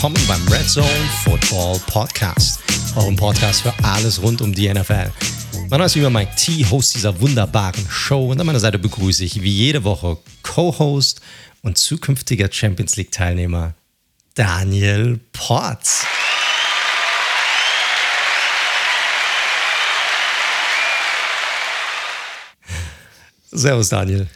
willkommen beim Red Zone Football Podcast, eurem Podcast für alles rund um die NFL. Mein Name ist immer Mike T, Host dieser wunderbaren Show und an meiner Seite begrüße ich wie jede Woche Co-Host und zukünftiger Champions League Teilnehmer Daniel Potts. Servus Daniel.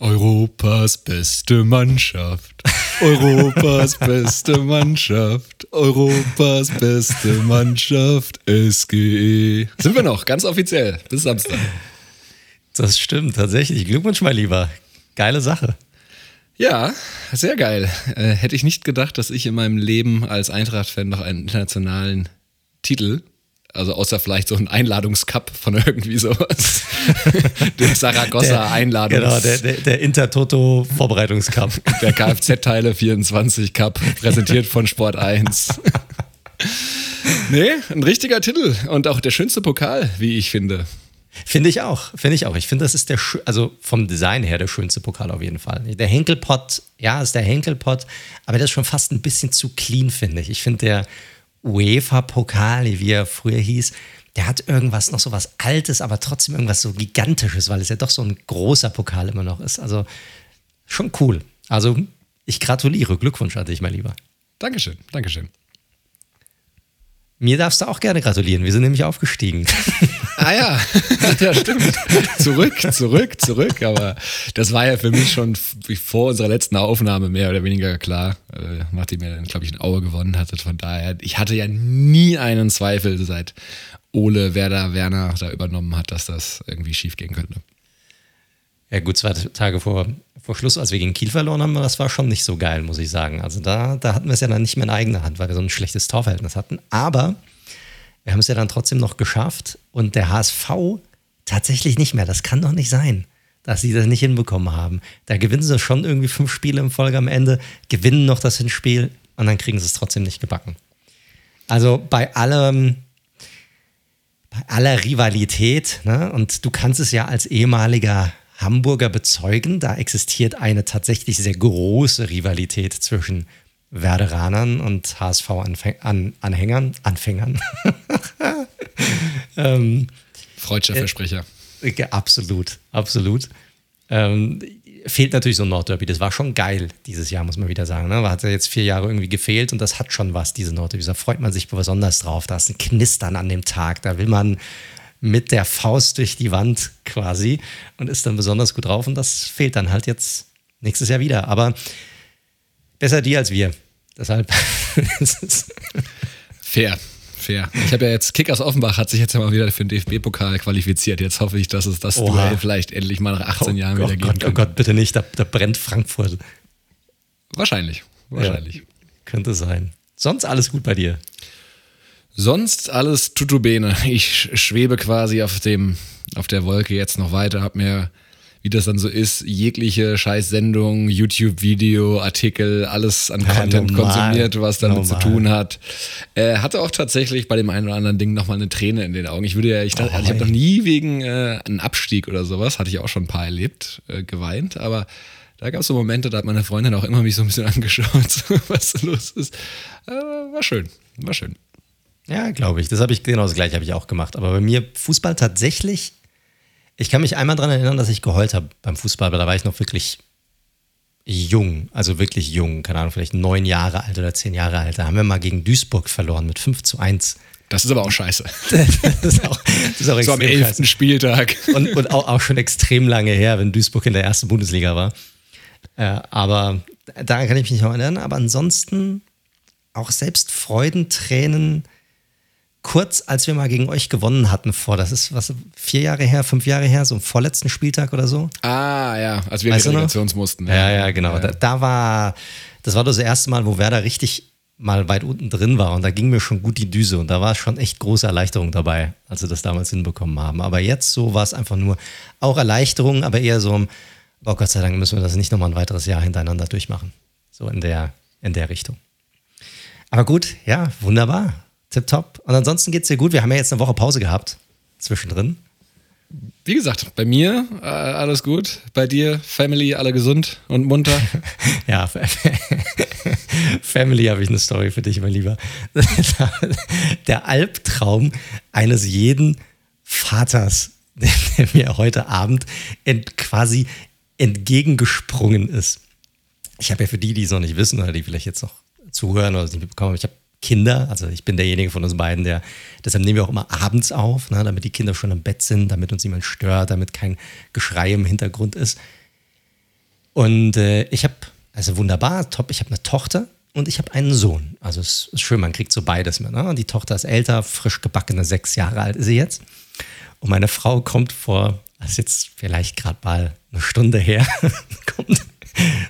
Europas beste Mannschaft. Europas beste Mannschaft. Europas beste Mannschaft. SGE. Sind wir noch, ganz offiziell. Bis Samstag. Das stimmt, tatsächlich. Glückwunsch, mein Lieber. Geile Sache. Ja, sehr geil. Äh, hätte ich nicht gedacht, dass ich in meinem Leben als Eintracht-Fan noch einen internationalen Titel also außer vielleicht so ein Einladungscup von irgendwie sowas. der Saragossa Einladungs... Genau, der, der, der Intertoto Vorbereitungscup. der Kfz-Teile 24 Cup, präsentiert von Sport 1. nee, ein richtiger Titel und auch der schönste Pokal, wie ich finde. Finde ich auch, finde ich auch. Ich finde, das ist der, also vom Design her der schönste Pokal auf jeden Fall. Der Henkelpott, ja, ist der Henkelpott, aber der ist schon fast ein bisschen zu clean, finde ich. Ich finde, der UEFA-Pokal, wie er früher hieß, der hat irgendwas noch so was Altes, aber trotzdem irgendwas so Gigantisches, weil es ja doch so ein großer Pokal immer noch ist. Also schon cool. Also ich gratuliere. Glückwunsch an dich, mein Lieber. Dankeschön, Dankeschön. Mir darfst du auch gerne gratulieren. Wir sind nämlich aufgestiegen. Ah ja, ja stimmt. Zurück, zurück, zurück. Aber das war ja für mich schon vor unserer letzten Aufnahme mehr oder weniger klar, äh, nachdem ihr dann, glaube ich, ein Auge gewonnen hattet. Von daher, ich hatte ja nie einen Zweifel, seit Ole Werder Werner da übernommen hat, dass das irgendwie schief gehen könnte. Ja, gut, zwei Tage vor, vor Schluss, als wir gegen Kiel verloren haben, das war schon nicht so geil, muss ich sagen. Also da, da hatten wir es ja dann nicht mehr in eigener Hand, weil wir so ein schlechtes Torverhältnis hatten. Aber wir haben es ja dann trotzdem noch geschafft und der HSV tatsächlich nicht mehr. Das kann doch nicht sein, dass sie das nicht hinbekommen haben. Da gewinnen sie schon irgendwie fünf Spiele in Folge am Ende, gewinnen noch das Hinspiel und dann kriegen sie es trotzdem nicht gebacken. Also bei allem, bei aller Rivalität, ne, und du kannst es ja als ehemaliger Hamburger bezeugen, da existiert eine tatsächlich sehr große Rivalität zwischen Werderanern und HSV-Anhängern, Anfängern. ähm, Freudscher äh, Versprecher. Äh, absolut, absolut. Ähm, fehlt natürlich so ein Nordderby. Das war schon geil dieses Jahr, muss man wieder sagen. Ne? Hat ja jetzt vier Jahre irgendwie gefehlt und das hat schon was, diese Nordderby. Da freut man sich besonders drauf. Da ist ein Knistern an dem Tag. Da will man mit der Faust durch die Wand quasi und ist dann besonders gut drauf. Und das fehlt dann halt jetzt nächstes Jahr wieder. Aber besser die als wir. Deshalb. Fair. Fair. Ich habe ja jetzt, Kickers Offenbach hat sich jetzt ja mal wieder für den DFB-Pokal qualifiziert. Jetzt hoffe ich, dass es das. Duell vielleicht endlich mal nach 18 oh Jahren Gott, wieder geben Gott, Oh Gott, bitte nicht, da, da brennt Frankfurt. Wahrscheinlich. Wahrscheinlich. Ja, könnte sein. Sonst alles gut bei dir? Sonst alles tutubene. Ich schwebe quasi auf dem, auf der Wolke jetzt noch weiter, hab mir, wie das dann so ist, jegliche Scheißsendung, YouTube-Video, Artikel, alles an ja, Content normal. konsumiert, was damit normal. zu tun hat. Äh, hatte auch tatsächlich bei dem einen oder anderen Ding nochmal eine Träne in den Augen. Ich würde ja, ich, oh, also ich habe noch nie wegen äh, einem Abstieg oder sowas, hatte ich auch schon ein paar erlebt, äh, geweint, aber da gab es so Momente, da hat meine Freundin auch immer mich so ein bisschen angeschaut, was los ist. Äh, war schön, war schön. Ja, glaube ich. Das habe ich genau das gleiche habe ich auch gemacht. Aber bei mir Fußball tatsächlich. Ich kann mich einmal daran erinnern, dass ich geheult habe beim Fußball, aber da war ich noch wirklich jung, also wirklich jung, keine Ahnung, vielleicht neun Jahre alt oder zehn Jahre alt. Da haben wir mal gegen Duisburg verloren mit 5 zu 1. Das ist aber auch scheiße. das ist auch, das ist auch so am 11. Spieltag. Und, und auch, auch, schon extrem lange her, wenn Duisburg in der ersten Bundesliga war. Äh, aber daran kann ich mich nicht noch erinnern. Aber ansonsten auch selbst Freudentränen kurz, als wir mal gegen euch gewonnen hatten vor, das ist was, vier Jahre her, fünf Jahre her, so im vorletzten Spieltag oder so. Ah, ja, als wir weißt in Relegation mussten. Ja, ja, genau. Ja. Da, da, war, das war das erste Mal, wo Werder richtig mal weit unten drin war und da ging mir schon gut die Düse und da war schon echt große Erleichterung dabei, als wir das damals hinbekommen haben. Aber jetzt so war es einfach nur auch Erleichterung, aber eher so, oh Gott sei Dank müssen wir das nicht nochmal ein weiteres Jahr hintereinander durchmachen. So in der, in der Richtung. Aber gut, ja, wunderbar. Tipptopp. Und ansonsten geht es dir gut. Wir haben ja jetzt eine Woche Pause gehabt zwischendrin. wie gesagt, bei mir äh, alles gut. Bei dir, Family, alle gesund und munter. ja, Family habe ich eine Story für dich, mein Lieber. Der Albtraum eines jeden Vaters, der mir heute Abend ent, quasi entgegengesprungen ist. Ich habe ja für die, die es noch nicht wissen oder die vielleicht jetzt noch zuhören oder es nicht mitbekommen, ich habe Kinder. Also ich bin derjenige von uns beiden, der, deshalb nehmen wir auch immer abends auf, ne, damit die Kinder schon im Bett sind, damit uns niemand stört, damit kein Geschrei im Hintergrund ist. Und äh, ich habe, also wunderbar, top, ich habe eine Tochter und ich habe einen Sohn. Also es ist schön, man kriegt so beides mit. Ne? Die Tochter ist älter, frisch gebackene, sechs Jahre alt ist sie jetzt. Und meine Frau kommt vor, das ist jetzt vielleicht gerade mal eine Stunde her, kommt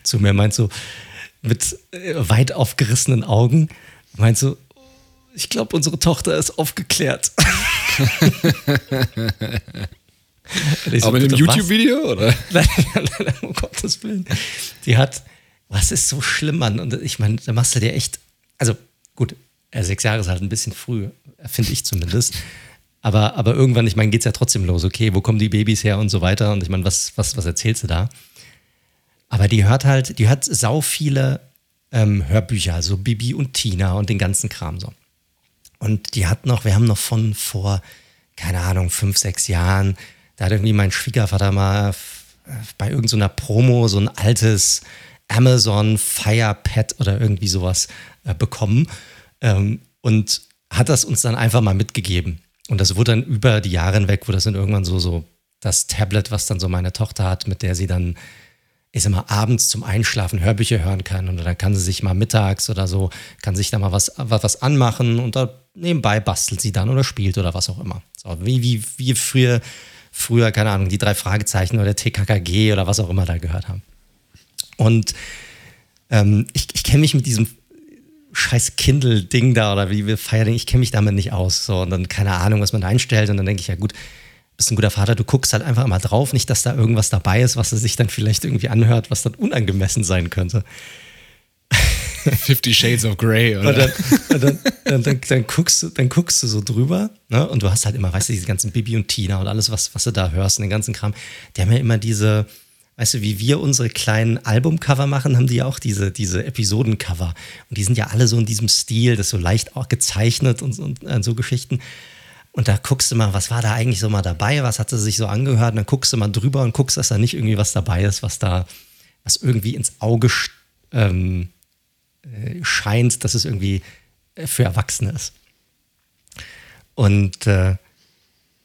zu mir, meint so, mit äh, weit aufgerissenen Augen, meint so, ich glaube, unsere Tochter ist aufgeklärt. so, Aber in einem YouTube-Video, oder? Nein, nein, nein, um Gottes Willen. Die hat, was ist so schlimm, Mann? Und ich meine, da machst du dir echt, also gut, sechs Jahre ist halt ein bisschen früh, finde ich zumindest. Aber, aber irgendwann, ich meine, geht es ja trotzdem los. Okay, wo kommen die Babys her und so weiter? Und ich meine, was, was, was erzählst du da? Aber die hört halt, die hört sau viele ähm, Hörbücher, so Bibi und Tina und den ganzen Kram so. Und die hat noch, wir haben noch von vor, keine Ahnung, fünf, sechs Jahren, da hat irgendwie mein Schwiegervater mal bei irgendeiner so Promo so ein altes Amazon Fire Pad oder irgendwie sowas äh, bekommen ähm, und hat das uns dann einfach mal mitgegeben. Und das wurde dann über die Jahre hinweg, wo das dann irgendwann so, so das Tablet, was dann so meine Tochter hat, mit der sie dann ich sag mal, abends zum Einschlafen Hörbücher hören kann und dann kann sie sich mal mittags oder so, kann sich da mal was, was anmachen und da nebenbei bastelt sie dann oder spielt oder was auch immer. So, wie, wie, wie früher, früher, keine Ahnung, die drei Fragezeichen oder TKKG oder was auch immer da gehört haben. Und ähm, ich, ich kenne mich mit diesem scheiß Kindle-Ding da oder wie wir feiern, ich kenne mich damit nicht aus. So, und dann keine Ahnung, was man da einstellt. Und dann denke ich, ja gut, bist ein guter Vater, du guckst halt einfach mal drauf, nicht, dass da irgendwas dabei ist, was er sich dann vielleicht irgendwie anhört, was dann unangemessen sein könnte. Fifty Shades of Grey, oder? Dann, und dann, dann, dann, guckst du, dann guckst du so drüber, ne? Und du hast halt immer, weißt du, diese ganzen Bibi und Tina und alles, was, was du da hörst und den ganzen Kram. Die haben ja immer diese, weißt du, wie wir unsere kleinen Albumcover machen, haben die ja auch diese, diese Episodencover. Und die sind ja alle so in diesem Stil, das so leicht auch gezeichnet und, und, und äh, so Geschichten. Und da guckst du mal, was war da eigentlich so mal dabei, was hatte sich so angehört, und dann guckst du mal drüber und guckst, dass da nicht irgendwie was dabei ist, was da, was irgendwie ins Auge ähm, äh, scheint, dass es irgendwie äh, für Erwachsene ist. Und äh,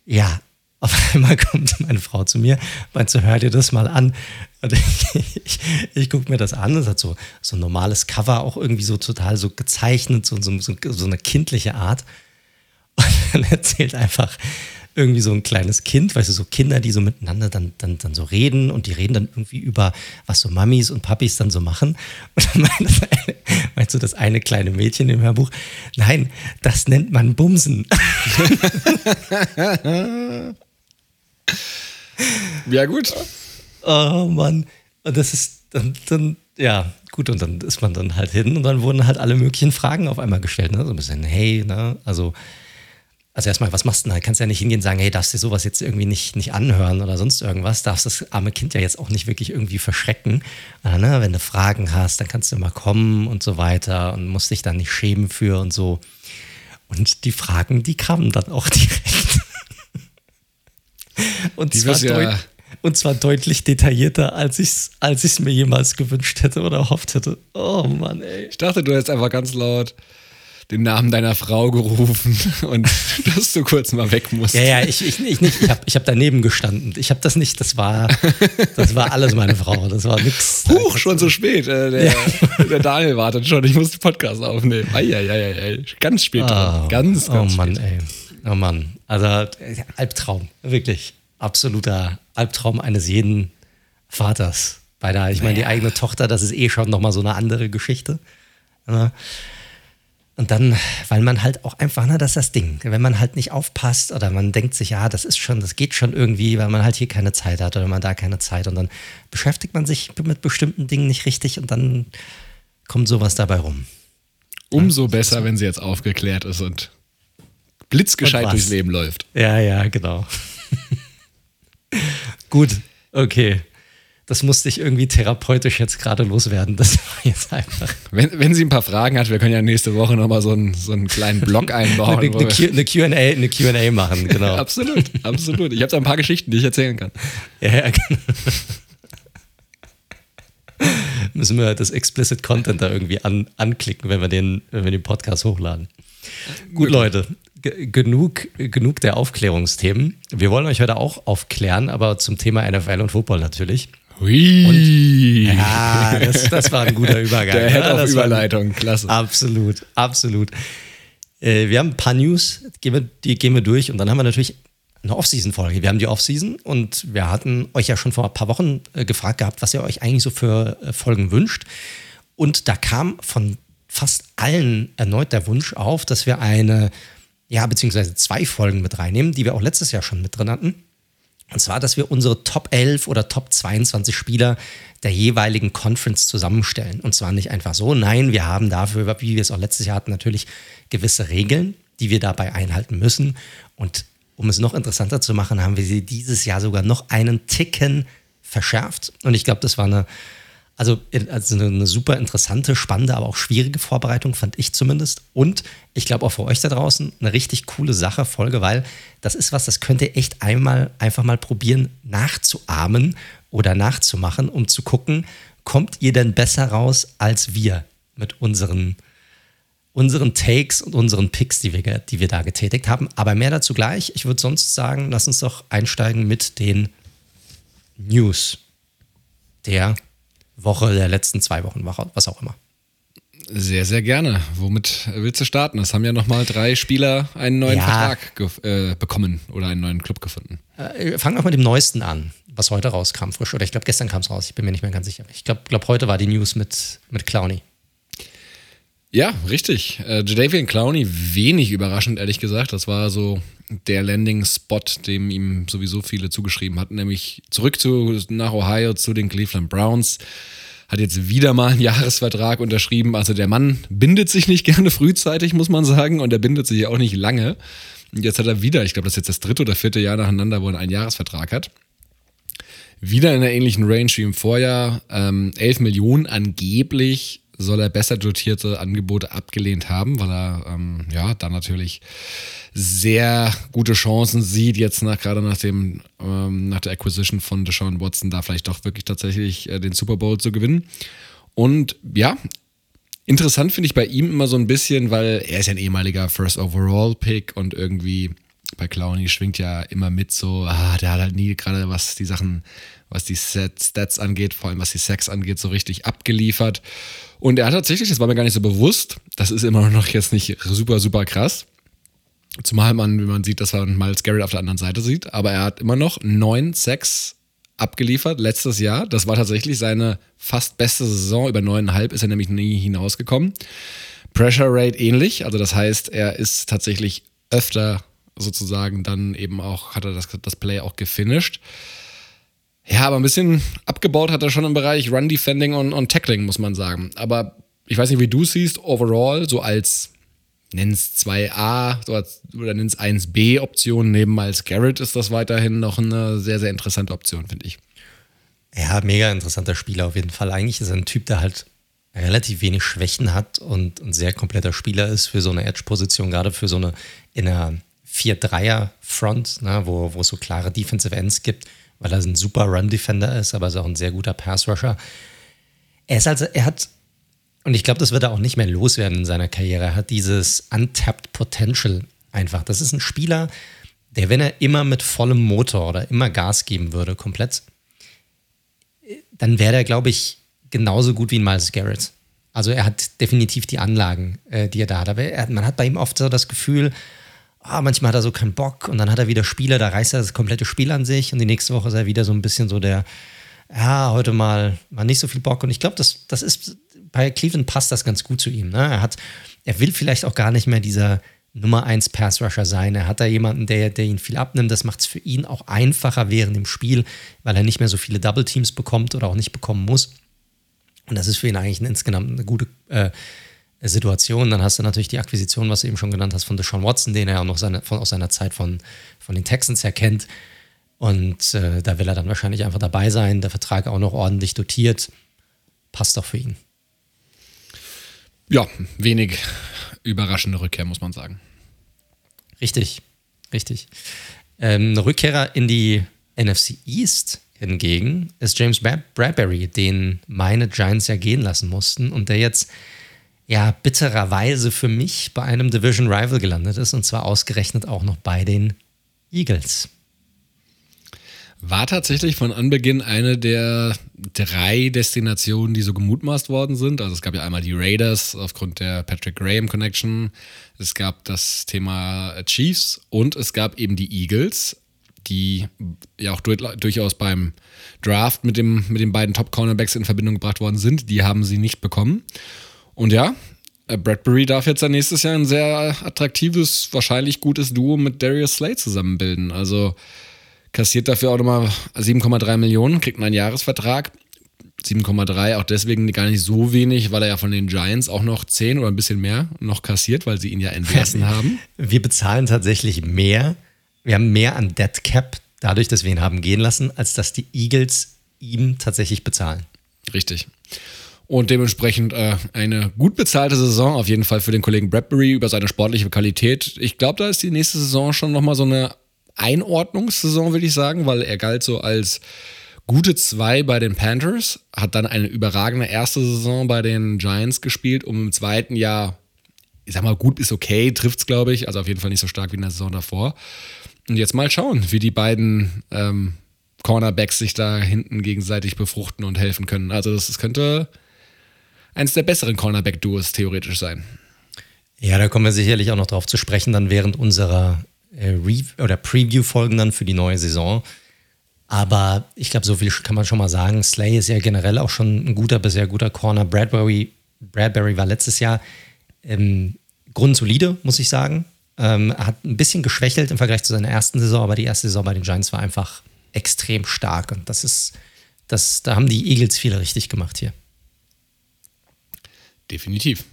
ja, auf einmal kommt meine Frau zu mir, meint so, hör dir das mal an. Und ich, ich, ich gucke mir das an, es hat so, so ein normales Cover, auch irgendwie so total so gezeichnet, so, so, so eine kindliche Art. Und dann erzählt einfach irgendwie so ein kleines Kind, weißt du, so Kinder, die so miteinander dann, dann, dann so reden und die reden dann irgendwie über, was so Mamis und Papis dann so machen. Und dann eine, meinst du das eine kleine Mädchen im Hörbuch? Nein, das nennt man Bumsen. ja, gut. Oh Mann. Und das ist dann, dann, ja, gut, und dann ist man dann halt hin und dann wurden halt alle möglichen Fragen auf einmal gestellt. Ne? So ein bisschen, hey, ne? Also, also erstmal, was machst du denn? Kannst ja nicht hingehen und sagen, hey, darfst du sowas jetzt irgendwie nicht, nicht anhören oder sonst irgendwas. Darfst das arme Kind ja jetzt auch nicht wirklich irgendwie verschrecken. Äh, ne? Wenn du Fragen hast, dann kannst du immer kommen und so weiter und musst dich dann nicht schämen für und so. Und die Fragen, die kamen dann auch direkt. und, die zwar ja und zwar deutlich detaillierter, als ich es als mir jemals gewünscht hätte oder erhofft hätte. Oh Mann, ey. Ich dachte, du hättest einfach ganz laut den Namen deiner Frau gerufen und dass du kurz mal weg musst. Ja, ja, ich, ich, ich nicht. Ich habe ich hab daneben gestanden. Ich habe das nicht, das war, das war alles meine Frau. Das war nix. Huch, schon so spät. Äh, der, ja. der, Daniel wartet schon. Ich muss den Podcast aufnehmen. Eieiei, ganz spät oh, dran. Ganz, ganz Oh Mann, spät. ey. Oh Mann. Also, Albtraum. Wirklich. Absoluter Albtraum eines jeden Vaters. Bei der, ich meine, die eigene Tochter, das ist eh schon nochmal so eine andere Geschichte. Ja. Und dann, weil man halt auch einfach, ne, das ist das Ding, wenn man halt nicht aufpasst oder man denkt sich, ja, das ist schon, das geht schon irgendwie, weil man halt hier keine Zeit hat oder man da keine Zeit und dann beschäftigt man sich mit bestimmten Dingen nicht richtig und dann kommt sowas dabei rum. Umso ja, besser, wenn sie jetzt aufgeklärt ist und blitzgescheit und durchs Leben läuft. Ja, ja, genau. Gut, okay. Das musste ich irgendwie therapeutisch jetzt gerade loswerden. Das war jetzt einfach. Wenn, wenn sie ein paar Fragen hat, wir können ja nächste Woche nochmal so einen, so einen kleinen Blog einbauen. eine, eine, QA, eine QA machen, genau. absolut, absolut. Ich habe da ein paar Geschichten, die ich erzählen kann. Ja, ja, genau. Müssen wir das Explicit Content da irgendwie an, anklicken, wenn wir, den, wenn wir den Podcast hochladen. Gut, Leute, genug, genug der Aufklärungsthemen. Wir wollen euch heute auch aufklären, aber zum Thema NFL und Football natürlich. Hui. Und, ja, das, das war ein guter Übergang. Der Head ja, Überleitung, klasse. Absolut, absolut. Äh, wir haben ein paar News, die gehen, wir, die gehen wir durch und dann haben wir natürlich eine Off-Season-Folge. Wir haben die Off-Season und wir hatten euch ja schon vor ein paar Wochen äh, gefragt gehabt, was ihr euch eigentlich so für äh, Folgen wünscht. Und da kam von fast allen erneut der Wunsch auf, dass wir eine, ja, beziehungsweise zwei Folgen mit reinnehmen, die wir auch letztes Jahr schon mit drin hatten. Und zwar, dass wir unsere Top 11 oder Top 22 Spieler der jeweiligen Conference zusammenstellen. Und zwar nicht einfach so, nein, wir haben dafür, wie wir es auch letztes Jahr hatten, natürlich gewisse Regeln, die wir dabei einhalten müssen. Und um es noch interessanter zu machen, haben wir sie dieses Jahr sogar noch einen Ticken verschärft. Und ich glaube, das war eine also, also eine, super interessante, spannende, aber auch schwierige Vorbereitung, fand ich zumindest. Und ich glaube auch für euch da draußen eine richtig coole Sache, Folge, weil das ist was, das könnt ihr echt einmal einfach mal probieren, nachzuahmen oder nachzumachen, um zu gucken, kommt ihr denn besser raus als wir mit unseren, unseren Takes und unseren Picks, die wir, die wir da getätigt haben. Aber mehr dazu gleich. Ich würde sonst sagen, lass uns doch einsteigen mit den News der Woche, der letzten zwei Wochen, was auch immer. Sehr, sehr gerne. Womit willst du starten? Es haben ja nochmal drei Spieler einen neuen ja. Vertrag äh, bekommen oder einen neuen Club gefunden. Äh, fangen wir mit dem neuesten an, was heute rauskam, frisch. Oder ich glaube, gestern kam es raus. Ich bin mir nicht mehr ganz sicher. Ich glaube, glaub, heute war die News mit, mit Clowny. Ja, richtig. Äh, Jadavian Clowney, wenig überraschend, ehrlich gesagt. Das war so der Landing-Spot, dem ihm sowieso viele zugeschrieben hatten, nämlich zurück zu, nach Ohio zu den Cleveland Browns. Hat jetzt wieder mal einen Jahresvertrag unterschrieben. Also der Mann bindet sich nicht gerne frühzeitig, muss man sagen, und er bindet sich auch nicht lange. Und jetzt hat er wieder, ich glaube, das ist jetzt das dritte oder vierte Jahr nacheinander, wo er einen Jahresvertrag hat. Wieder in einer ähnlichen Range wie im Vorjahr. Ähm, 11 Millionen angeblich soll er besser dotierte Angebote abgelehnt haben, weil er ähm, ja da natürlich sehr gute Chancen sieht, jetzt nach gerade nach dem ähm, nach der Acquisition von Deshaun Watson da vielleicht doch wirklich tatsächlich äh, den Super Bowl zu gewinnen. Und ja, interessant finde ich bei ihm immer so ein bisschen, weil er ist ja ein ehemaliger First Overall Pick und irgendwie bei Clowny schwingt ja immer mit so, ah, der hat halt nie gerade was die Sachen, was die Stats angeht, vor allem was die Sex angeht, so richtig abgeliefert. Und er hat tatsächlich, das war mir gar nicht so bewusst, das ist immer noch jetzt nicht super, super krass. Zumal man, wie man sieht, dass man Miles Garrett auf der anderen Seite sieht, aber er hat immer noch neun Sex abgeliefert letztes Jahr. Das war tatsächlich seine fast beste Saison. Über neuneinhalb ist er nämlich nie hinausgekommen. Pressure Rate ähnlich, also das heißt, er ist tatsächlich öfter sozusagen dann eben auch, hat er das, das Play auch gefinisht. Ja, aber ein bisschen abgebaut hat er schon im Bereich Run Defending und, und Tackling, muss man sagen. Aber ich weiß nicht, wie du siehst, overall, so als nenn's 2a oder nenn's 1b Option neben Miles Garrett ist das weiterhin noch eine sehr, sehr interessante Option, finde ich. Ja, mega interessanter Spieler auf jeden Fall. Eigentlich ist er ein Typ, der halt relativ wenig Schwächen hat und ein sehr kompletter Spieler ist für so eine Edge-Position, gerade für so eine in einer 4-3er-Front, ne, wo, wo es so klare Defensive Ends gibt weil er ein super Run-Defender ist, aber ist auch ein sehr guter Pass-Rusher. Er ist also, er hat, und ich glaube, das wird er auch nicht mehr loswerden in seiner Karriere, er hat dieses untapped Potential einfach. Das ist ein Spieler, der, wenn er immer mit vollem Motor oder immer Gas geben würde, komplett, dann wäre er, glaube ich, genauso gut wie ein Miles Garrett. Also er hat definitiv die Anlagen, äh, die er da hat. Aber er, man hat bei ihm oft so das Gefühl, ah, manchmal hat er so keinen Bock und dann hat er wieder Spieler, da reißt er das komplette Spiel an sich und die nächste Woche ist er wieder so ein bisschen so der, ja, heute mal, mal nicht so viel Bock. Und ich glaube, das, das ist, bei Cleveland passt das ganz gut zu ihm. Ne? Er hat, er will vielleicht auch gar nicht mehr dieser Nummer 1 Pass Rusher sein. Er hat da jemanden, der, der ihn viel abnimmt. Das macht es für ihn auch einfacher während dem Spiel, weil er nicht mehr so viele Double Teams bekommt oder auch nicht bekommen muss. Und das ist für ihn eigentlich insgesamt eine gute äh, Situation. Dann hast du natürlich die Akquisition, was du eben schon genannt hast, von Deshaun Watson, den er ja auch noch seine, von, aus seiner Zeit von, von den Texans her kennt. Und äh, da will er dann wahrscheinlich einfach dabei sein. Der Vertrag auch noch ordentlich dotiert. Passt doch für ihn. Ja, wenig überraschende Rückkehr, muss man sagen. Richtig, richtig. Ähm, Rückkehrer in die NFC East hingegen ist James Bradbury, den meine Giants ja gehen lassen mussten und der jetzt ja bittererweise für mich bei einem Division Rival gelandet ist und zwar ausgerechnet auch noch bei den Eagles. War tatsächlich von Anbeginn eine der drei Destinationen, die so gemutmaßt worden sind. Also es gab ja einmal die Raiders aufgrund der Patrick Graham Connection. Es gab das Thema Chiefs und es gab eben die Eagles, die ja auch durchaus beim Draft mit, dem, mit den beiden Top-Cornerbacks in Verbindung gebracht worden sind. Die haben sie nicht bekommen. Und ja, Bradbury darf jetzt nächstes Jahr ein sehr attraktives, wahrscheinlich gutes Duo mit Darius Slade zusammenbilden. Also kassiert dafür auch nochmal 7,3 Millionen, kriegt einen Jahresvertrag. 7,3 auch deswegen gar nicht so wenig, weil er ja von den Giants auch noch 10 oder ein bisschen mehr noch kassiert, weil sie ihn ja entlassen haben. Wir bezahlen tatsächlich mehr. Wir haben mehr an Dead Cap dadurch, dass wir ihn haben gehen lassen, als dass die Eagles ihm tatsächlich bezahlen. Richtig. Und dementsprechend äh, eine gut bezahlte Saison auf jeden Fall für den Kollegen Bradbury über seine sportliche Qualität. Ich glaube, da ist die nächste Saison schon nochmal so eine Einordnungssaison, würde ich sagen, weil er galt so als gute zwei bei den Panthers, hat dann eine überragende erste Saison bei den Giants gespielt, um im zweiten Jahr, ich sag mal, gut bis okay, trifft es, glaube ich, also auf jeden Fall nicht so stark wie in der Saison davor. Und jetzt mal schauen, wie die beiden ähm, Cornerbacks sich da hinten gegenseitig befruchten und helfen können. Also das, das könnte eines der besseren Cornerback-Duos theoretisch sein. Ja, da kommen wir sicherlich auch noch drauf zu sprechen, dann während unserer äh, oder Preview-Folgen dann für die neue Saison. Aber ich glaube, so viel kann man schon mal sagen. Slay ist ja generell auch schon ein guter bis sehr guter Corner. Bradbury, Bradbury war letztes Jahr ähm, grundsolide, muss ich sagen. Ähm, hat ein bisschen geschwächelt im Vergleich zu seiner ersten Saison, aber die erste Saison bei den Giants war einfach extrem stark. Und das ist, das, da haben die Eagles viel richtig gemacht hier. Definitiv.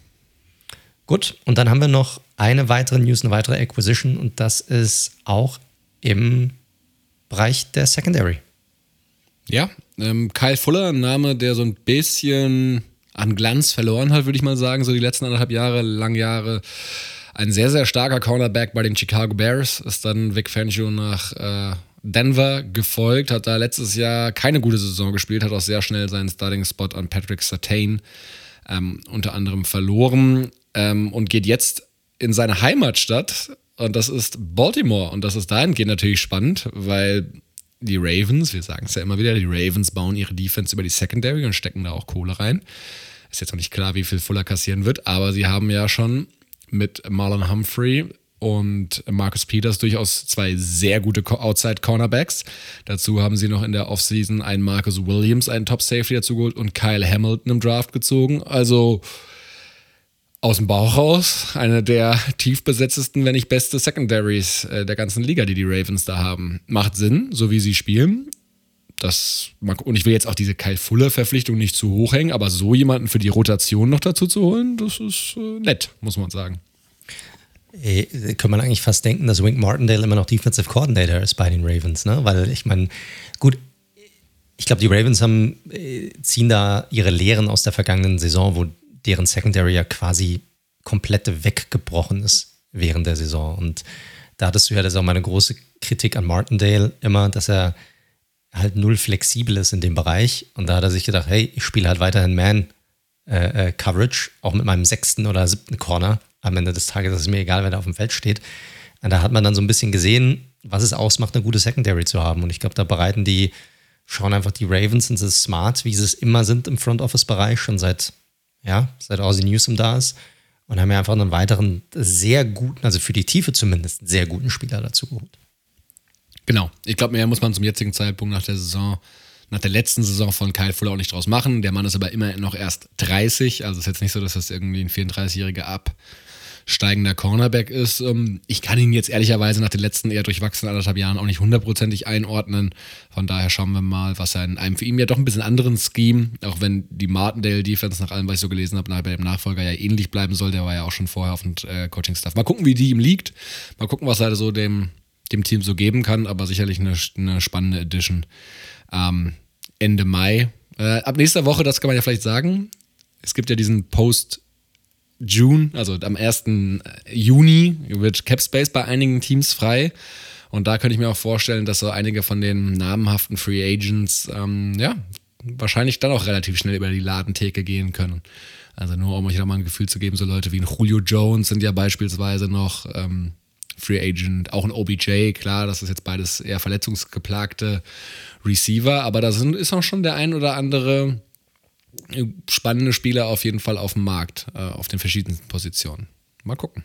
Gut, und dann haben wir noch eine weitere News, eine weitere Acquisition und das ist auch im Bereich der Secondary. Ja, ähm, Kyle Fuller, ein Name, der so ein bisschen an Glanz verloren hat, würde ich mal sagen, so die letzten anderthalb Jahre, lang Jahre. Ein sehr, sehr starker Cornerback bei den Chicago Bears, ist dann Vic Fangio nach äh, Denver gefolgt, hat da letztes Jahr keine gute Saison gespielt, hat auch sehr schnell seinen Starting-Spot an Patrick Sartain ähm, unter anderem verloren ähm, und geht jetzt in seine Heimatstadt und das ist Baltimore. Und das ist dahingehend natürlich spannend, weil die Ravens, wir sagen es ja immer wieder, die Ravens bauen ihre Defense über die Secondary und stecken da auch Kohle rein. Ist jetzt noch nicht klar, wie viel Fuller kassieren wird, aber sie haben ja schon mit Marlon Humphrey und Marcus Peters durchaus zwei sehr gute Outside Cornerbacks. Dazu haben sie noch in der Offseason einen Marcus Williams, einen Top Safety dazu geholt und Kyle Hamilton im Draft gezogen. Also aus dem Bauch raus eine der tief besetztesten, wenn nicht beste Secondaries äh, der ganzen Liga, die die Ravens da haben. Macht Sinn, so wie sie spielen. Das und ich will jetzt auch diese Kyle Fuller Verpflichtung nicht zu hoch hängen, aber so jemanden für die Rotation noch dazu zu holen, das ist äh, nett, muss man sagen. Ey, kann man eigentlich fast denken, dass Wink Martindale immer noch Defensive Coordinator ist bei den Ravens, ne? Weil ich meine, gut, ich glaube, die Ravens haben, äh, ziehen da ihre Lehren aus der vergangenen Saison, wo deren Secondary ja quasi komplett weggebrochen ist während der Saison. Und da hattest du ja, das ist auch meine große Kritik an Martindale immer, dass er halt null flexibel ist in dem Bereich. Und da hat er sich gedacht, hey, ich spiele halt weiterhin Man äh, äh, auch mit meinem sechsten oder siebten Corner. Am Ende des Tages ist es mir egal, wer da auf dem Feld steht. Und da hat man dann so ein bisschen gesehen, was es ausmacht, eine gute Secondary zu haben. Und ich glaube, da bereiten die, schauen einfach die Ravens und sind smart, wie sie es immer sind im Front Office Bereich, schon seit ja, seit Ozzy Newsom da ist. Und haben ja einfach einen weiteren sehr guten, also für die Tiefe zumindest, sehr guten Spieler dazu geholt. Genau. Ich glaube, mehr muss man zum jetzigen Zeitpunkt nach der Saison, nach der letzten Saison von Kyle Fuller auch nicht draus machen. Der Mann ist aber immer noch erst 30. Also ist jetzt nicht so, dass das irgendwie ein 34-Jähriger ab steigender Cornerback ist. Ähm, ich kann ihn jetzt ehrlicherweise nach den letzten eher durchwachsenen anderthalb Jahren auch nicht hundertprozentig einordnen. Von daher schauen wir mal, was er in einem für ihn ja doch ein bisschen anderen Scheme, auch wenn die Martindale Defense nach allem, was ich so gelesen habe, bei dem Nachfolger ja ähnlich bleiben soll. Der war ja auch schon vorher auf dem äh, Coaching-Staff. Mal gucken, wie die ihm liegt. Mal gucken, was er so dem dem Team so geben kann, aber sicherlich eine, eine spannende Edition. Ähm, Ende Mai. Äh, ab nächster Woche, das kann man ja vielleicht sagen, es gibt ja diesen Post June, also am 1. Juni wird Cap Space bei einigen Teams frei. Und da könnte ich mir auch vorstellen, dass so einige von den namhaften Free Agents, ähm, ja, wahrscheinlich dann auch relativ schnell über die Ladentheke gehen können. Also nur um euch nochmal ein Gefühl zu geben, so Leute wie ein Julio Jones sind ja beispielsweise noch ähm, Free Agent, auch ein OBJ, klar, das ist jetzt beides eher verletzungsgeplagte Receiver, aber da sind, ist auch schon der ein oder andere spannende Spieler auf jeden Fall auf dem Markt, äh, auf den verschiedensten Positionen. Mal gucken.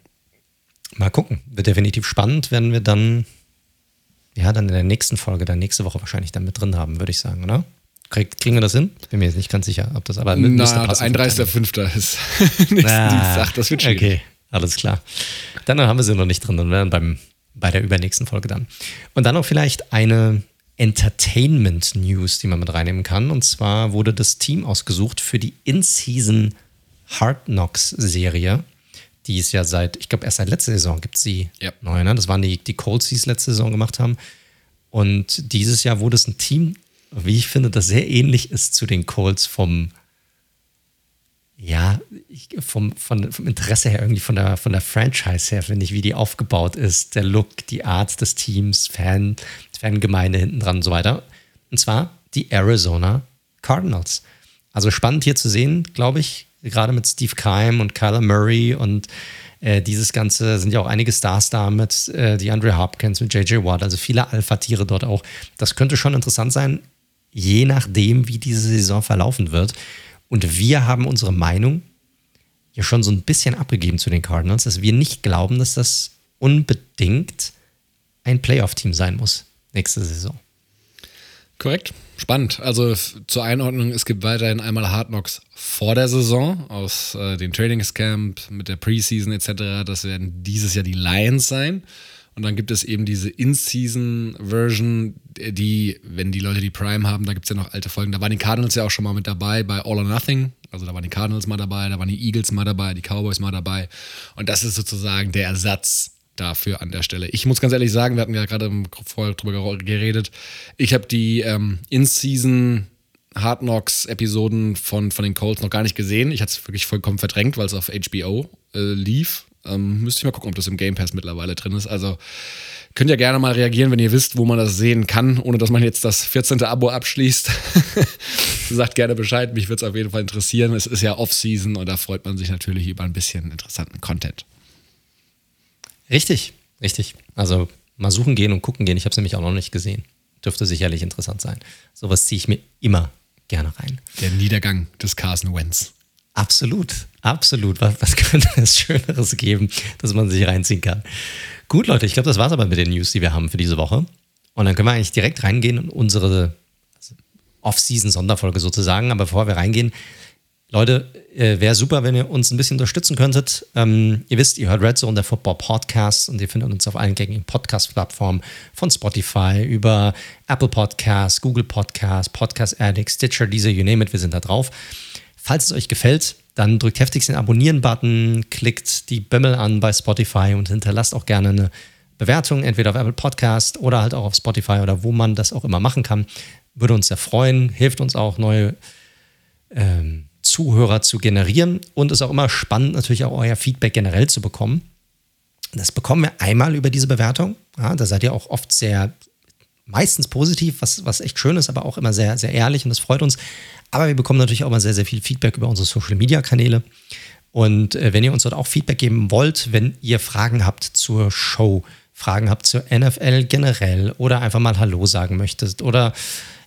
Mal gucken. Wird definitiv spannend, wenn wir dann ja, dann in der nächsten Folge, dann nächste Woche wahrscheinlich dann mit drin haben, würde ich sagen, oder? Krieg, kriegen wir das hin? Bin mir jetzt nicht ganz sicher, ob das aber mit Na, 31.05. ist nächsten ah, Dienstag, das wird schwierig. Okay, alles klar. Dann haben wir sie noch nicht drin, dann werden beim, bei der übernächsten Folge dann. Und dann noch vielleicht eine Entertainment-News, die man mit reinnehmen kann. Und zwar wurde das Team ausgesucht für die In-Season Hard Knocks-Serie die ist ja seit, ich glaube, erst seit letzter Saison gibt es sie ja. neu. Ne? Das waren die, die Colts, die es letzte Saison gemacht haben. Und dieses Jahr wurde es ein Team, wie ich finde, das sehr ähnlich ist zu den Colts vom, ja, vom, von, vom Interesse her, irgendwie von der, von der Franchise her, finde ich, wie die aufgebaut ist, der Look, die Art des Teams, Fan, Fangemeinde hinten dran und so weiter. Und zwar die Arizona Cardinals. Also spannend hier zu sehen, glaube ich, gerade mit Steve Keim und Kyler Murray und äh, dieses Ganze sind ja auch einige Stars da mit äh, die Andre Hopkins, mit JJ Watt, also viele Alpha-Tiere dort auch. Das könnte schon interessant sein, je nachdem, wie diese Saison verlaufen wird. Und wir haben unsere Meinung ja schon so ein bisschen abgegeben zu den Cardinals, dass wir nicht glauben, dass das unbedingt ein Playoff-Team sein muss nächste Saison. Korrekt. Spannend. Also zur Einordnung, es gibt weiterhin einmal Hard Knocks vor der Saison aus äh, dem Trainingscamp mit der Preseason etc. Das werden dieses Jahr die Lions sein. Und dann gibt es eben diese In-Season-Version, die, wenn die Leute die Prime haben, da gibt es ja noch alte Folgen. Da waren die Cardinals ja auch schon mal mit dabei bei All or Nothing. Also da waren die Cardinals mal dabei, da waren die Eagles mal dabei, die Cowboys mal dabei. Und das ist sozusagen der Ersatz dafür an der Stelle. Ich muss ganz ehrlich sagen, wir hatten ja gerade vorher drüber geredet, ich habe die ähm, In-Season Hard Knocks Episoden von, von den Colts noch gar nicht gesehen. Ich hatte es wirklich vollkommen verdrängt, weil es auf HBO äh, lief. Ähm, müsste ich mal gucken, ob das im Game Pass mittlerweile drin ist. Also könnt ihr gerne mal reagieren, wenn ihr wisst, wo man das sehen kann, ohne dass man jetzt das 14. Abo abschließt. Sagt gerne Bescheid, mich würde es auf jeden Fall interessieren. Es ist ja Off-Season und da freut man sich natürlich über ein bisschen interessanten Content. Richtig, richtig. Also mal suchen gehen und gucken gehen. Ich habe es nämlich auch noch nicht gesehen. Dürfte sicherlich interessant sein. Sowas ziehe ich mir immer gerne rein. Der Niedergang des Carson Wentz. Absolut, absolut. Was, was könnte es Schöneres geben, dass man sich reinziehen kann? Gut, Leute, ich glaube, das war es aber mit den News, die wir haben für diese Woche. Und dann können wir eigentlich direkt reingehen in unsere Off-Season-Sonderfolge sozusagen. Aber bevor wir reingehen, Leute, äh, wäre super, wenn ihr uns ein bisschen unterstützen könntet. Ähm, ihr wisst, ihr hört Red Zone, der Football Podcast, und ihr findet uns auf allen gängigen Podcast-Plattformen von Spotify über Apple Podcasts, Google Podcasts, Podcast Addict, Stitcher, diese, you name it, wir sind da drauf. Falls es euch gefällt, dann drückt heftigst den Abonnieren-Button, klickt die Bimmel an bei Spotify und hinterlasst auch gerne eine Bewertung, entweder auf Apple Podcast oder halt auch auf Spotify oder wo man das auch immer machen kann. Würde uns sehr freuen, hilft uns auch, neue ähm, Zuhörer zu generieren und es ist auch immer spannend, natürlich auch euer Feedback generell zu bekommen. Das bekommen wir einmal über diese Bewertung. Ja, da seid ihr auch oft sehr, meistens positiv, was, was echt schön ist, aber auch immer sehr, sehr ehrlich und das freut uns. Aber wir bekommen natürlich auch immer sehr, sehr viel Feedback über unsere Social Media Kanäle. Und äh, wenn ihr uns dort auch Feedback geben wollt, wenn ihr Fragen habt zur Show, Fragen habt zur NFL generell oder einfach mal Hallo sagen möchtet oder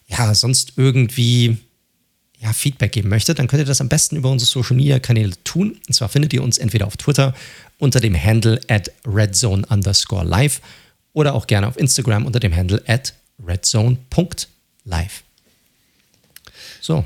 ja, sonst irgendwie ja, Feedback geben möchtet, dann könnt ihr das am besten über unsere Social Media Kanäle tun. Und zwar findet ihr uns entweder auf Twitter unter dem Handle at redzone underscore live oder auch gerne auf Instagram unter dem Handle at redzone.live. So,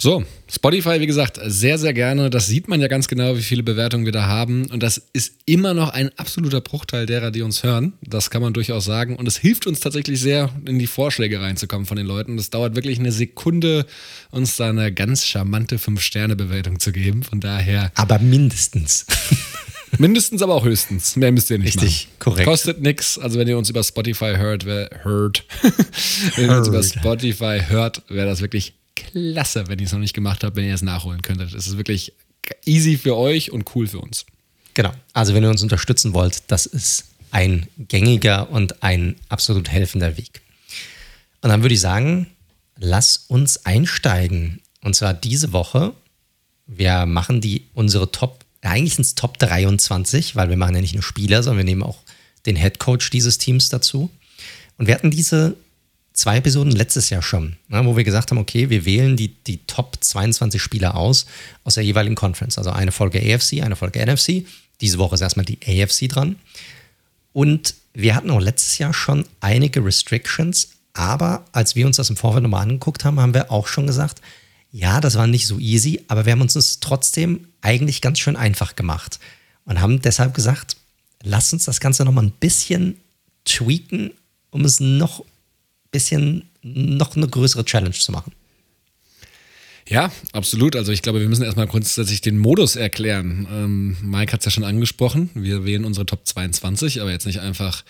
so, Spotify, wie gesagt, sehr, sehr gerne. Das sieht man ja ganz genau, wie viele Bewertungen wir da haben. Und das ist immer noch ein absoluter Bruchteil derer, die uns hören. Das kann man durchaus sagen. Und es hilft uns tatsächlich sehr, in die Vorschläge reinzukommen von den Leuten. Das dauert wirklich eine Sekunde, uns da eine ganz charmante 5-Sterne-Bewertung zu geben. Von daher. Aber mindestens. Mindestens, aber auch höchstens. Mehr müsst ihr nicht Richtig, machen. korrekt. Kostet nichts. Also wenn ihr uns über Spotify hört, wär, hört. wenn ihr uns über Spotify hört, wäre das wirklich klasse, wenn ihr es noch nicht gemacht habt, wenn ihr es nachholen könntet. Es ist wirklich easy für euch und cool für uns. Genau. Also wenn ihr uns unterstützen wollt, das ist ein gängiger und ein absolut helfender Weg. Und dann würde ich sagen, lass uns einsteigen. Und zwar diese Woche. Wir machen die unsere Top, eigentlich sind es Top 23, weil wir machen ja nicht nur Spieler, sondern wir nehmen auch den Head Coach dieses Teams dazu. Und wir hatten diese zwei Episoden letztes Jahr schon, ne, wo wir gesagt haben, okay, wir wählen die, die Top 22 Spieler aus aus der jeweiligen Conference. Also eine Folge AFC, eine Folge NFC. Diese Woche ist erstmal die AFC dran. Und wir hatten auch letztes Jahr schon einige Restrictions, aber als wir uns das im Vorfeld nochmal angeguckt haben, haben wir auch schon gesagt, ja, das war nicht so easy, aber wir haben uns das trotzdem eigentlich ganz schön einfach gemacht und haben deshalb gesagt, lass uns das Ganze nochmal ein bisschen tweaken, um es noch bisschen, noch eine größere Challenge zu machen. Ja, absolut. Also ich glaube, wir müssen erstmal grundsätzlich den Modus erklären. Ähm, Mike hat es ja schon angesprochen. Wir wählen unsere Top 22, aber jetzt nicht einfach,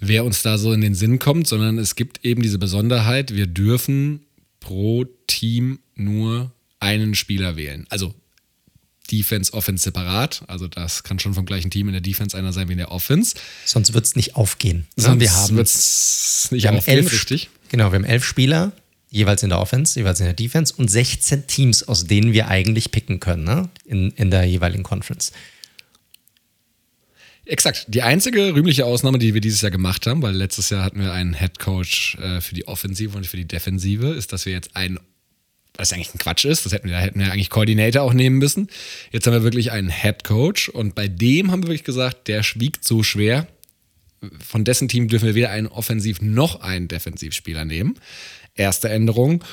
wer uns da so in den Sinn kommt, sondern es gibt eben diese Besonderheit, wir dürfen pro Team nur einen Spieler wählen. Also Defense, Offense separat. Also das kann schon vom gleichen Team in der Defense einer sein wie in der Offense. Sonst wird es nicht aufgehen. Sonst wir haben wird's nicht wir aufgehen, elf, richtig? Genau, wir haben elf Spieler, jeweils in der Offense, jeweils in der Defense und 16 Teams, aus denen wir eigentlich picken können, ne? in, in der jeweiligen Conference. Exakt. Die einzige rühmliche Ausnahme, die wir dieses Jahr gemacht haben, weil letztes Jahr hatten wir einen Head Coach äh, für die Offensive und für die Defensive, ist, dass wir jetzt einen, was eigentlich ein Quatsch ist, das hätten wir, da hätten wir eigentlich Koordinator auch nehmen müssen. Jetzt haben wir wirklich einen Head Coach und bei dem haben wir wirklich gesagt, der schwiegt so schwer. Von dessen Team dürfen wir weder einen Offensiv- noch einen Defensivspieler nehmen. Erste Änderung.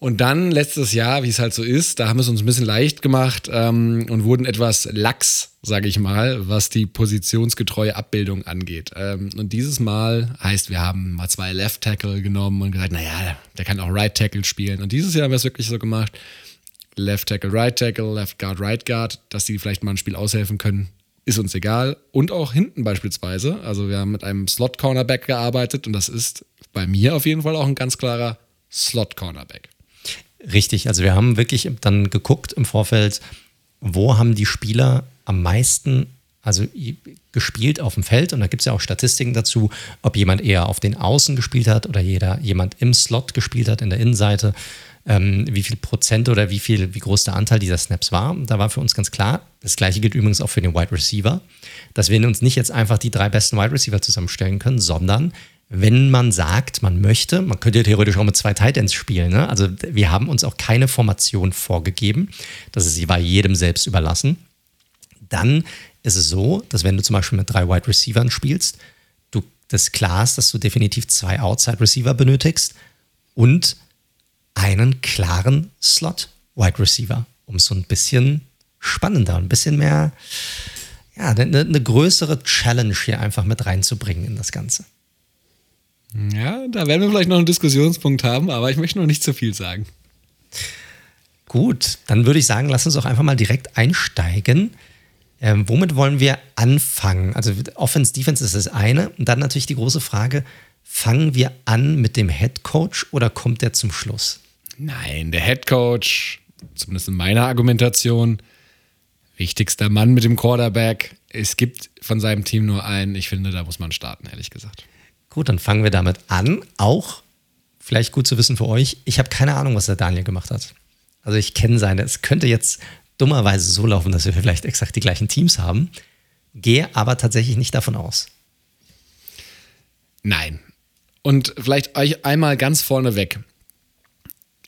Und dann letztes Jahr, wie es halt so ist, da haben wir es uns ein bisschen leicht gemacht ähm, und wurden etwas lax, sage ich mal, was die positionsgetreue Abbildung angeht. Ähm, und dieses Mal heißt, wir haben mal zwei Left Tackle genommen und gesagt, naja, der kann auch Right Tackle spielen. Und dieses Jahr haben wir es wirklich so gemacht, Left Tackle, Right Tackle, Left Guard, Right Guard, dass die vielleicht mal ein Spiel aushelfen können, ist uns egal. Und auch hinten beispielsweise. Also wir haben mit einem Slot Cornerback gearbeitet und das ist bei mir auf jeden Fall auch ein ganz klarer Slot Cornerback. Richtig, also wir haben wirklich dann geguckt im Vorfeld, wo haben die Spieler am meisten also gespielt auf dem Feld und da gibt es ja auch Statistiken dazu, ob jemand eher auf den Außen gespielt hat oder jeder, jemand im Slot gespielt hat, in der Innenseite, ähm, wie viel Prozent oder wie viel, wie groß der Anteil dieser Snaps war. Da war für uns ganz klar, das gleiche gilt übrigens auch für den Wide Receiver, dass wir uns nicht jetzt einfach die drei besten Wide Receiver zusammenstellen können, sondern wenn man sagt, man möchte, man könnte theoretisch auch mit zwei Titans spielen. Ne? Also wir haben uns auch keine Formation vorgegeben. Das ist bei jedem selbst überlassen. Dann ist es so, dass wenn du zum Beispiel mit drei Wide Receivern spielst, du das klar ist, dass du definitiv zwei Outside Receiver benötigst und einen klaren Slot Wide Receiver, um so ein bisschen spannender, ein bisschen mehr, ja, eine, eine größere Challenge hier einfach mit reinzubringen in das Ganze. Ja, da werden wir vielleicht noch einen Diskussionspunkt haben, aber ich möchte noch nicht zu viel sagen. Gut, dann würde ich sagen, lass uns auch einfach mal direkt einsteigen. Ähm, womit wollen wir anfangen? Also Offense, Defense ist das eine. Und dann natürlich die große Frage, fangen wir an mit dem Head Coach oder kommt der zum Schluss? Nein, der Head Coach, zumindest in meiner Argumentation, wichtigster Mann mit dem Quarterback. Es gibt von seinem Team nur einen. Ich finde, da muss man starten, ehrlich gesagt. Gut, dann fangen wir damit an. Auch vielleicht gut zu wissen für euch, ich habe keine Ahnung, was der Daniel gemacht hat. Also ich kenne seine. Es könnte jetzt dummerweise so laufen, dass wir vielleicht exakt die gleichen Teams haben. Gehe aber tatsächlich nicht davon aus. Nein. Und vielleicht euch einmal ganz vorne weg.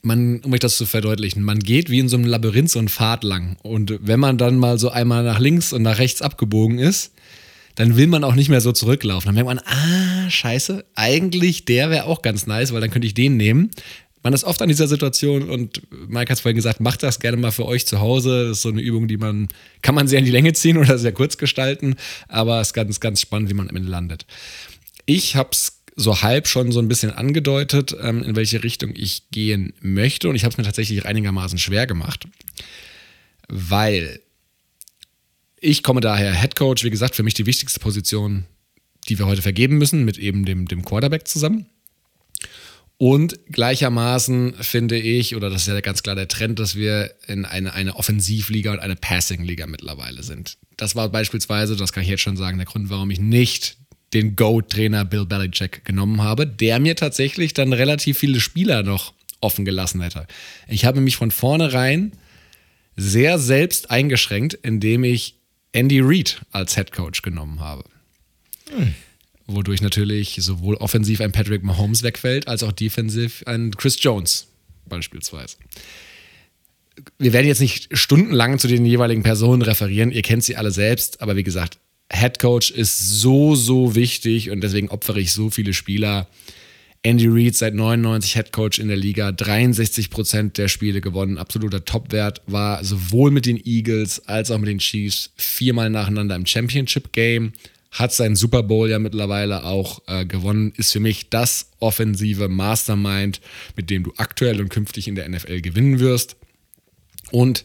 Man, um euch das zu verdeutlichen, man geht wie in so einem Labyrinth so einen Pfad lang. Und wenn man dann mal so einmal nach links und nach rechts abgebogen ist, dann will man auch nicht mehr so zurücklaufen. Dann merkt man, ah, scheiße, eigentlich der wäre auch ganz nice, weil dann könnte ich den nehmen. Man ist oft an dieser Situation und Mike hat es vorhin gesagt, macht das gerne mal für euch zu Hause. Das ist so eine Übung, die man, kann man sehr in die Länge ziehen oder sehr kurz gestalten, aber es ist ganz, ganz spannend, wie man am Ende landet. Ich habe es so halb schon so ein bisschen angedeutet, ähm, in welche Richtung ich gehen möchte und ich habe es mir tatsächlich einigermaßen schwer gemacht, weil ich komme daher Head Coach, wie gesagt, für mich die wichtigste Position, die wir heute vergeben müssen, mit eben dem, dem Quarterback zusammen. Und gleichermaßen finde ich, oder das ist ja ganz klar der Trend, dass wir in eine, eine Offensivliga und eine Passing-Liga mittlerweile sind. Das war beispielsweise, das kann ich jetzt schon sagen, der Grund, warum ich nicht den Go-Trainer Bill Belichick genommen habe, der mir tatsächlich dann relativ viele Spieler noch offen gelassen hätte. Ich habe mich von vornherein sehr selbst eingeschränkt, indem ich Andy Reid als Head Coach genommen habe. Hm. Wodurch natürlich sowohl offensiv ein Patrick Mahomes wegfällt, als auch defensiv ein Chris Jones beispielsweise. Wir werden jetzt nicht stundenlang zu den jeweiligen Personen referieren, ihr kennt sie alle selbst, aber wie gesagt, Head Coach ist so, so wichtig und deswegen opfere ich so viele Spieler. Andy Reid seit 99 Head Coach in der Liga, 63 Prozent der Spiele gewonnen, absoluter Topwert, war sowohl mit den Eagles als auch mit den Chiefs viermal nacheinander im Championship Game, hat seinen Super Bowl ja mittlerweile auch äh, gewonnen, ist für mich das offensive Mastermind, mit dem du aktuell und künftig in der NFL gewinnen wirst. Und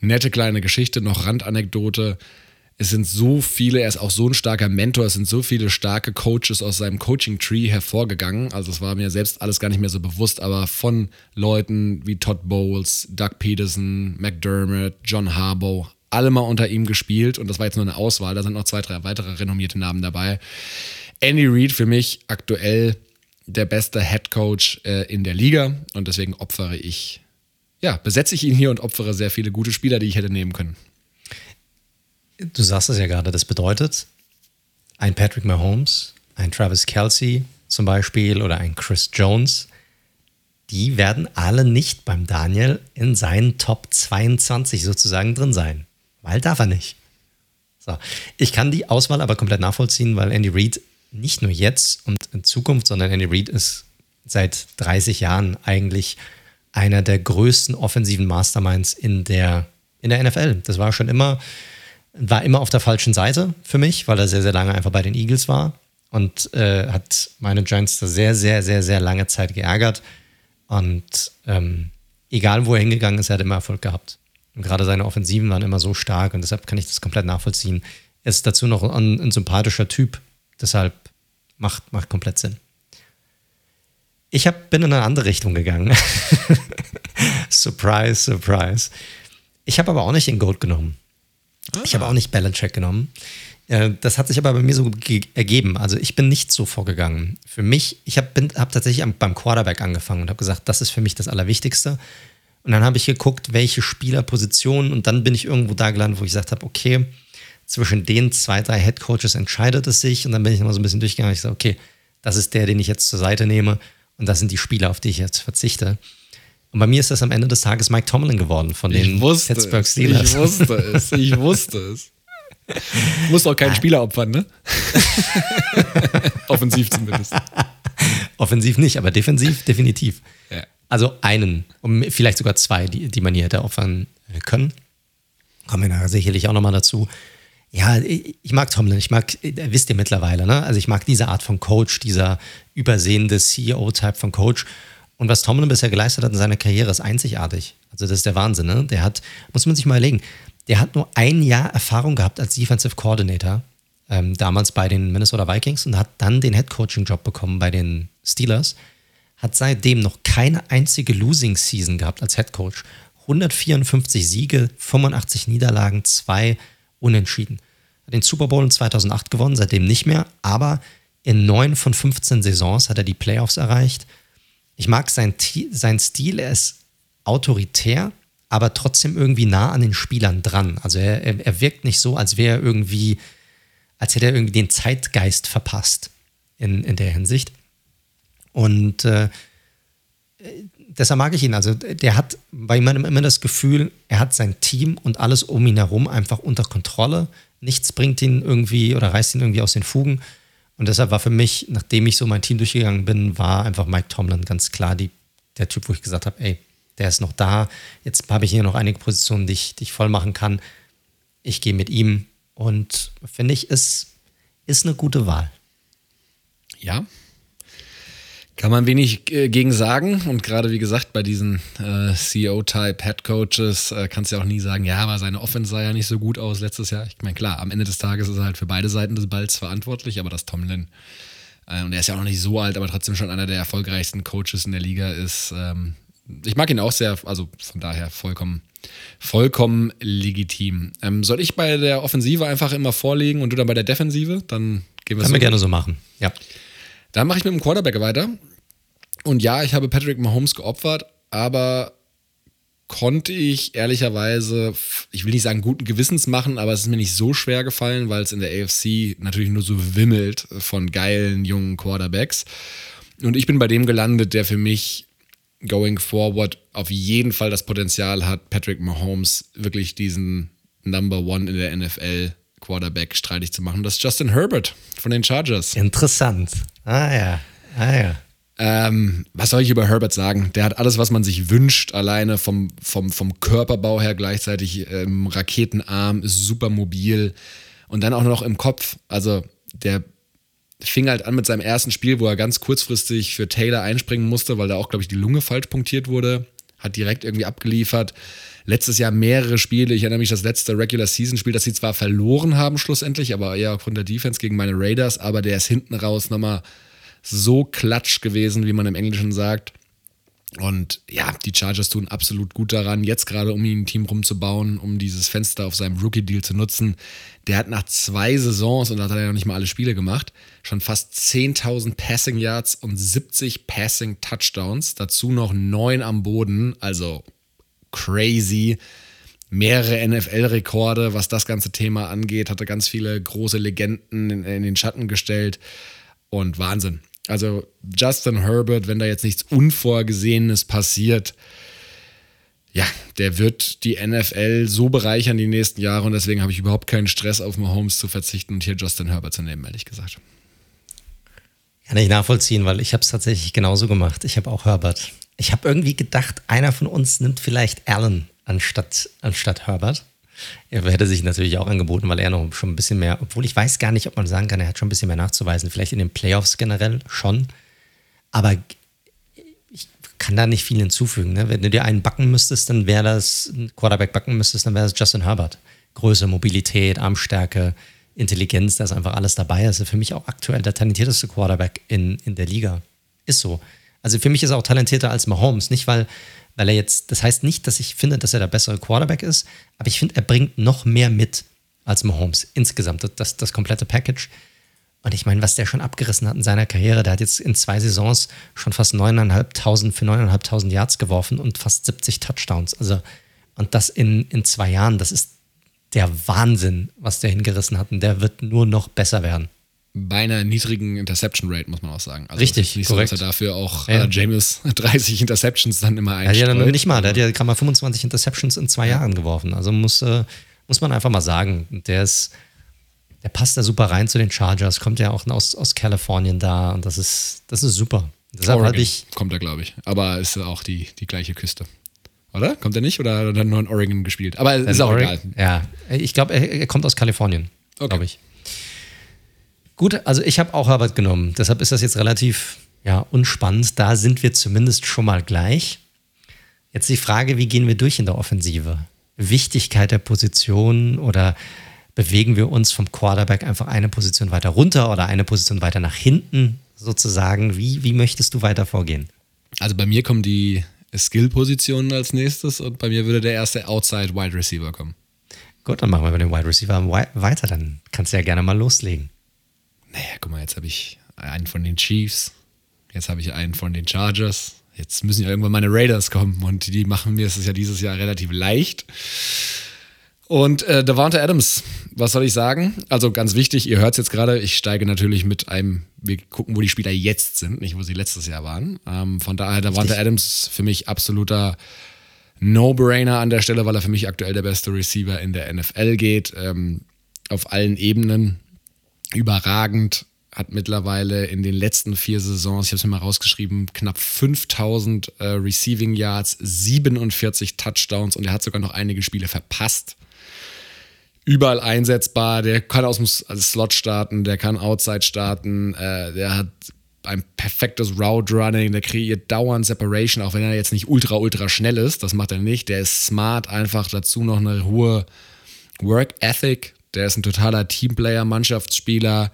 nette kleine Geschichte, noch Randanekdote es sind so viele, er ist auch so ein starker Mentor, es sind so viele starke Coaches aus seinem Coaching-Tree hervorgegangen. Also es war mir selbst alles gar nicht mehr so bewusst, aber von Leuten wie Todd Bowles, Doug Peterson, McDermott, John Harbaugh, alle mal unter ihm gespielt und das war jetzt nur eine Auswahl, da sind noch zwei, drei weitere renommierte Namen dabei. Andy Reid für mich aktuell der beste Head Coach äh, in der Liga und deswegen opfere ich, ja, besetze ich ihn hier und opfere sehr viele gute Spieler, die ich hätte nehmen können du sagst es ja gerade, das bedeutet, ein Patrick Mahomes, ein Travis Kelsey zum Beispiel oder ein Chris Jones, die werden alle nicht beim Daniel in seinen Top 22 sozusagen drin sein. Weil darf er nicht. So. Ich kann die Auswahl aber komplett nachvollziehen, weil Andy Reid nicht nur jetzt und in Zukunft, sondern Andy Reid ist seit 30 Jahren eigentlich einer der größten offensiven Masterminds in der, in der NFL. Das war schon immer war immer auf der falschen Seite für mich, weil er sehr, sehr lange einfach bei den Eagles war und äh, hat meine Giants da sehr, sehr, sehr, sehr lange Zeit geärgert. Und ähm, egal, wo er hingegangen ist, er hat immer Erfolg gehabt. Und gerade seine Offensiven waren immer so stark und deshalb kann ich das komplett nachvollziehen. Er ist dazu noch ein, ein sympathischer Typ, deshalb macht, macht komplett Sinn. Ich hab, bin in eine andere Richtung gegangen. surprise, surprise. Ich habe aber auch nicht den Gold genommen. Ah. Ich habe auch nicht Balance-Check genommen. Das hat sich aber bei mir so ergeben. Also ich bin nicht so vorgegangen. Für mich, ich habe hab tatsächlich beim Quarterback angefangen und habe gesagt, das ist für mich das Allerwichtigste. Und dann habe ich geguckt, welche Spielerpositionen und dann bin ich irgendwo da gelandet, wo ich gesagt habe, okay, zwischen den zwei, drei Headcoaches entscheidet es sich. Und dann bin ich immer so ein bisschen durchgegangen und ich sage, okay, das ist der, den ich jetzt zur Seite nehme und das sind die Spieler, auf die ich jetzt verzichte. Und bei mir ist das am Ende des Tages Mike Tomlin geworden von den Pittsburgh Steelers. Ich wusste es, ich wusste es. Du musst auch keinen Spieler opfern, ne? Offensiv zumindest. Offensiv nicht, aber defensiv definitiv. Ja. Also einen, vielleicht sogar zwei, die, die man hier hätte opfern können. Kommen wir nachher sicherlich auch nochmal dazu. Ja, ich mag Tomlin, ich mag, wisst ihr mittlerweile, ne? Also ich mag diese Art von Coach, dieser übersehende CEO-Type von Coach. Und was Tomlin bisher geleistet hat in seiner Karriere, ist einzigartig. Also das ist der Wahnsinn. Ne? Der hat, muss man sich mal überlegen, der hat nur ein Jahr Erfahrung gehabt als Defensive Coordinator, ähm, damals bei den Minnesota Vikings und hat dann den Head Coaching Job bekommen bei den Steelers. Hat seitdem noch keine einzige Losing Season gehabt als Head Coach. 154 Siege, 85 Niederlagen, zwei Unentschieden. Hat den Super Bowl in 2008 gewonnen, seitdem nicht mehr, aber in neun von 15 Saisons hat er die Playoffs erreicht ich mag sein, sein Stil, er ist autoritär, aber trotzdem irgendwie nah an den Spielern dran. Also er, er wirkt nicht so, als wäre er irgendwie, als hätte er irgendwie den Zeitgeist verpasst in, in der Hinsicht. Und äh, deshalb mag ich ihn. Also der hat bei jemandem immer das Gefühl, er hat sein Team und alles um ihn herum einfach unter Kontrolle. Nichts bringt ihn irgendwie oder reißt ihn irgendwie aus den Fugen. Und deshalb war für mich, nachdem ich so mein Team durchgegangen bin, war einfach Mike Tomlin ganz klar die, der Typ, wo ich gesagt habe, ey, der ist noch da. Jetzt habe ich hier noch einige Positionen, die ich, die ich voll machen kann. Ich gehe mit ihm und finde ich, ist, ist eine gute Wahl. Ja. Kann man wenig äh, gegen sagen. Und gerade wie gesagt, bei diesen äh, CEO-Type Head Coaches äh, kannst du ja auch nie sagen, ja, aber seine Offense sah ja nicht so gut aus letztes Jahr. Ich meine, klar, am Ende des Tages ist er halt für beide Seiten des Balls verantwortlich, aber das Tomlin, äh, und er ist ja auch noch nicht so alt, aber trotzdem schon einer der erfolgreichsten Coaches in der Liga ist. Ähm, ich mag ihn auch sehr, also von daher vollkommen, vollkommen legitim. Ähm, soll ich bei der Offensive einfach immer vorlegen und du dann bei der Defensive? Dann gehen wir Können so. wir gerne so machen. Ja. Dann mache ich mit dem Quarterback weiter. Und ja, ich habe Patrick Mahomes geopfert, aber konnte ich ehrlicherweise, ich will nicht sagen guten Gewissens machen, aber es ist mir nicht so schwer gefallen, weil es in der AFC natürlich nur so wimmelt von geilen jungen Quarterbacks. Und ich bin bei dem gelandet, der für mich going forward auf jeden Fall das Potenzial hat, Patrick Mahomes wirklich diesen Number One in der NFL Quarterback streitig zu machen. Das ist Justin Herbert von den Chargers. Interessant. Ah ja. Ah ja. Ähm, was soll ich über Herbert sagen? Der hat alles, was man sich wünscht, alleine vom, vom, vom Körperbau her gleichzeitig ähm, Raketenarm, super mobil und dann auch noch im Kopf. Also der fing halt an mit seinem ersten Spiel, wo er ganz kurzfristig für Taylor einspringen musste, weil da auch, glaube ich, die Lunge falsch punktiert wurde. Hat direkt irgendwie abgeliefert. Letztes Jahr mehrere Spiele. Ich erinnere mich das letzte Regular Season Spiel, das sie zwar verloren haben schlussendlich, aber eher aufgrund der Defense gegen meine Raiders. Aber der ist hinten raus nochmal so klatsch gewesen, wie man im Englischen sagt. Und ja, die Chargers tun absolut gut daran, jetzt gerade um ihn ein Team rumzubauen, um dieses Fenster auf seinem Rookie-Deal zu nutzen. Der hat nach zwei Saisons, und da hat er ja noch nicht mal alle Spiele gemacht, schon fast 10.000 Passing Yards und 70 Passing Touchdowns. Dazu noch neun am Boden, also crazy. Mehrere NFL-Rekorde, was das ganze Thema angeht, hatte ganz viele große Legenden in, in den Schatten gestellt. Und Wahnsinn. Also Justin Herbert, wenn da jetzt nichts Unvorgesehenes passiert, ja, der wird die NFL so bereichern die nächsten Jahre und deswegen habe ich überhaupt keinen Stress auf Mahomes zu verzichten und hier Justin Herbert zu nehmen, ehrlich gesagt. Kann ich nachvollziehen, weil ich habe es tatsächlich genauso gemacht. Ich habe auch Herbert. Ich habe irgendwie gedacht, einer von uns nimmt vielleicht Allen anstatt, anstatt Herbert. Er hätte sich natürlich auch angeboten, weil er noch schon ein bisschen mehr, obwohl ich weiß gar nicht, ob man sagen kann, er hat schon ein bisschen mehr nachzuweisen. Vielleicht in den Playoffs generell schon. Aber ich kann da nicht viel hinzufügen. Ne? Wenn du dir einen backen müsstest, dann wäre das, ein Quarterback backen müsstest, dann wäre das Justin Herbert. Größe, Mobilität, Armstärke, Intelligenz, da ist einfach alles dabei. Das ist für mich auch aktuell der talentierteste Quarterback in, in der Liga. Ist so. Also für mich ist er auch talentierter als Mahomes. Nicht, weil weil er jetzt, das heißt nicht, dass ich finde, dass er der bessere Quarterback ist, aber ich finde, er bringt noch mehr mit als Mahomes insgesamt, das, das komplette Package. Und ich meine, was der schon abgerissen hat in seiner Karriere, der hat jetzt in zwei Saisons schon fast 9.500 für 9.500 Yards geworfen und fast 70 Touchdowns. Also, und das in, in zwei Jahren, das ist der Wahnsinn, was der hingerissen hat. Und der wird nur noch besser werden bei einer niedrigen Interception Rate, muss man auch sagen. Also Richtig, nicht korrekt. So, dass er dafür auch ja. James 30 Interceptions dann immer einstreut. Ja, ja, nicht mal. Der hat ja gerade mal 25 Interceptions in zwei ja. Jahren geworfen. Also muss, äh, muss man einfach mal sagen, der ist, der passt da super rein zu den Chargers, kommt ja auch aus, aus Kalifornien da und das ist, das ist super. Deshalb Oregon ich, kommt er, glaube ich. Aber ist auch die, die gleiche Küste. Oder? Kommt er nicht? Oder hat er dann nur in Oregon gespielt? Aber ist auch Oregon, egal. Ja, ich glaube, er, er, kommt aus Kalifornien, okay. glaube ich. Gut, also ich habe auch Herbert genommen. Deshalb ist das jetzt relativ ja, unspannend. Da sind wir zumindest schon mal gleich. Jetzt die Frage, wie gehen wir durch in der Offensive? Wichtigkeit der Position oder bewegen wir uns vom Quarterback einfach eine Position weiter runter oder eine Position weiter nach hinten sozusagen? Wie, wie möchtest du weiter vorgehen? Also bei mir kommen die Skill-Positionen als nächstes und bei mir würde der erste Outside Wide Receiver kommen. Gut, dann machen wir mit dem Wide Receiver weiter. Dann kannst du ja gerne mal loslegen naja, guck mal, jetzt habe ich einen von den Chiefs, jetzt habe ich einen von den Chargers, jetzt müssen ja irgendwann meine Raiders kommen und die machen mir es ja dieses Jahr relativ leicht. Und äh, Davante Adams, was soll ich sagen? Also ganz wichtig, ihr hört es jetzt gerade, ich steige natürlich mit einem, wir gucken, wo die Spieler jetzt sind, nicht wo sie letztes Jahr waren. Ähm, von daher, Davante Adams für mich absoluter No-Brainer an der Stelle, weil er für mich aktuell der beste Receiver in der NFL geht, ähm, auf allen Ebenen überragend, hat mittlerweile in den letzten vier Saisons, ich habe es mir mal rausgeschrieben, knapp 5000 äh, Receiving Yards, 47 Touchdowns und er hat sogar noch einige Spiele verpasst. Überall einsetzbar, der kann aus dem Slot starten, der kann Outside starten, äh, der hat ein perfektes Route Running, der kreiert dauernd Separation, auch wenn er jetzt nicht ultra, ultra schnell ist. Das macht er nicht. Der ist smart, einfach dazu noch eine hohe Work Ethic. Der ist ein totaler Teamplayer, Mannschaftsspieler.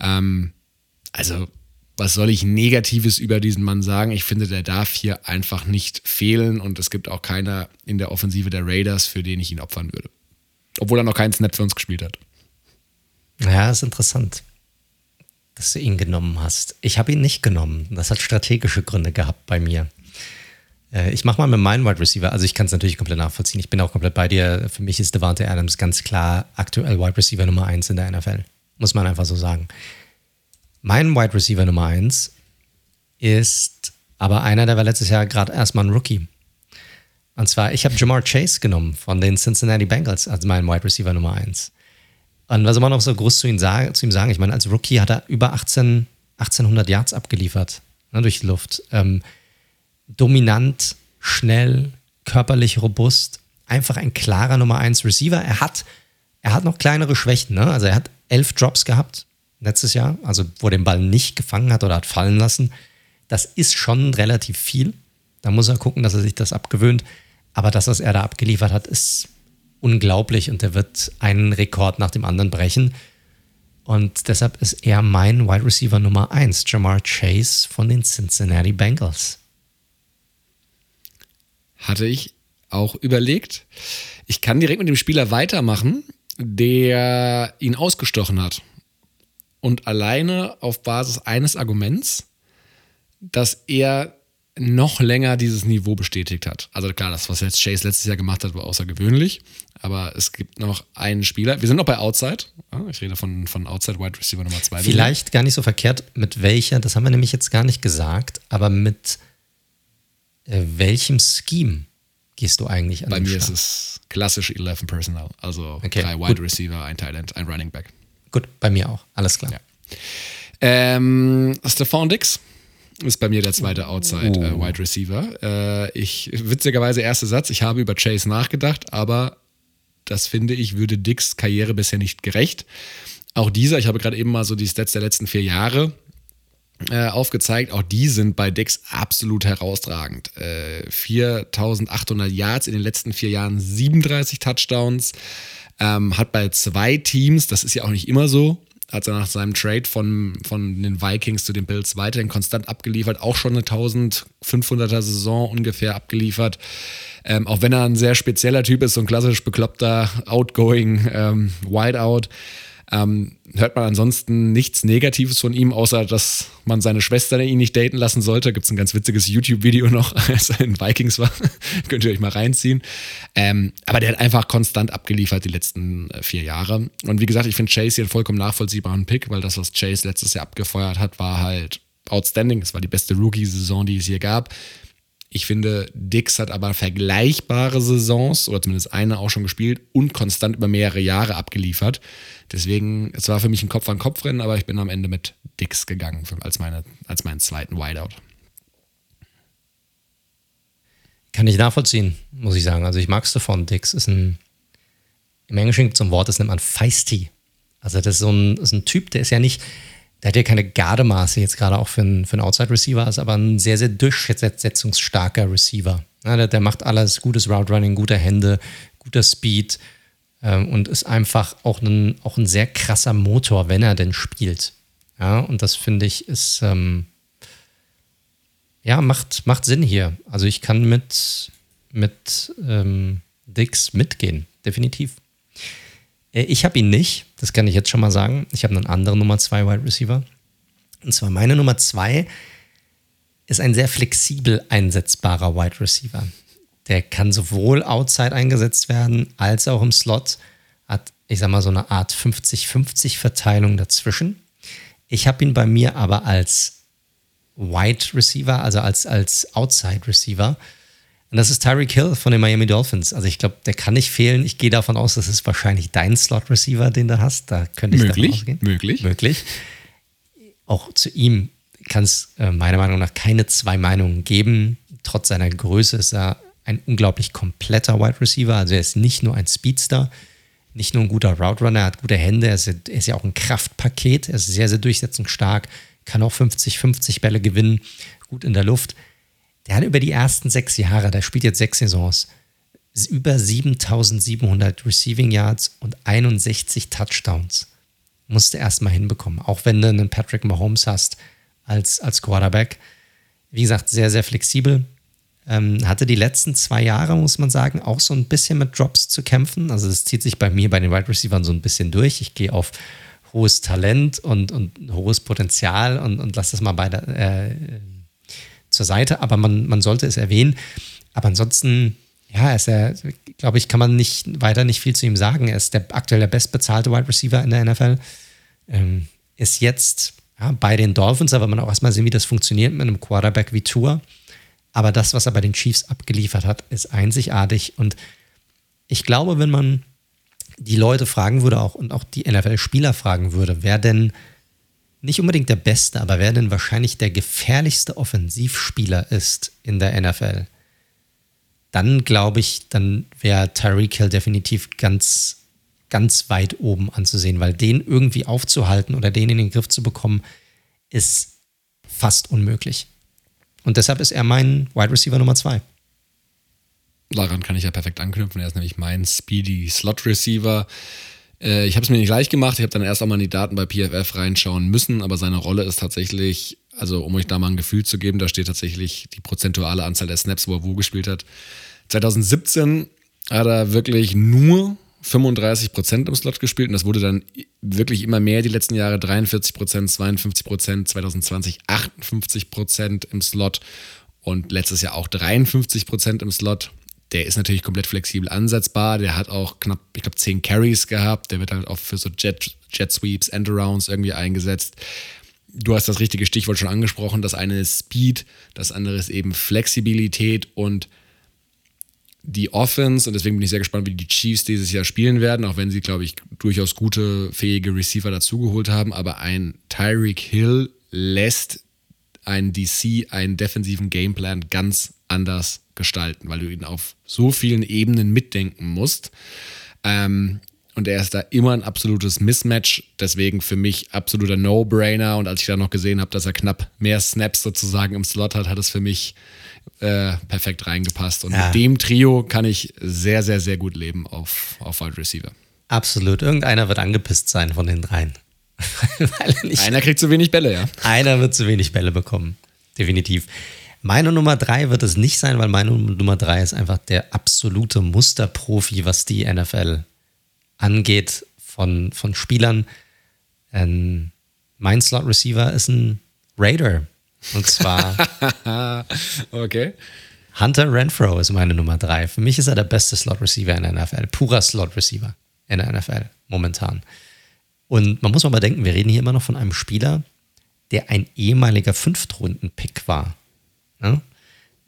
Ähm, also, was soll ich Negatives über diesen Mann sagen? Ich finde, der darf hier einfach nicht fehlen und es gibt auch keiner in der Offensive der Raiders, für den ich ihn opfern würde. Obwohl er noch keinen Snap für uns gespielt hat. Ja, ist interessant dass du ihn genommen hast. Ich habe ihn nicht genommen. Das hat strategische Gründe gehabt bei mir. Äh, ich mache mal mit meinem Wide Receiver. Also ich kann es natürlich komplett nachvollziehen. Ich bin auch komplett bei dir. Für mich ist Devante Adams ganz klar aktuell Wide Receiver Nummer 1 in der NFL. Muss man einfach so sagen. Mein Wide Receiver Nummer 1 ist aber einer, der war letztes Jahr gerade erstmal ein Rookie. Und zwar, ich habe Jamar Chase genommen von den Cincinnati Bengals als meinen Wide Receiver Nummer 1. Und was man noch so groß zu ihm, sagen, zu ihm sagen? Ich meine, als Rookie hat er über 18, 1800 Yards abgeliefert ne, durch die Luft. Ähm, dominant, schnell, körperlich robust, einfach ein klarer Nummer 1 Receiver. Er hat, er hat noch kleinere Schwächen. Ne? Also er hat elf Drops gehabt letztes Jahr, also wo er den Ball nicht gefangen hat oder hat fallen lassen. Das ist schon relativ viel. Da muss er gucken, dass er sich das abgewöhnt. Aber das, was er da abgeliefert hat, ist unglaublich und er wird einen Rekord nach dem anderen brechen. Und deshalb ist er mein Wide Receiver Nummer 1, Jamar Chase von den Cincinnati Bengals. Hatte ich auch überlegt. Ich kann direkt mit dem Spieler weitermachen, der ihn ausgestochen hat. Und alleine auf Basis eines Arguments, dass er noch länger dieses Niveau bestätigt hat. Also klar, das, was jetzt Chase letztes Jahr gemacht hat, war außergewöhnlich. Aber es gibt noch einen Spieler. Wir sind noch bei Outside. Ich rede von, von Outside Wide Receiver Nummer 2. Vielleicht gar nicht so verkehrt, mit welcher, das haben wir nämlich jetzt gar nicht gesagt, aber mit äh, welchem Scheme gehst du eigentlich an? Bei mir Start? ist es klassisch 11 Personal. Also okay, drei Wide gut. Receiver, ein Talent, ein Running Back. Gut, bei mir auch. Alles klar. Ja. Ähm, Stephon Dix ist bei mir der zweite Outside äh, Wide Receiver. Äh, ich, witzigerweise, erster Satz, ich habe über Chase nachgedacht, aber das finde ich, würde Dicks Karriere bisher nicht gerecht. Auch dieser, ich habe gerade eben mal so die Stats der letzten vier Jahre äh, aufgezeigt, auch die sind bei Dix absolut herausragend. Äh, 4800 Yards in den letzten vier Jahren, 37 Touchdowns, ähm, hat bei zwei Teams, das ist ja auch nicht immer so, hat er nach seinem Trade von, von den Vikings zu den Bills weiterhin konstant abgeliefert, auch schon eine 1500er Saison ungefähr abgeliefert. Ähm, auch wenn er ein sehr spezieller Typ ist, so ein klassisch bekloppter, outgoing ähm, Wideout, ähm, hört man ansonsten nichts Negatives von ihm, außer dass man seine Schwester ihn nicht daten lassen sollte. Gibt es ein ganz witziges YouTube-Video noch, als er in Vikings war. Könnt ihr euch mal reinziehen. Ähm, aber der hat einfach konstant abgeliefert die letzten äh, vier Jahre. Und wie gesagt, ich finde Chase hier einen vollkommen nachvollziehbaren Pick, weil das, was Chase letztes Jahr abgefeuert hat, war halt outstanding. Es war die beste Rookie-Saison, die es hier gab. Ich finde, Dix hat aber vergleichbare Saisons oder zumindest eine auch schon gespielt und konstant über mehrere Jahre abgeliefert. Deswegen, es war für mich ein Kopf-an-Kopf-Rennen, aber ich bin am Ende mit Dix gegangen als, meine, als meinen zweiten Wideout. Kann ich nachvollziehen, muss ich sagen. Also ich mag davon. Dix ist ein, im Englischen ein Wort, das nennt man feisty. Also das ist so ein, ist ein Typ, der ist ja nicht, der hat ja keine Gardemaße jetzt gerade auch für einen, für einen Outside-Receiver, ist aber ein sehr, sehr durchsetzungsstarker Receiver. Ja, der, der, macht alles, gutes Route Running, gute Hände, guter Speed ähm, und ist einfach auch ein, auch ein sehr krasser Motor, wenn er denn spielt. Ja, und das finde ich ist, ähm, ja, macht, macht Sinn hier. Also ich kann mit, mit ähm, Dix mitgehen, definitiv. Äh, ich habe ihn nicht, das kann ich jetzt schon mal sagen. Ich habe einen anderen Nummer 2 Wide Receiver. Und zwar meine Nummer 2 ist ein sehr flexibel einsetzbarer Wide Receiver. Der kann sowohl outside eingesetzt werden, als auch im Slot. Hat, ich sag mal, so eine Art 50-50 Verteilung dazwischen. Ich habe ihn bei mir aber als Wide Receiver, also als, als Outside Receiver. Und das ist Tyreek Hill von den Miami Dolphins. Also ich glaube, der kann nicht fehlen. Ich gehe davon aus, das ist wahrscheinlich dein Slot-Receiver, den du hast. Da könnte ich möglich, davon ausgehen. Möglich. Möglich. Auch zu ihm kann es äh, meiner Meinung nach keine zwei Meinungen geben. Trotz seiner Größe ist er ein unglaublich kompletter Wide Receiver. Also er ist nicht nur ein Speedster, nicht nur ein guter Route Runner, er hat gute Hände, er ist, er ist ja auch ein Kraftpaket, er ist sehr, sehr durchsetzungsstark, kann auch 50-50 Bälle gewinnen, gut in der Luft. Der hat über die ersten sechs Jahre, der spielt jetzt sechs Saisons, über 7700 Receiving Yards und 61 Touchdowns. Musst du erstmal hinbekommen. Auch wenn du einen Patrick Mahomes hast als, als Quarterback. Wie gesagt, sehr, sehr flexibel. Ähm, hatte die letzten zwei Jahre, muss man sagen, auch so ein bisschen mit Drops zu kämpfen. Also das zieht sich bei mir bei den Wide Receivers so ein bisschen durch. Ich gehe auf hohes Talent und, und hohes Potenzial und, und lasse das mal bei der, äh, zur Seite. Aber man, man sollte es erwähnen. Aber ansonsten, ja, ist er, glaube ich, kann man nicht weiter nicht viel zu ihm sagen. Er ist der aktuell der bestbezahlte Wide Receiver in der NFL. Ähm, ist jetzt ja, bei den Dolphins, aber man auch erstmal sehen, wie das funktioniert mit einem Quarterback wie Tour. Aber das, was er bei den Chiefs abgeliefert hat, ist einzigartig. Und ich glaube, wenn man die Leute fragen würde auch und auch die NFL-Spieler fragen würde, wer denn nicht unbedingt der Beste, aber wer denn wahrscheinlich der gefährlichste Offensivspieler ist in der NFL, dann glaube ich, dann wäre Tyreek Hill definitiv ganz, ganz weit oben anzusehen, weil den irgendwie aufzuhalten oder den in den Griff zu bekommen, ist fast unmöglich. Und deshalb ist er mein Wide Receiver Nummer zwei. Daran kann ich ja perfekt anknüpfen. Er ist nämlich mein Speedy Slot Receiver. Äh, ich habe es mir nicht gleich gemacht. Ich habe dann erst einmal in die Daten bei PFF reinschauen müssen, aber seine Rolle ist tatsächlich, also um euch da mal ein Gefühl zu geben, da steht tatsächlich die prozentuale Anzahl der Snaps, wo er wo gespielt hat. 2017 hat er wirklich nur 35 Prozent im Slot gespielt und das wurde dann wirklich immer mehr die letzten Jahre. 43 Prozent, 52 Prozent, 2020 58 Prozent im Slot und letztes Jahr auch 53 Prozent im Slot. Der ist natürlich komplett flexibel ansetzbar. Der hat auch knapp, ich glaube, 10 Carries gehabt. Der wird halt auch für so Jet, Jet Sweeps, Endarounds irgendwie eingesetzt. Du hast das richtige Stichwort schon angesprochen. Das eine ist Speed, das andere ist eben Flexibilität und die Offense, und deswegen bin ich sehr gespannt, wie die Chiefs dieses Jahr spielen werden, auch wenn sie, glaube ich, durchaus gute, fähige Receiver dazugeholt haben. Aber ein Tyreek Hill lässt einen DC, einen defensiven Gameplan ganz anders gestalten, weil du ihn auf so vielen Ebenen mitdenken musst. Ähm, und er ist da immer ein absolutes Mismatch. Deswegen für mich absoluter No-Brainer. Und als ich da noch gesehen habe, dass er knapp mehr Snaps sozusagen im Slot hat, hat es für mich äh, perfekt reingepasst. Und ja. mit dem Trio kann ich sehr, sehr, sehr gut leben auf, auf Wide Receiver. Absolut. Irgendeiner wird angepisst sein von den dreien. einer kriegt zu wenig Bälle, ja. Einer wird zu wenig Bälle bekommen. Definitiv. Meine Nummer drei wird es nicht sein, weil meine Nummer drei ist einfach der absolute Musterprofi, was die NFL angeht von, von Spielern. Ähm, mein Slot Receiver ist ein Raider. Und zwar okay. Hunter Renfro ist meine Nummer drei. Für mich ist er der beste Slot Receiver in der NFL. Purer Slot Receiver in der NFL momentan. Und man muss mal bedenken, wir reden hier immer noch von einem Spieler, der ein ehemaliger Fünftrunden-Pick war. Ja?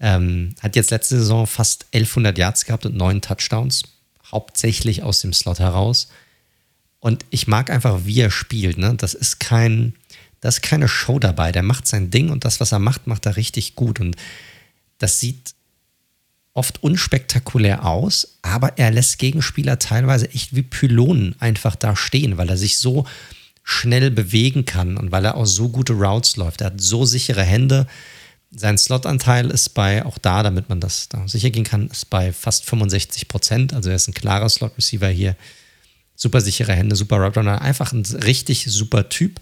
Ähm, hat jetzt letzte Saison fast 1100 Yards gehabt und neun Touchdowns, hauptsächlich aus dem Slot heraus. Und ich mag einfach, wie er spielt. Ne? Das ist kein, da ist keine Show dabei. Der macht sein Ding und das, was er macht, macht er richtig gut. Und das sieht oft unspektakulär aus, aber er lässt Gegenspieler teilweise echt wie Pylonen einfach da stehen, weil er sich so schnell bewegen kann und weil er auch so gute Routes läuft. Er hat so sichere Hände. Sein Slotanteil ist bei, auch da, damit man das da sicher gehen kann, ist bei fast 65 Prozent. Also er ist ein klarer Slot-Receiver hier. Super sichere Hände, super Route Runner. Einfach ein richtig super Typ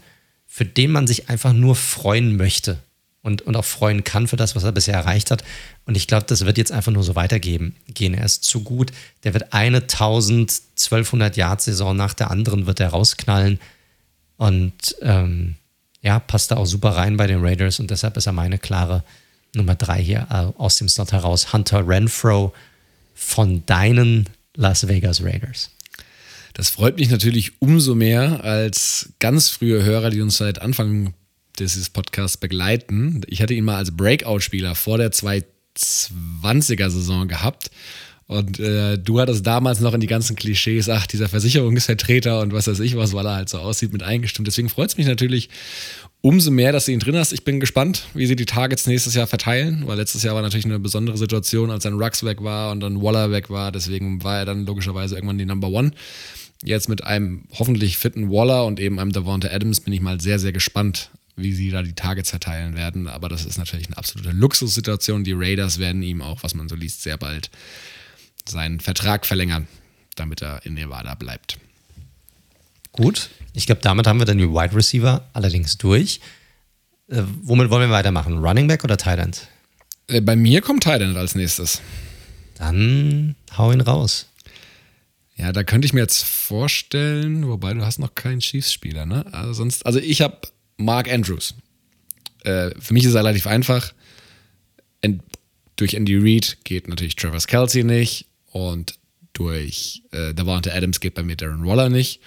für den man sich einfach nur freuen möchte und, und auch freuen kann für das, was er bisher erreicht hat. Und ich glaube, das wird jetzt einfach nur so weitergehen. Gehen. Er ist zu gut. Der wird eine 1000, 1200 Yard Saison nach der anderen wird er rausknallen. Und ähm, ja, passt da auch super rein bei den Raiders. Und deshalb ist er meine klare Nummer drei hier äh, aus dem Slot heraus. Hunter Renfro von deinen Las Vegas Raiders. Das freut mich natürlich umso mehr als ganz frühe Hörer, die uns seit Anfang dieses Podcasts begleiten. Ich hatte ihn mal als Breakout-Spieler vor der 2020er-Saison gehabt. Und äh, du hattest damals noch in die ganzen Klischees, ach, dieser Versicherungsvertreter und was weiß ich was, weil er halt so aussieht, mit eingestimmt. Deswegen freut es mich natürlich umso mehr, dass du ihn drin hast. Ich bin gespannt, wie sie die Targets nächstes Jahr verteilen, weil letztes Jahr war natürlich eine besondere Situation, als dann Rux weg war und dann Waller weg war. Deswegen war er dann logischerweise irgendwann die Number One. Jetzt mit einem hoffentlich fitten Waller und eben einem Davante Adams bin ich mal sehr, sehr gespannt, wie sie da die Targets verteilen werden. Aber das ist natürlich eine absolute Luxussituation. Die Raiders werden ihm auch, was man so liest, sehr bald seinen Vertrag verlängern, damit er in Nevada bleibt. Gut, ich glaube, damit haben wir dann die Wide Receiver allerdings durch. Äh, womit wollen wir weitermachen? Running Back oder Tight End? Äh, bei mir kommt Tight End als nächstes. Dann hau ihn raus. Ja, da könnte ich mir jetzt vorstellen, wobei du hast noch keinen Chiefs-Spieler, ne? Also sonst, also ich habe Mark Andrews. Äh, für mich ist er relativ einfach. Ent, durch Andy Reid geht natürlich Travis Kelsey nicht und durch äh, Davante Adams geht bei mir Darren Waller nicht.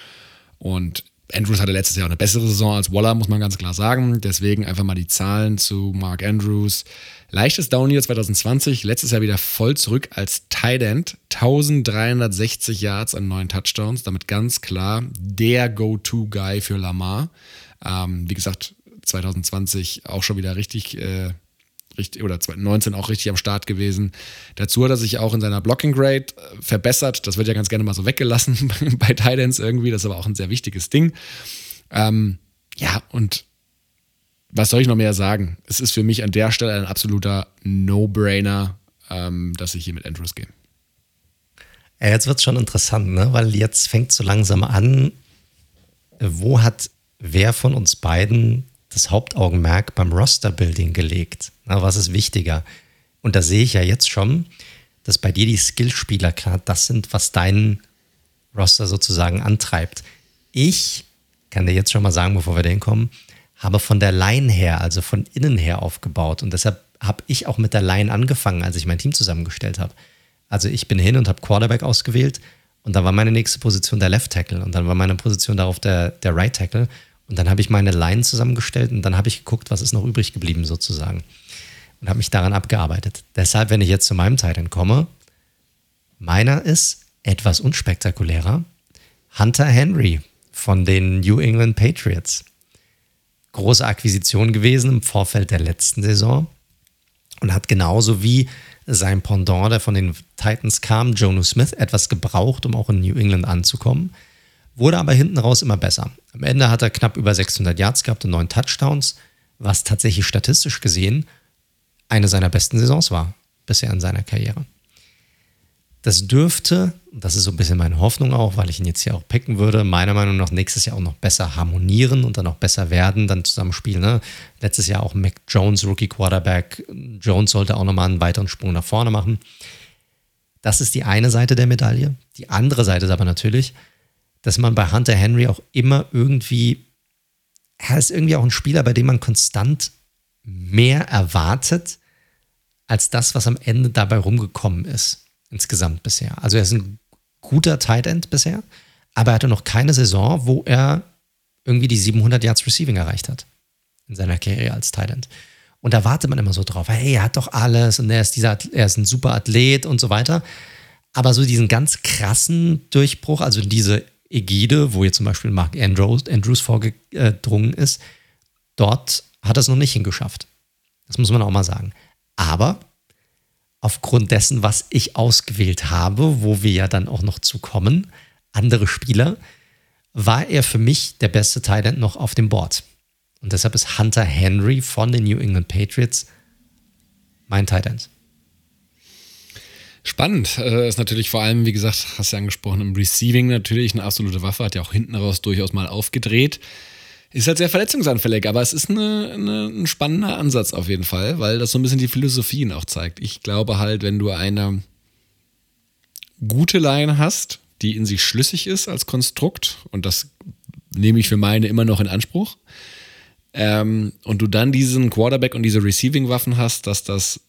Und Andrews hatte letztes Jahr auch eine bessere Saison als Waller, muss man ganz klar sagen. Deswegen einfach mal die Zahlen zu Mark Andrews. Leichtes Down-Year 2020, letztes Jahr wieder voll zurück als Tight End. 1360 Yards an neun Touchdowns, damit ganz klar der Go-To-Guy für Lamar. Ähm, wie gesagt, 2020 auch schon wieder richtig äh, richtig, oder 2019 auch richtig am Start gewesen. Dazu hat er sich auch in seiner Blocking Grade äh, verbessert. Das wird ja ganz gerne mal so weggelassen bei Titans irgendwie. Das ist aber auch ein sehr wichtiges Ding. Ähm, ja, und was soll ich noch mehr sagen? Es ist für mich an der Stelle ein absoluter No-Brainer, ähm, dass ich hier mit Andrews gehe. Jetzt wird es schon interessant, ne? weil jetzt fängt so langsam an, wo hat wer von uns beiden das Hauptaugenmerk beim Roster-Building gelegt. Na, was ist wichtiger? Und da sehe ich ja jetzt schon, dass bei dir die Skillspieler gerade das sind, was deinen Roster sozusagen antreibt. Ich kann dir jetzt schon mal sagen, bevor wir da hinkommen, habe von der Line her, also von innen her aufgebaut. Und deshalb habe ich auch mit der Line angefangen, als ich mein Team zusammengestellt habe. Also ich bin hin und habe Quarterback ausgewählt und dann war meine nächste Position der Left Tackle und dann war meine Position darauf der, der Right Tackle und dann habe ich meine Line zusammengestellt und dann habe ich geguckt, was ist noch übrig geblieben sozusagen. Und habe mich daran abgearbeitet. Deshalb, wenn ich jetzt zu meinem Titan komme, meiner ist etwas unspektakulärer. Hunter Henry von den New England Patriots. Große Akquisition gewesen im Vorfeld der letzten Saison und hat genauso wie sein Pendant, der von den Titans kam, Jono Smith, etwas gebraucht, um auch in New England anzukommen wurde aber hinten raus immer besser. Am Ende hat er knapp über 600 Yards gehabt und neun Touchdowns, was tatsächlich statistisch gesehen eine seiner besten Saisons war bisher in seiner Karriere. Das dürfte, das ist so ein bisschen meine Hoffnung auch, weil ich ihn jetzt hier auch picken würde, meiner Meinung nach nächstes Jahr auch noch besser harmonieren und dann auch besser werden, dann zusammenspielen. Ne? Letztes Jahr auch Mac Jones, Rookie Quarterback. Jones sollte auch nochmal einen weiteren Sprung nach vorne machen. Das ist die eine Seite der Medaille. Die andere Seite ist aber natürlich, dass man bei Hunter Henry auch immer irgendwie, er ist irgendwie auch ein Spieler, bei dem man konstant mehr erwartet, als das, was am Ende dabei rumgekommen ist, insgesamt bisher. Also er ist ein guter Tight End bisher, aber er hatte noch keine Saison, wo er irgendwie die 700 Yards Receiving erreicht hat in seiner Karriere als Tight End. Und da wartet man immer so drauf, hey, er hat doch alles und er ist, dieser, er ist ein super Athlet und so weiter. Aber so diesen ganz krassen Durchbruch, also diese Ägide, wo jetzt zum Beispiel Mark Andrews, Andrews vorgedrungen ist, dort hat er es noch nicht hingeschafft. Das muss man auch mal sagen. Aber aufgrund dessen, was ich ausgewählt habe, wo wir ja dann auch noch zu kommen, andere Spieler, war er für mich der beste Thailand noch auf dem Board. Und deshalb ist Hunter Henry von den New England Patriots mein Tight Spannend. Äh, ist natürlich vor allem, wie gesagt, hast du ja angesprochen, im Receiving natürlich eine absolute Waffe, hat ja auch hinten raus durchaus mal aufgedreht. Ist halt sehr verletzungsanfällig, aber es ist eine, eine, ein spannender Ansatz auf jeden Fall, weil das so ein bisschen die Philosophien auch zeigt. Ich glaube halt, wenn du eine gute Line hast, die in sich schlüssig ist als Konstrukt, und das nehme ich für meine immer noch in Anspruch, ähm, und du dann diesen Quarterback und diese Receiving-Waffen hast, dass das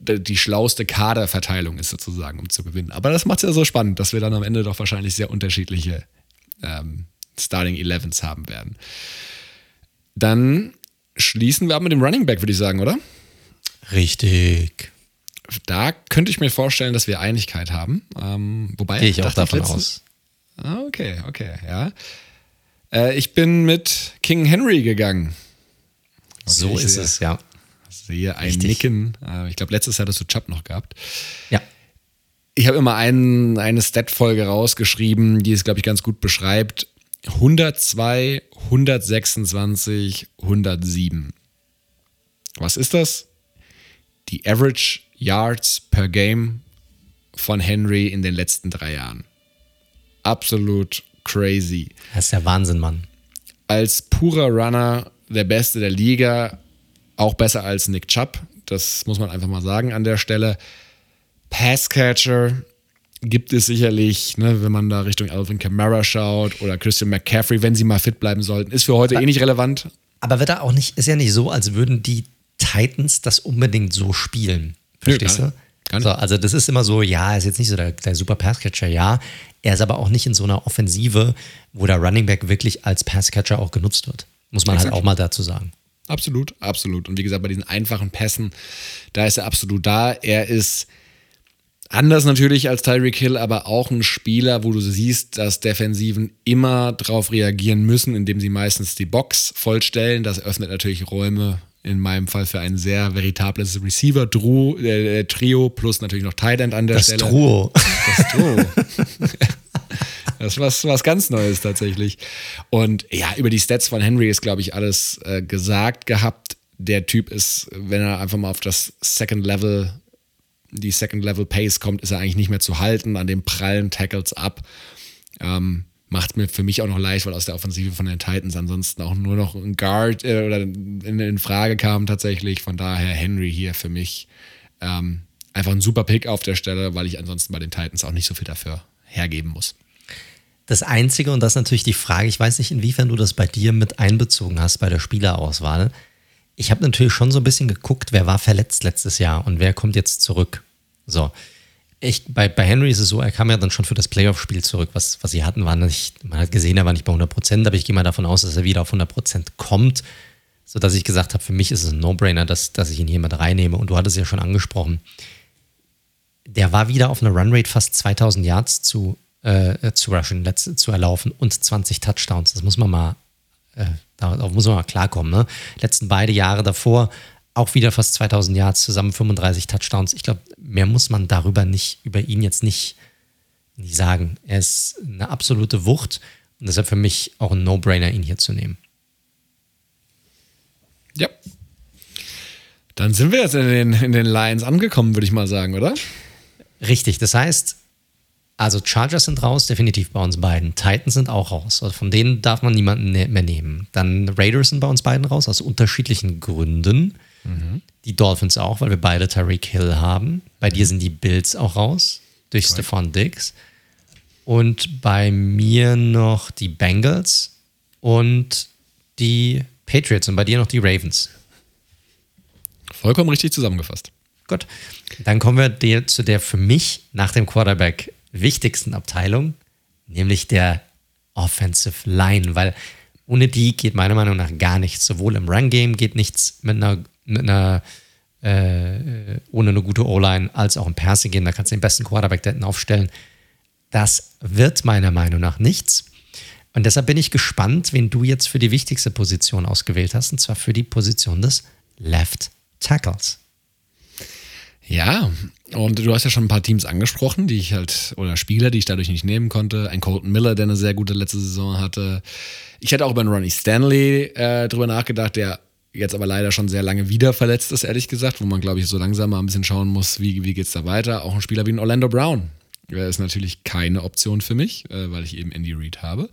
die schlauste Kaderverteilung ist sozusagen, um zu gewinnen. Aber das macht es ja so spannend, dass wir dann am Ende doch wahrscheinlich sehr unterschiedliche ähm, Starting Elevens haben werden. Dann schließen wir ab mit dem Running Back, würde ich sagen, oder? Richtig. Da könnte ich mir vorstellen, dass wir Einigkeit haben. Ähm, wobei Gehe ich auch davon ich aus. Ah, okay, okay, ja. Äh, ich bin mit King Henry gegangen. Okay, so ist es, ja sehe ein Richtig. Nicken. Äh, ich glaube, letztes Jahr hattest du Chubb noch gehabt. Ja. Ich habe immer einen, eine Stat-Folge rausgeschrieben, die es, glaube ich, ganz gut beschreibt. 102, 126, 107. Was ist das? Die Average Yards per Game von Henry in den letzten drei Jahren. Absolut crazy. Das ist ja Wahnsinn, Mann. Als purer Runner der Beste der Liga, auch besser als Nick Chubb. Das muss man einfach mal sagen an der Stelle. Passcatcher gibt es sicherlich, ne, wenn man da Richtung Alvin Kamara schaut oder Christian McCaffrey, wenn sie mal fit bleiben sollten. Ist für heute aber, eh nicht relevant. Aber wird da auch nicht, ist ja nicht so, als würden die Titans das unbedingt so spielen. Verstehst Nö, du? So, also das ist immer so, ja, er ist jetzt nicht so der, der super Passcatcher, ja. Er ist aber auch nicht in so einer Offensive, wo der Running Back wirklich als Passcatcher auch genutzt wird. Muss man halt Exakt. halt auch mal dazu sagen. Absolut, absolut. Und wie gesagt, bei diesen einfachen Pässen, da ist er absolut da. Er ist anders natürlich als Tyreek Hill, aber auch ein Spieler, wo du siehst, dass Defensiven immer darauf reagieren müssen, indem sie meistens die Box vollstellen. Das öffnet natürlich Räume in meinem Fall für ein sehr veritables Receiver-Trio äh, Trio plus natürlich noch Tight End an der das Stelle. Truo. Das Truo. das ist was, was ganz Neues tatsächlich. Und ja, über die Stats von Henry ist, glaube ich, alles äh, gesagt gehabt. Der Typ ist, wenn er einfach mal auf das Second Level, die Second Level Pace kommt, ist er eigentlich nicht mehr zu halten an den prallen Tackles ab. Ähm, macht mir für mich auch noch leicht, weil aus der Offensive von den Titans ansonsten auch nur noch ein Guard äh, oder in, in, Frage kam tatsächlich. Von daher Henry hier für mich ähm, einfach ein super Pick auf der Stelle, weil ich ansonsten bei den Titans auch nicht so viel dafür hergeben muss. Das Einzige, und das ist natürlich die Frage, ich weiß nicht, inwiefern du das bei dir mit einbezogen hast bei der Spielerauswahl. Ich habe natürlich schon so ein bisschen geguckt, wer war verletzt letztes Jahr und wer kommt jetzt zurück. So, ich, bei, bei Henry ist es so, er kam ja dann schon für das Playoff-Spiel zurück. Was, was sie hatten, war nicht, man hat gesehen, er war nicht bei 100 Prozent, aber ich gehe mal davon aus, dass er wieder auf 100 Prozent kommt, sodass ich gesagt habe, für mich ist es ein No-Brainer, dass, dass ich ihn hier mit reinnehme. Und du hattest es ja schon angesprochen. Der war wieder auf einer Runrate fast 2000 Yards zu, äh, zu rushen, zu erlaufen und 20 Touchdowns. Das muss man mal, äh, darauf muss man mal klarkommen. Ne? Letzten beide Jahre davor auch wieder fast 2000 Yards, zusammen 35 Touchdowns. Ich glaube, mehr muss man darüber nicht, über ihn jetzt nicht, nicht sagen. Er ist eine absolute Wucht und deshalb für mich auch ein No-Brainer, ihn hier zu nehmen. Ja. Dann sind wir jetzt in den, in den Lions angekommen, würde ich mal sagen, oder? Richtig. Das heißt, also Chargers sind raus, definitiv bei uns beiden. Titans sind auch raus. Also von denen darf man niemanden ne-, mehr nehmen. Dann Raiders sind bei uns beiden raus, aus unterschiedlichen Gründen. Mhm. Die Dolphins auch, weil wir beide Tariq Hill haben. Bei mhm. dir sind die Bills auch raus, durch right. Stefan Diggs. Und bei mir noch die Bengals und die Patriots und bei dir noch die Ravens. Vollkommen richtig zusammengefasst. Gut. Dann kommen wir zu der für mich nach dem Quarterback wichtigsten Abteilung, nämlich der Offensive Line, weil ohne die geht meiner Meinung nach gar nichts. Sowohl im Run-Game geht nichts mit einer mit einer äh, ohne eine gute O-Line als auch im Passing gehen. Da kannst du den besten Quarterback da hinten aufstellen. Das wird meiner Meinung nach nichts. Und deshalb bin ich gespannt, wen du jetzt für die wichtigste Position ausgewählt hast, und zwar für die Position des Left Tackles. Ja, und du hast ja schon ein paar Teams angesprochen, die ich halt, oder Spieler, die ich dadurch nicht nehmen konnte. Ein Colton Miller, der eine sehr gute letzte Saison hatte. Ich hätte auch über einen Ronnie Stanley äh, drüber nachgedacht, der jetzt aber leider schon sehr lange wieder verletzt ist, ehrlich gesagt, wo man, glaube ich, so langsam mal ein bisschen schauen muss, wie, wie geht es da weiter. Auch ein Spieler wie ein Orlando Brown Er ist natürlich keine Option für mich, äh, weil ich eben Andy Reid habe.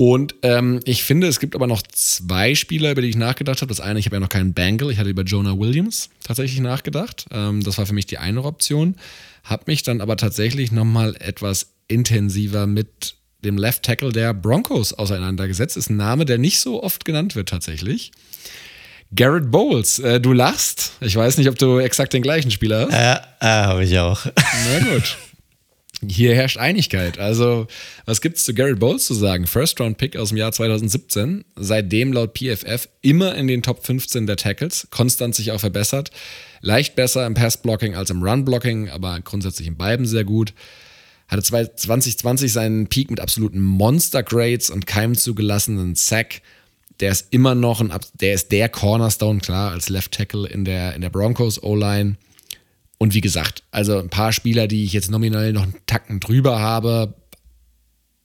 Und ähm, ich finde, es gibt aber noch zwei Spieler, über die ich nachgedacht habe. Das eine, ich habe ja noch keinen Bangle, ich hatte über Jonah Williams tatsächlich nachgedacht. Ähm, das war für mich die eine Option. Habe mich dann aber tatsächlich nochmal etwas intensiver mit dem Left Tackle der Broncos auseinandergesetzt. Ist ein Name, der nicht so oft genannt wird tatsächlich. Garrett Bowles, äh, du lachst. Ich weiß nicht, ob du exakt den gleichen Spieler hast. Ja, äh, äh, habe ich auch. Na gut. Hier herrscht Einigkeit. Also, was gibt es zu Garrett Bowles zu sagen? First Round Pick aus dem Jahr 2017, seitdem laut PFF immer in den Top 15 der Tackles, konstant sich auch verbessert. Leicht besser im Pass-Blocking als im Run-Blocking, aber grundsätzlich in beiden sehr gut. Hatte 2020 seinen Peak mit absoluten Monster-Grades und keinem zugelassenen Sack der ist immer noch ein, der ist der Cornerstone, klar, als Left Tackle in der, in der Broncos O-Line. Und wie gesagt, also ein paar Spieler, die ich jetzt nominell noch einen Tacken drüber habe,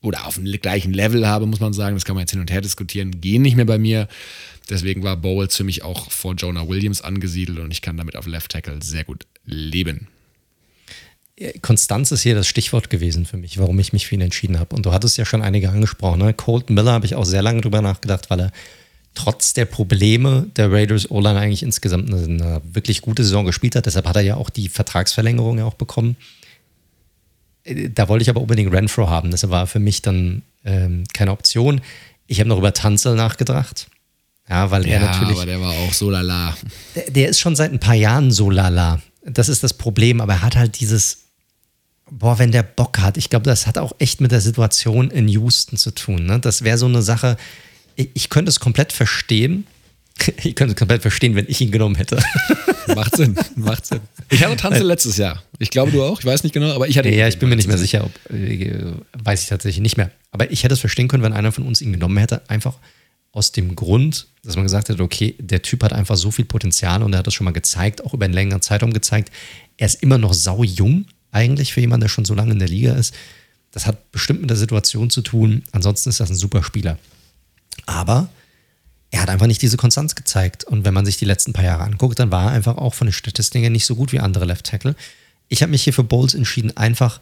oder auf dem gleichen Level habe, muss man sagen. Das kann man jetzt hin und her diskutieren. Gehen nicht mehr bei mir. Deswegen war Bowles für mich auch vor Jonah Williams angesiedelt und ich kann damit auf Left Tackle sehr gut leben. Konstanz ist hier das Stichwort gewesen für mich, warum ich mich für ihn entschieden habe. Und du hattest ja schon einige angesprochen. Ne? Colton Miller habe ich auch sehr lange drüber nachgedacht, weil er trotz der Probleme der Raiders O-Line eigentlich insgesamt eine, eine, wirklich gute Saison gespielt hat. Deshalb hat er ja auch die Vertragsverlängerung ja auch bekommen. Äh, da wollte ich aber unbedingt Renfro haben. Das war für mich dann ähm, keine Option. Ich habe noch über Tanzel nachgedacht. Ja, weil ja, er natürlich. aber der war auch so lala. Der, der ist schon seit ein paar Jahren so lala. Das ist das Problem, aber er hat halt dieses boah, wenn der Bock hat, ich glaube, das hat auch echt mit der Situation in Houston zu tun. Ne? Das wäre so eine Sache, ich, ich, könnte es komplett verstehen. Ich könnte es komplett verstehen, wenn ich ihn genommen hätte. Macht Sinn, macht Sinn. Ich hatte Tanze letztes Jahr. Ich glaube, du auch. Ich weiß nicht genau, aber ich hatte. Ja, ich bin mir nicht mehr sicher, ob, äh, weiß ich tatsächlich nicht mehr. Aber ich hätte es verstehen können, wenn einer von uns ihn genommen hätte, einfach aus dem Grund, dass man gesagt hätte, okay, der Typ hat einfach so viel Potenzial und er hat das schon mal gezeigt, auch über einen längeren Zeitraum gezeigt. Er ist immer noch sau jung, eigentlich für jemanden, der schon so lange in der Liga ist. Das hat bestimmt mit der Situation zu tun. Ansonsten ist das ein super Spieler. Aber er hat einfach nicht diese Konstanz gezeigt. Und wenn man sich die letzten paar Jahre anguckt, dann war er einfach auch von den Statistiken nicht so gut wie andere Left Tackle. Ich habe mich hier für Bowles entschieden, einfach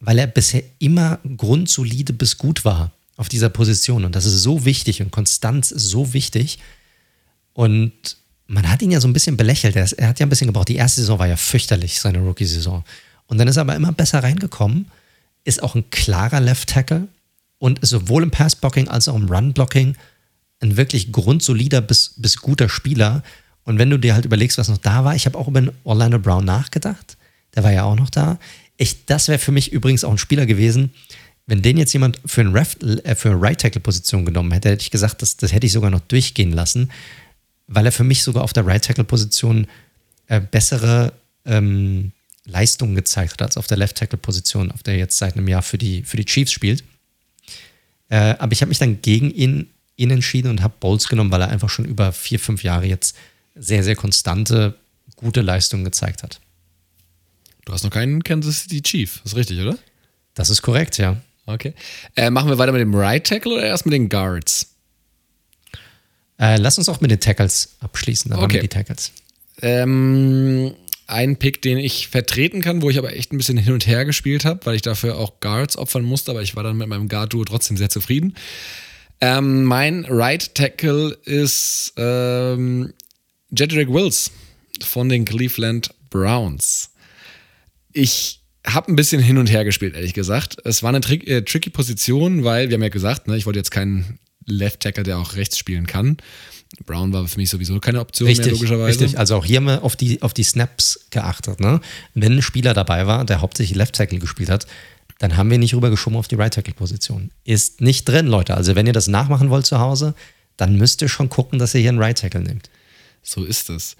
weil er bisher immer grundsolide bis gut war auf dieser Position. Und das ist so wichtig und Konstanz ist so wichtig. Und man hat ihn ja so ein bisschen belächelt. Er, hat ja ein bisschen gebraucht. Die erste Saison war ja fürchterlich, seine Rookie-Saison. Und dann ist er aber immer besser reingekommen, ist auch ein klarer Left-Tackle und sowohl im Pass-Blocking als auch im Run-Blocking ein wirklich grundsolider bis, bis guter Spieler. Und wenn du dir halt überlegst, was noch da war, ich habe auch über den Orlando Brown nachgedacht. Der war ja auch noch da. Ich, das wäre für mich übrigens auch ein Spieler gewesen, wenn den jetzt jemand für, einen Ref, äh, für eine Right-Tackle-Position genommen hätte, hätte ich gesagt, das, das hätte ich sogar noch durchgehen lassen weil er für mich sogar auf der Right Tackle Position äh, bessere ähm, Leistungen gezeigt hat als auf der Left Tackle Position, auf der er jetzt seit einem Jahr für die, für die Chiefs spielt. Äh, aber ich habe mich dann gegen ihn, ihn entschieden und habe Bowles genommen, weil er einfach schon über vier, fünf Jahre jetzt sehr, sehr konstante, gute Leistungen gezeigt hat. Du hast noch keinen Kansas City Chief, ist richtig, oder? Das ist korrekt, ja. Okay. Äh, machen wir weiter mit dem Right Tackle oder erst mit den Guards? Äh, lass uns auch mit den Tackles abschließen. Dann okay. die Tackles. Ähm, ein Pick, den ich vertreten kann, wo ich aber echt ein bisschen hin und her gespielt habe, weil ich dafür auch Guards opfern musste, aber ich war dann mit meinem Guard-Duo trotzdem sehr zufrieden. Ähm, mein Right Tackle ist ähm, Jedrick Wills von den Cleveland Browns. Ich habe ein bisschen hin und her gespielt, ehrlich gesagt. Es war eine tri äh, tricky Position, weil wir haben ja gesagt, ne, ich wollte jetzt keinen Left Tackle, der auch rechts spielen kann. Brown war für mich sowieso keine Option richtig, mehr, logischerweise. Richtig, also auch hier haben wir auf die, auf die Snaps geachtet. Ne? Wenn ein Spieler dabei war, der hauptsächlich Left Tackle gespielt hat, dann haben wir nicht rübergeschoben auf die Right Tackle Position. Ist nicht drin, Leute. Also wenn ihr das nachmachen wollt zu Hause, dann müsst ihr schon gucken, dass ihr hier einen Right Tackle nehmt. So ist es.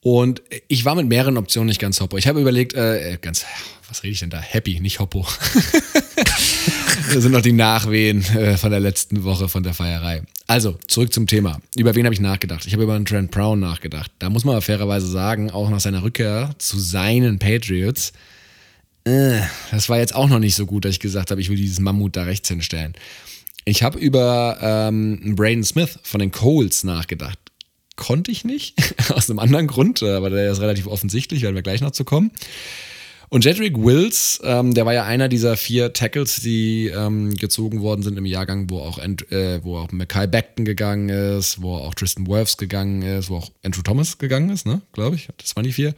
Und ich war mit mehreren Optionen nicht ganz hoppo. Ich habe überlegt, äh, ganz, was rede ich denn da? Happy, nicht hoppo. das sind noch die Nachwehen äh, von der letzten Woche von der Feierei. Also, zurück zum Thema. Über wen habe ich nachgedacht? Ich habe über einen Trent Brown nachgedacht. Da muss man aber fairerweise sagen, auch nach seiner Rückkehr zu seinen Patriots, äh, das war jetzt auch noch nicht so gut, dass ich gesagt habe, ich will dieses Mammut da rechts hinstellen. Ich habe über ähm, Braden Smith von den Coles nachgedacht. Konnte ich nicht, aus einem anderen Grund, aber der ist relativ offensichtlich, werden wir gleich noch zu kommen. Und Jedrick Wills, ähm, der war ja einer dieser vier Tackles, die ähm, gezogen worden sind im Jahrgang, wo auch, äh, wo auch Mackay Beckton gegangen ist, wo auch Tristan Wirfs gegangen ist, wo auch Andrew Thomas gegangen ist, ne, glaube ich. Das waren die vier.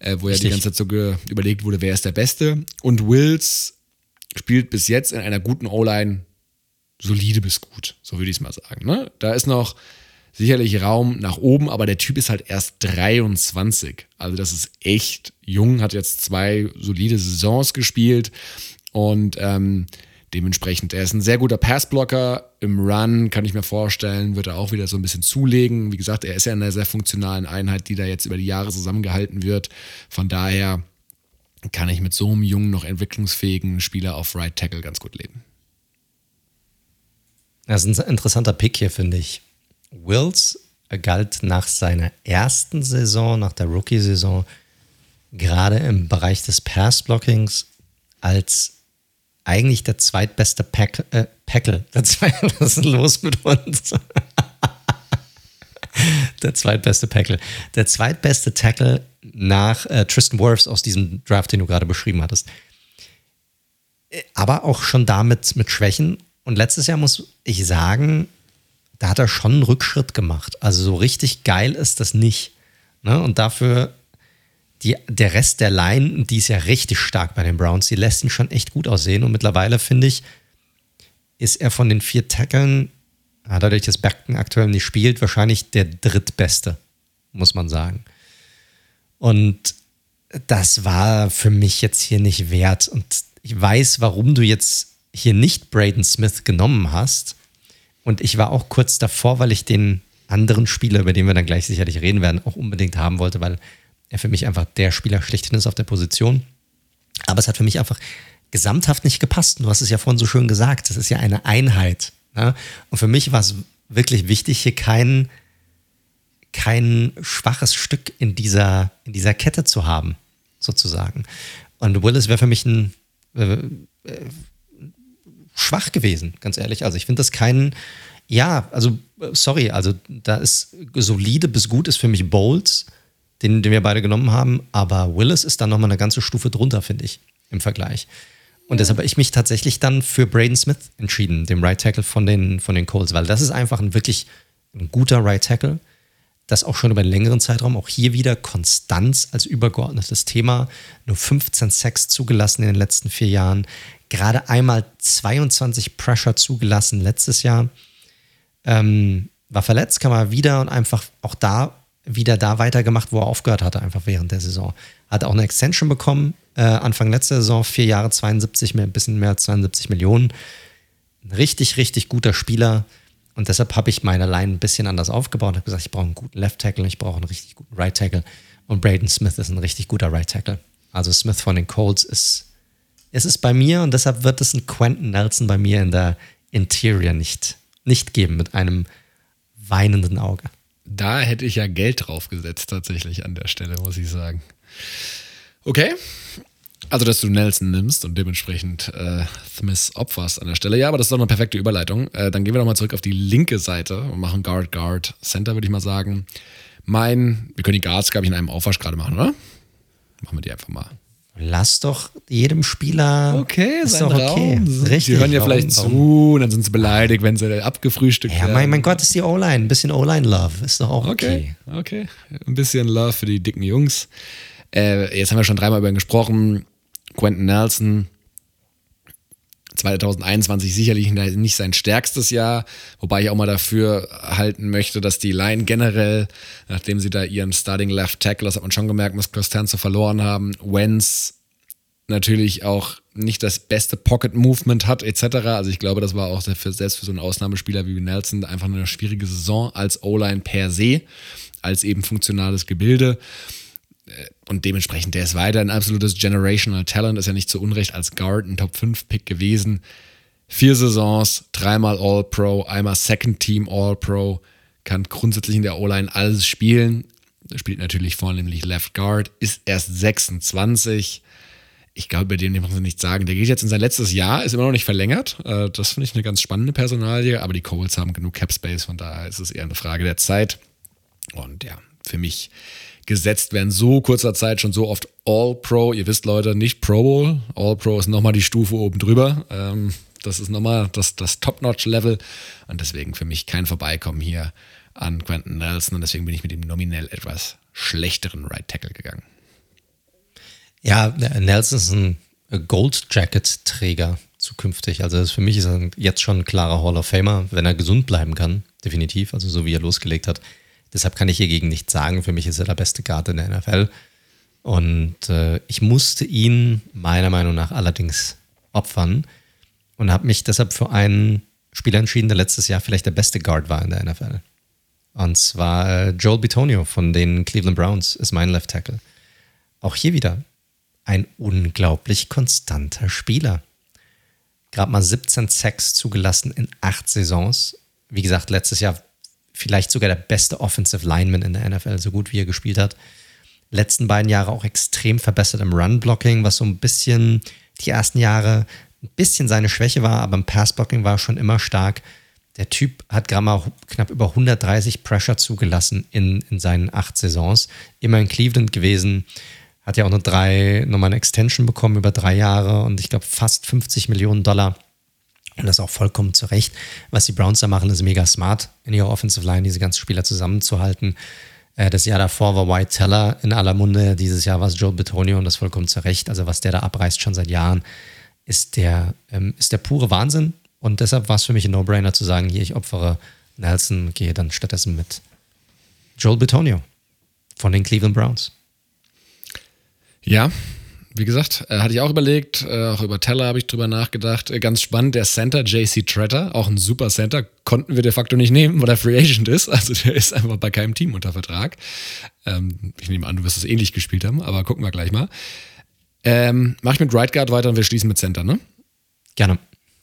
Äh, wo ja die ganze Zeit so überlegt wurde, wer ist der Beste. Und Wills spielt bis jetzt in einer guten O-Line solide bis gut, so würde ich es mal sagen. Ne? Da ist noch sicherlich Raum nach oben, aber der Typ ist halt erst 23. Also das ist echt jung, hat jetzt zwei solide Saisons gespielt und ähm, dementsprechend, er ist ein sehr guter Passblocker. Im Run kann ich mir vorstellen, wird er auch wieder so ein bisschen zulegen. Wie gesagt, er ist ja in einer sehr funktionalen Einheit, die da jetzt über die Jahre zusammengehalten wird. Von daher kann ich mit so einem jungen, noch entwicklungsfähigen Spieler auf Right Tackle ganz gut leben. Das ist ein interessanter Pick hier, finde ich. Wills galt nach seiner ersten Saison, nach der Rookie-Saison, gerade im Bereich des Pass-Blockings als eigentlich der zweitbeste Pack, äh, Packle. Der zweit, was ist los mit uns? der zweitbeste Tackle. Der zweitbeste Tackle nach äh, Tristan Wirfs aus diesem Draft, den du gerade beschrieben hattest. Äh, aber auch schon damit mit Schwächen. Und letztes Jahr muss ich sagen, da hat er schon einen Rückschritt gemacht. Also so richtig geil ist das nicht. Ne? Und dafür die, der Rest der Line, die ist ja richtig stark bei den Browns, die lässt ihn schon echt gut aussehen. Und mittlerweile finde ich, ist er von den vier Tackeln dadurch, dass Beckton aktuell nicht spielt, wahrscheinlich der drittbeste, muss man sagen. Und das war für mich jetzt hier nicht wert. Und ich weiß, warum du jetzt hier nicht Braden Smith genommen hast. Und ich war auch kurz davor, weil ich den anderen Spieler, über den wir dann gleich sicherlich reden werden, auch unbedingt haben wollte, weil er für mich einfach der Spieler schlechthin ist auf der Position. Aber es hat für mich einfach gesamthaft nicht gepasst. Du hast es ja vorhin so schön gesagt. Das ist ja eine Einheit. Ne? Und für mich war es wirklich wichtig, hier kein, kein schwaches Stück in dieser, in dieser Kette zu haben, sozusagen. Und Willis wäre für mich ein äh, äh, schwach gewesen, ganz ehrlich. Also ich finde das kein, ja, also sorry, also da ist solide bis gut ist für mich Bowles, den, den wir beide genommen haben, aber Willis ist dann nochmal eine ganze Stufe drunter, finde ich, im Vergleich. Und deshalb habe ich mich tatsächlich dann für Braden Smith entschieden, dem Right Tackle von den, von den Colts, weil das ist einfach ein wirklich ein guter Right Tackle. Das auch schon über einen längeren Zeitraum. Auch hier wieder Konstanz als übergeordnetes Thema. Nur 15 Sacks zugelassen in den letzten vier Jahren. Gerade einmal 22 Pressure zugelassen letztes Jahr. Ähm, war verletzt, kam er wieder und einfach auch da wieder da weitergemacht, wo er aufgehört hatte, einfach während der Saison. Hat auch eine Extension bekommen, äh, Anfang letzter Saison, vier Jahre, 72, mehr, ein bisschen mehr als 72 Millionen. Ein richtig, richtig guter Spieler. Und deshalb habe ich meine Line ein bisschen anders aufgebaut. Ich habe gesagt, ich brauche einen guten Left Tackle, ich brauche einen richtig guten Right Tackle. Und Braden Smith ist ein richtig guter Right Tackle. Also Smith von den Colts ist, ist es bei mir und deshalb wird es einen Quentin Nelson bei mir in der Interior nicht, nicht geben mit einem weinenden Auge. Da hätte ich ja Geld drauf gesetzt, tatsächlich an der Stelle, muss ich sagen. Okay. Also, dass du Nelson nimmst und dementsprechend äh, Smith opferst an der Stelle. Ja, aber das ist doch eine perfekte Überleitung. Äh, dann gehen wir doch mal zurück auf die linke Seite und machen Guard, Guard, Center, würde ich mal sagen. Mein, wir können die Guards, glaube ich, in einem Aufwasch gerade machen, oder? Machen wir die einfach mal. Lass doch jedem Spieler. Okay, ist doch okay. Raum. Richtig. Die hören ja vielleicht zu und dann sind sie beleidigt, wenn sie abgefrühstückt ja, werden. Ja, mein, mein Gott, ist die O-Line. Ein bisschen O-Line-Love. Ist doch auch okay. Okay, okay. Ein bisschen Love für die dicken Jungs. Äh, jetzt haben wir schon dreimal über ihn gesprochen. Quentin Nelson, 2021 sicherlich nicht sein stärkstes Jahr, wobei ich auch mal dafür halten möchte, dass die Line generell, nachdem sie da ihren Starting Left Tackle, das hat man schon gemerkt, mit Costanzo verloren haben, Wenz natürlich auch nicht das beste Pocket Movement hat etc. Also ich glaube, das war auch für, selbst für so einen Ausnahmespieler wie Nelson einfach eine schwierige Saison als O-Line per se, als eben funktionales Gebilde. Äh, und dementsprechend, der ist weiter ein absolutes Generational Talent, ist ja nicht zu Unrecht als Guard ein Top 5 Pick gewesen. Vier Saisons, dreimal All-Pro, einmal Second Team All-Pro, kann grundsätzlich in der O-Line alles spielen. Spielt natürlich vornehmlich Left Guard, ist erst 26. Ich glaube, bei dem muss man nichts sagen. Der geht jetzt in sein letztes Jahr, ist immer noch nicht verlängert. Äh, das finde ich eine ganz spannende Personalie, aber die Colts haben genug Cap Space, von daher ist es eher eine Frage der Zeit. Und ja, für mich gesetzt werden, so kurzer Zeit schon so oft All-Pro. Ihr wisst, Leute, nicht Pro Bowl. All-Pro ist nochmal die Stufe oben drüber. Ähm, das ist nochmal das, das Top-Notch-Level. Und deswegen für mich kein Vorbeikommen hier an Quentin Nelson. Und deswegen bin ich mit dem nominell etwas schlechteren Right Tackle gegangen. Ja, Nelson ist ein Gold Jacket-Träger zukünftig. Also für mich ist er jetzt schon ein klarer Hall of Famer, wenn er gesund bleiben kann, definitiv. Also so wie er losgelegt hat. Deshalb kann ich hiergegen nichts sagen. Für mich ist er der beste Guard in der NFL. Und äh, ich musste ihn meiner Meinung nach allerdings opfern und habe mich deshalb für einen Spieler entschieden, der letztes Jahr vielleicht der beste Guard war in der NFL. Und zwar äh, Joel Bitonio von den Cleveland Browns ist mein Left Tackle. Auch hier wieder ein unglaublich konstanter Spieler. Gerade mal 17 Sacks zugelassen in acht Saisons. Wie gesagt, letztes Jahr vielleicht sogar der beste Offensive Lineman in der NFL, so gut wie er gespielt hat. Letzten beiden Jahre auch extrem verbessert im Run-Blocking, was so ein bisschen die ersten Jahre ein bisschen seine Schwäche war, aber im Passblocking war er schon immer stark. Der Typ hat gerade mal knapp über 130 Pressure zugelassen in, in seinen acht Saisons. Immer in Cleveland gewesen. Hat ja auch noch drei, nochmal eine Extension bekommen über drei Jahre und ich glaube fast 50 Millionen Dollar. Und das auch vollkommen zu Recht. Was die Browns da machen, ist mega smart, in ihrer Offensive Line diese ganzen Spieler zusammenzuhalten. Äh, das Jahr davor war White Teller in aller Munde. Dieses Jahr war es Joe Betonio und das vollkommen zu Recht. Also was der da abreißt schon seit Jahren, ist der, ähm, ist der pure Wahnsinn. Und deshalb war es für mich ein No-Brainer zu sagen, hier, ich opfere Nelson, gehe dann stattdessen mit Joel Betonio von den Cleveland Browns. Ja, wie gesagt, äh, hatte ich auch überlegt, äh, auch über Teller habe ich drüber nachgedacht. Äh, ganz spannend, der Center, JC Tretter, auch ein super Center, konnten wir de facto nicht nehmen, weil er Free Agent ist. Also der ist einfach bei keinem Team unter Vertrag. Ähm, ich nehme an, du wirst es ähnlich gespielt haben, aber gucken wir gleich mal. Ähm, mach ich mit Right Guard weiter und wir schließen mit Center, ne? Gerne.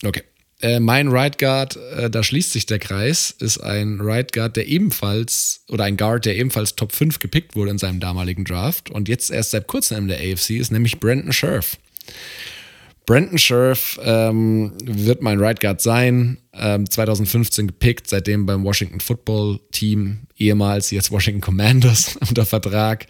Okay. Äh, mein Right Guard, äh, da schließt sich der Kreis, ist ein Right Guard, der ebenfalls, oder ein Guard, der ebenfalls Top 5 gepickt wurde in seinem damaligen Draft und jetzt erst seit kurzem in der AFC ist, nämlich Brandon Scherf. Brandon Scherf ähm, wird mein Right Guard sein. Ähm, 2015 gepickt, seitdem beim Washington Football Team, ehemals jetzt Washington Commanders unter Vertrag.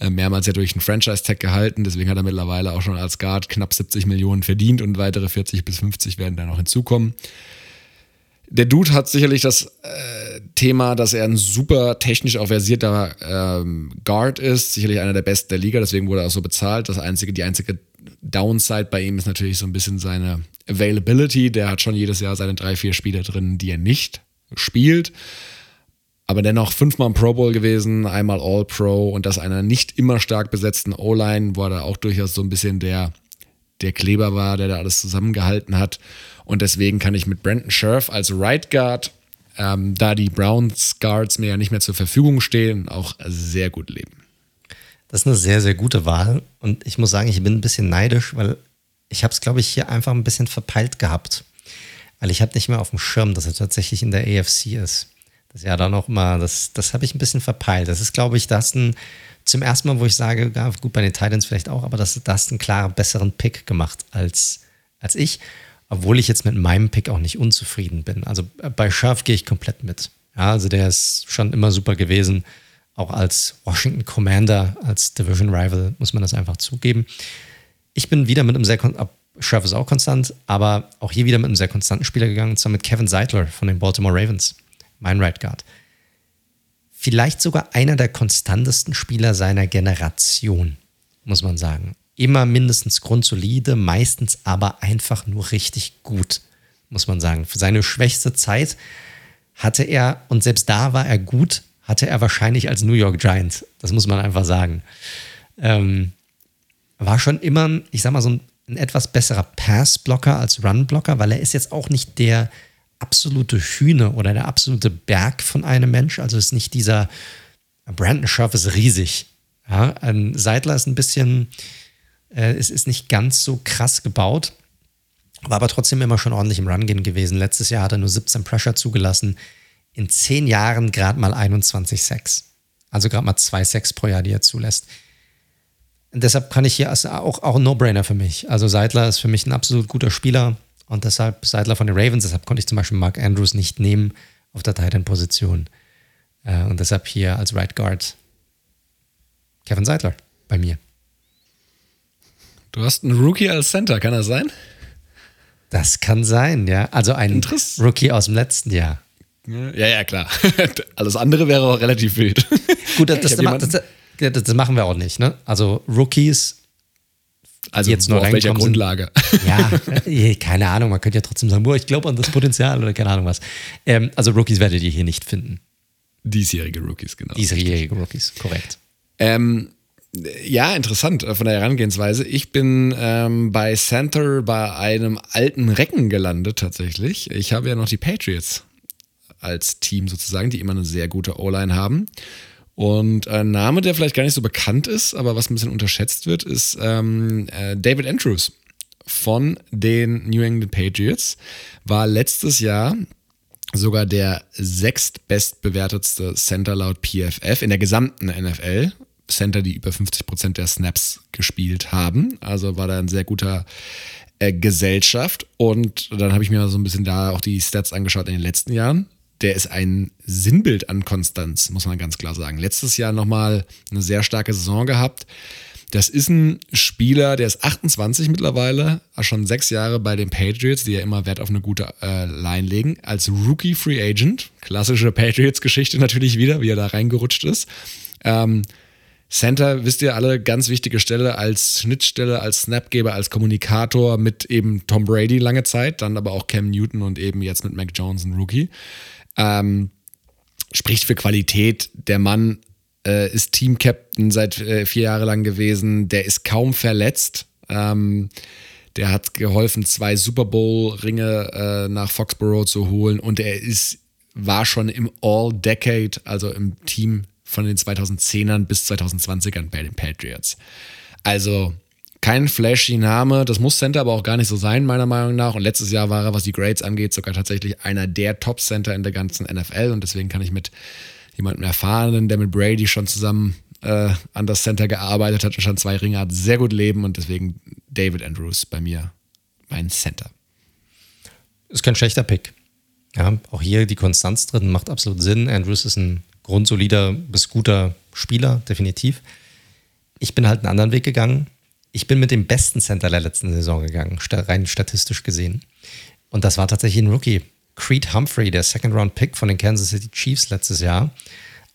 Äh, mehrmals ja durch einen Franchise-Tag gehalten, deswegen hat er mittlerweile auch schon als Guard knapp 70 Millionen verdient und weitere 40 bis 50 werden da noch hinzukommen. Der Dude hat sicherlich das äh, Thema, dass er ein super technisch auch versierter ähm, Guard ist, sicherlich einer der besten der Liga, deswegen wurde er auch so bezahlt. Das einzige, die einzige Downside bei ihm ist natürlich so ein bisschen seine Availability. Der hat schon jedes Jahr seine drei, vier Spiele drin, die er nicht spielt. Aber dennoch fünfmal im Pro Bowl gewesen, einmal All-Pro und das einer nicht immer stark besetzten O-Line, wo er da auch durchaus so ein bisschen der, der Kleber war, der da alles zusammengehalten hat. Und deswegen kann ich mit Brandon Scherf als Right Guard, ähm, da die Browns Guards mir ja nicht mehr zur Verfügung stehen, auch sehr gut leben. Das ist eine sehr, sehr gute Wahl. Und ich muss sagen, ich bin ein bisschen neidisch, weil ich habe es, glaube ich, hier einfach ein bisschen verpeilt gehabt. Weil ich habe nicht mehr auf dem Schirm, dass er tatsächlich in der AFC ist. Das ist ja dann auch mal, das, das habe ich ein bisschen verpeilt. Das ist, glaube ich, das ein, zum ersten Mal, wo ich sage, ja, gut, bei den Titans vielleicht auch, aber das, das einen klaren, besseren Pick gemacht als, als ich. Obwohl ich jetzt mit meinem Pick auch nicht unzufrieden bin. Also bei Scherf gehe ich komplett mit. Ja, also der ist schon immer super gewesen auch als Washington Commander, als Division Rival, muss man das einfach zugeben. Ich bin wieder mit einem sehr, Sheriff ist auch konstant, aber auch hier wieder mit einem sehr konstanten Spieler gegangen, und zwar mit Kevin Seidler von den Baltimore Ravens, mein Right Guard. Vielleicht sogar einer der konstantesten Spieler seiner Generation, muss man sagen. Immer mindestens grundsolide, meistens aber einfach nur richtig gut, muss man sagen. Für seine schwächste Zeit hatte er, und selbst da war er gut, hatte er wahrscheinlich als New York Giant. Das muss man einfach sagen. Ähm, war schon immer, ich sag mal, so ein, ein etwas besserer Pass-Blocker als Run-Blocker, weil er ist jetzt auch nicht der absolute Hühner oder der absolute Berg von einem Mensch. Also ist nicht dieser Brandon Scherf ist riesig. Ja, ein Seidler ist ein bisschen, äh, ist, ist nicht ganz so krass gebaut, war aber trotzdem immer schon ordentlich im Run-Gehen gewesen. Letztes Jahr hat er nur 17 Pressure zugelassen in zehn Jahren gerade mal 21 Sex. Also gerade mal zwei Sex pro Jahr, die er zulässt. Und deshalb kann ich hier also auch, auch ein No-Brainer für mich. Also Seidler ist für mich ein absolut guter Spieler und deshalb Seidler von den Ravens. Deshalb konnte ich zum Beispiel Mark Andrews nicht nehmen auf der Titan-Position. Äh, und deshalb hier als Right Guard Kevin Seidler bei mir. Du hast einen Rookie als Center, kann das sein? Das kann sein, ja. Also ein Rookie aus dem letzten Jahr. Ja, ja, klar. Alles andere wäre auch relativ wild. Gut, das, das, das, das, machen wir auch nicht. Ne? Also Rookies. Also jetzt nur auf welcher Grundlage? Sind, ja, keine Ahnung. Man könnte ja trotzdem sagen, boah, ich glaube an das Potenzial oder keine Ahnung was. Ähm, also Rookies werdet ihr hier nicht finden. Diesjährige Rookies, genau. Diesjährige Rookies, korrekt. Ähm, ja, interessant äh, von der Herangehensweise. Ich bin ähm, bei Center bei einem alten Recken gelandet tatsächlich. Ich habe ja noch die Patriots als Team sozusagen, die immer eine sehr gute O-Line haben. Und ein Name, der vielleicht gar nicht so bekannt ist, aber was ein bisschen unterschätzt wird, ist ähm, äh, David Andrews von den New England Patriots. War letztes Jahr sogar der sechstbestbewertetste Center laut PFF in der gesamten NFL. Center, die über 50% der Snaps gespielt haben. Also war da ein sehr guter äh, Gesellschaft. Und dann habe ich mir so ein bisschen da auch die Stats angeschaut in den letzten Jahren. Der ist ein Sinnbild an Konstanz, muss man ganz klar sagen. Letztes Jahr nochmal eine sehr starke Saison gehabt. Das ist ein Spieler, der ist 28 mittlerweile, schon sechs Jahre bei den Patriots, die ja immer Wert auf eine gute äh, Line legen. Als Rookie Free Agent, klassische Patriots-Geschichte natürlich wieder, wie er da reingerutscht ist. Ähm, Center, wisst ihr alle, ganz wichtige Stelle als Schnittstelle, als Snapgeber, als Kommunikator mit eben Tom Brady lange Zeit, dann aber auch Cam Newton und eben jetzt mit Mac Jones, ein Rookie. Ähm, spricht für Qualität. Der Mann äh, ist Team-Captain seit äh, vier Jahre lang gewesen. Der ist kaum verletzt. Ähm, der hat geholfen, zwei Super Bowl-Ringe äh, nach Foxborough zu holen und er ist, war schon im All-Decade, also im Team von den 2010ern bis 2020ern bei den Patriots. Also kein flashy Name, das muss Center aber auch gar nicht so sein, meiner Meinung nach. Und letztes Jahr war er, was die Grades angeht, sogar tatsächlich einer der Top-Center in der ganzen NFL. Und deswegen kann ich mit jemandem Erfahrenen, der mit Brady schon zusammen äh, an das Center gearbeitet hat und schon zwei Ringe hat, sehr gut leben. Und deswegen David Andrews bei mir mein Center. Ist kein schlechter Pick. Ja, auch hier die Konstanz drin macht absolut Sinn. Andrews ist ein grundsolider bis guter Spieler, definitiv. Ich bin halt einen anderen Weg gegangen. Ich bin mit dem besten Center der letzten Saison gegangen, rein statistisch gesehen. Und das war tatsächlich ein Rookie. Creed Humphrey, der Second-Round-Pick von den Kansas City Chiefs letztes Jahr.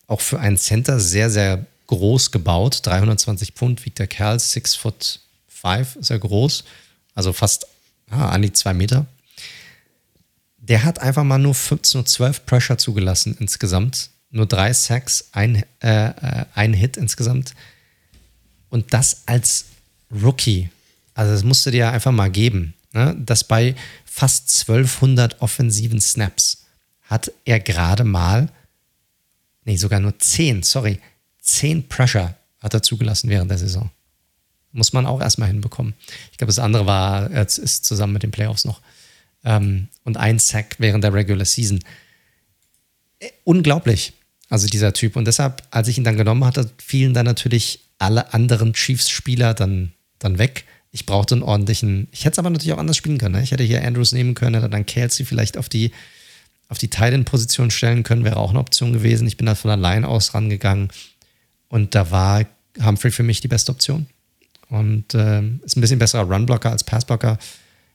Auch für einen Center sehr, sehr groß gebaut. 320 Pfund wiegt der Kerl, 6 foot 5 ist er groß. Also fast ah, an die zwei Meter. Der hat einfach mal nur 15 und 12 Pressure zugelassen insgesamt nur drei Sacks, ein, äh, äh, ein Hit insgesamt. Und das als Rookie. Also das musst du dir einfach mal geben. Ne? Dass bei fast 1200 offensiven Snaps hat er gerade mal, nee, sogar nur 10, sorry, 10 Pressure hat er zugelassen während der Saison. Muss man auch erstmal hinbekommen. Ich glaube, das andere war, es ist zusammen mit den Playoffs noch. Ähm, und ein Sack während der Regular Season. Äh, unglaublich. Also dieser Typ. Und deshalb, als ich ihn dann genommen hatte, fielen dann natürlich alle anderen Chiefs-Spieler dann, dann weg. Ich brauchte einen ordentlichen, ich hätte es aber natürlich auch anders spielen können. Ne? Ich hätte hier Andrews nehmen können, hätte dann Kelsey vielleicht auf die, auf die Titan-Position stellen können, wäre auch eine Option gewesen. Ich bin dann von allein aus rangegangen und da war Humphrey für mich die beste Option. Und äh, ist ein bisschen besserer Runblocker als Passblocker.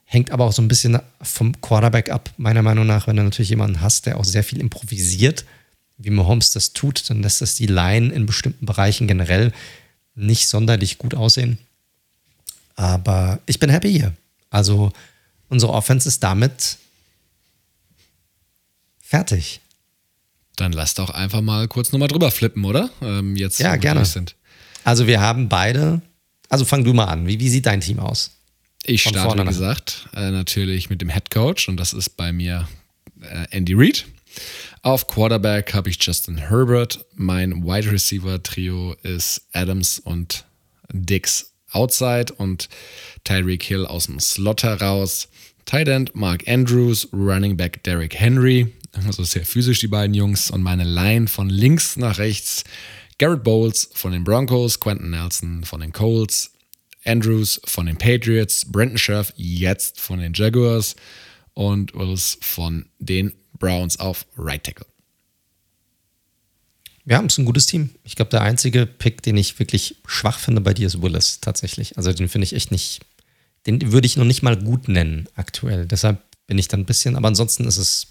Hängt aber auch so ein bisschen vom Quarterback ab, meiner Meinung nach, wenn du natürlich jemanden hast, der auch sehr viel improvisiert wie Mahomes das tut, dann lässt das die Line in bestimmten Bereichen generell nicht sonderlich gut aussehen. Aber ich bin happy hier. Also unsere Offense ist damit fertig. Dann lass doch einfach mal kurz nochmal drüber flippen, oder? Ähm, jetzt ja, gerne. Sind. Also wir haben beide. Also fang du mal an. Wie, wie sieht dein Team aus? Ich Von starte, wie gesagt, äh, natürlich mit dem Head Coach und das ist bei mir äh, Andy Reid. Auf Quarterback habe ich Justin Herbert. Mein Wide Receiver Trio ist Adams und Dix outside und Tyreek Hill aus dem Slot heraus. Tight End Mark Andrews, Running Back Derrick Henry, also sehr physisch die beiden Jungs und meine Line von links nach rechts. Garrett Bowles von den Broncos, Quentin Nelson von den Colts, Andrews von den Patriots, Brenton Scherf jetzt von den Jaguars und Wills von den Browns auf Right Tackle. Ja, es ist ein gutes Team. Ich glaube, der einzige Pick, den ich wirklich schwach finde bei dir, ist Willis tatsächlich. Also den finde ich echt nicht, den würde ich noch nicht mal gut nennen aktuell. Deshalb bin ich dann ein bisschen, aber ansonsten ist es,